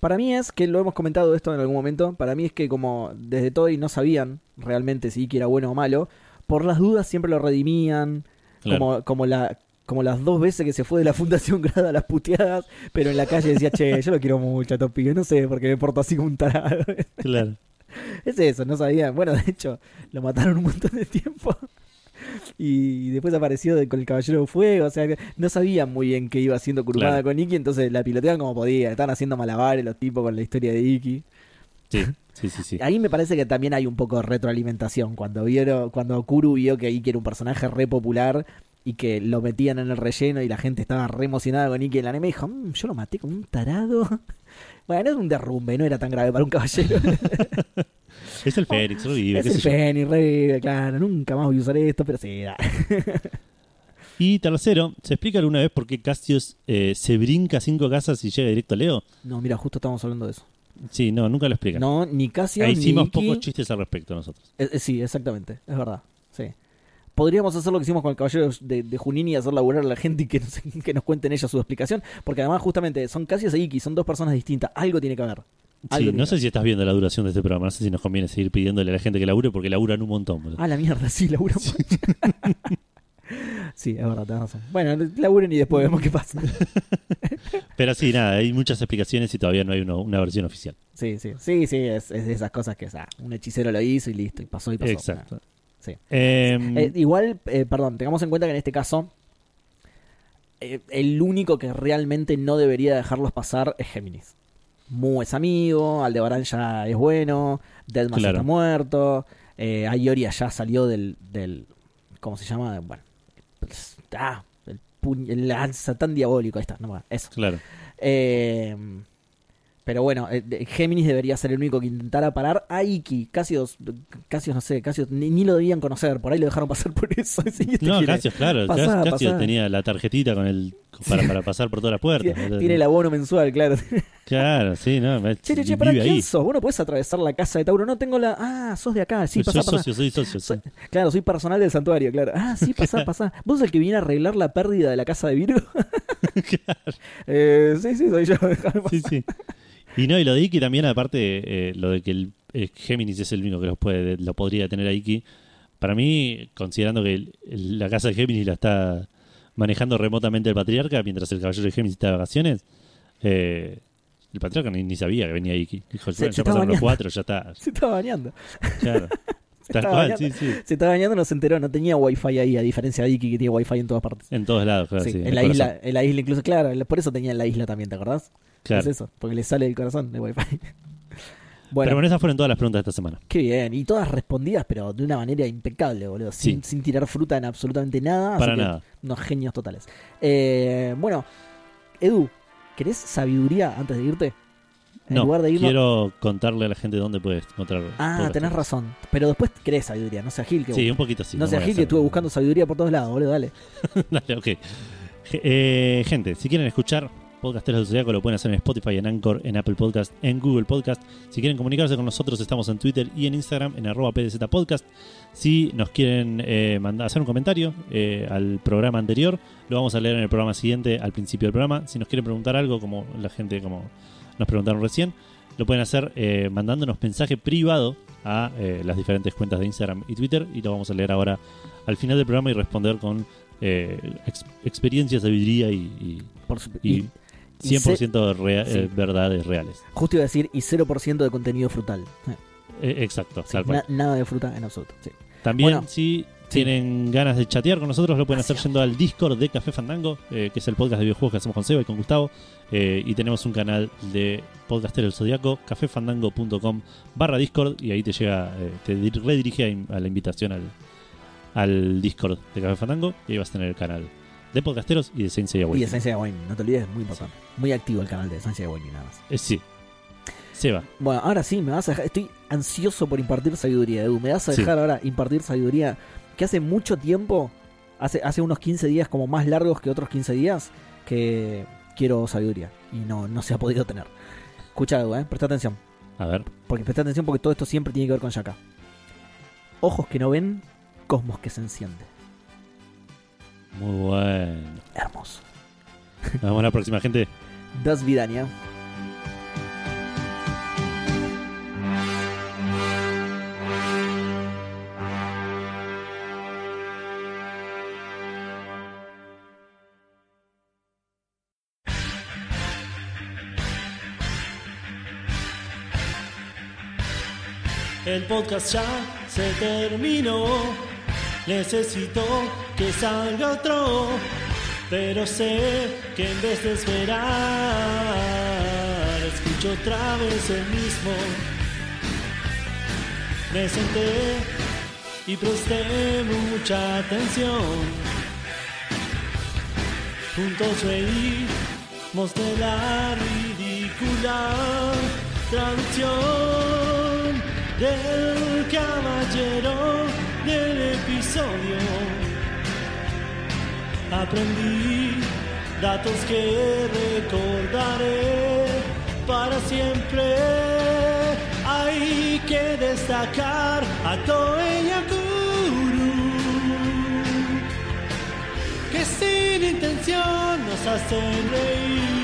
Para mí es que lo hemos comentado esto en algún momento. Para mí es que como desde todo y no sabían realmente si Iki era bueno o malo, por las dudas siempre lo redimían. Claro. Como, como la como las dos veces que se fue de la Fundación Grada a las puteadas, pero en la calle decía, che, yo lo quiero mucho a Topi, no sé, porque me porto así como un tarado. Claro. Es eso, no sabían. Bueno, de hecho, lo mataron un montón de tiempo. Y después apareció de- con el Caballero de Fuego. O sea, que no sabían muy bien qué iba haciendo Claro. con Iki, entonces la piloteaban como podían. Estaban haciendo malabares los tipos con la historia de Iki. Sí, sí, sí. sí. Ahí me parece que también hay un poco de retroalimentación. Cuando vieron, cuando Kuru vio que Iki era un personaje re popular y que lo metían en el relleno y la gente estaba re emocionada con Iki en el anime, dijo, "Mm, yo lo maté como un tarado. Bueno, es un derrumbe, no era tan grave para un caballero. Es el Fénix, revive, es el. Fénix, re, claro, nunca más voy a usar esto, pero sí, da. Y tercero, ¿se explica alguna vez por qué Castios eh, se brinca cinco casas y llega directo a Leo? No, mira, justo estamos hablando de eso. Sí, no, nunca lo explican. No, ni ni hicimos Iki. pocos chistes al respecto nosotros. Eh, eh, sí, exactamente, es verdad. Sí. Podríamos hacer lo que hicimos con el caballero de, de Junín y hacer laburar a la gente y que nos, que nos cuenten ellos su explicación. Porque además, justamente, son Casios e Iki, son dos personas distintas. Algo tiene que haber. Sí, no sé si estás viendo la duración de este programa. No sé si nos conviene seguir pidiéndole a la gente que labure porque laburan un montón. boludo. Ah, la mierda, sí, laburan mucho. sí, es verdad, tenés razón. Bueno, laburen y después vemos qué pasa. Pero sí, nada, hay muchas explicaciones y todavía no hay uno- una versión oficial. Sí, sí, sí, sí, es, es de esas cosas que, o sea, un hechicero lo hizo y listo, y pasó y pasó. Exacto. Sí. Em, Eh, igual, eh, perdón, tengamos en cuenta que en este caso, eh, el único que realmente no debería dejarlos pasar es Géminis. Mu es amigo, Aldebarán ya es bueno, Deadman Claro. está muerto, eh, Ayoria ya salió del, del. ¿Cómo se llama? Bueno. pues, Ah, el, puñ- el lanza tan diabólico, ahí está, no, eso. claro. Eh, pero bueno, eh, Géminis debería ser el único que intentara parar a Iki. Casios, Casios no sé, Casios ni, ni lo debían conocer, por ahí lo dejaron pasar por eso. No, Casios, claro. Pasá, Casios pasá. tenía la tarjetita con el para, para pasar por todas las puertas. tiene, el abono mensual, claro. Claro, sí, no. Che, che, che, vive ¿quién ahí. sos? Vos no podés atravesar la casa de Tauro. No tengo la. Ah, sos de acá. Sí, soy pasá, socio, soy socio. Soy- sí. Claro, soy personal del santuario, claro. Ah, sí, pasá, pasá. ¿Vos sos el que viene a arreglar la pérdida de la casa de Virgo? Eh, sí, sí, soy yo. Sí, sí. Y no, y lo de Iki también, aparte, eh, lo de que el eh, Géminis es el único que los puede, lo podría tener a Iki. Para mí, considerando que el- el- la casa de Géminis la está manejando remotamente el patriarca, mientras el caballero de Géminis está de vacaciones, eh, el patriarca ni, ni sabía que venía Iki. Dijo, Se- "Bueno, se ya pasaron los cuatro, ya está. Se estaba bañando. Claro. Está cual, bañando. sí, sí. Se estaba bañando, no se enteró. No tenía wifi ahí, a diferencia de Iki que tiene wifi en todas partes. En todos lados, claro. Sí, sí, en, la corazón. isla, en la isla incluso, claro, por eso tenía en la isla también, ¿te acordás? Claro. Es eso, porque le sale del corazón el wifi. Pero bueno, bueno, esas fueron todas las preguntas de esta semana. qué bien. Y todas respondidas, pero de una manera impecable, boludo. Sin, Sí. sin tirar fruta en absolutamente nada. así Para que nada. Unos genios totales. Eh, bueno, Edu, ¿querés sabiduría antes de irte? En No, lugar de irnos. quiero contarle a la gente dónde puedes encontrar. Ah, tenés razón. Pero después querés sabiduría, no sea Gil que Sí, un poquito sí. No sea voy a Gil que estuve buscando sabiduría por todos lados, boludo, dale. Dale, ok. Eh, gente, si quieren escuchar Podcasteros del Zodiaco, lo pueden hacer en Spotify, en Anchor, en Apple Podcast, en Google Podcast. Si quieren comunicarse con nosotros, estamos en Twitter y en Instagram, en arroba PDZ Podcast. Si nos quieren eh, mandar, hacer un comentario eh, al programa anterior, lo vamos a leer en el programa siguiente, al principio del programa. Si nos quieren preguntar algo, como la gente como nos preguntaron recién, lo pueden hacer eh, mandándonos mensaje privado a las diferentes cuentas de Instagram y Twitter y lo vamos a leer ahora al final del programa y responder con ex- experiencia, sabiduría y, y- Por su- y y- y 100% rea- sí. eh, verdades reales. justo iba a decir, y 0% de contenido frutal. Eh, Eh, exacto, sí, tal cual. na- nada de fruta en absoluto. sí. También, Bueno, si tienen ganas de chatear con nosotros, lo pueden hacer yendo al Discord de Café Fandango, eh, que es el podcast de videojuegos que hacemos con Seba y con Gustavo. eh, y tenemos un canal de Podcastero del Zodiaco, cafefandango.com barra Discord, y ahí te llega, eh, te dir- redirige a, a la invitación al, al Discord de Café Fandango, y ahí vas a tener el canal de podcasteros y de Seiya Y Awakening. Esencia de Wayne, no te olvides, muy importante. Muy activo el canal de Esencia de Wayne, nada más. Eh, sí. Seba, Bueno, ahora sí, me vas a dejar. Estoy ansioso por impartir sabiduría, Edu. Me vas a Sí. dejar ahora impartir sabiduría que hace mucho tiempo, hace, hace unos 15 días como más largos que otros 15 días, que quiero sabiduría y no, no se ha podido tener. Escucha algo, ¿eh? Presta atención. A ver. Porque presta atención porque todo esto siempre tiene que ver con Shaka. Ojos que no ven, cosmos que se enciende. Muy bueno. Hermoso. Nos vemos la próxima, gente. Das Vidania. El podcast ya se terminó. Necesito que salga otro. Pero sé que en vez de esperar, escucho otra vez el mismo. Me senté y presté mucha atención. Juntos reímos de la ridícula traducción del caballero Aprendí datos que recordaré para siempre. Hay que destacar a Toei Yakuru, que sin intención nos hacen reír.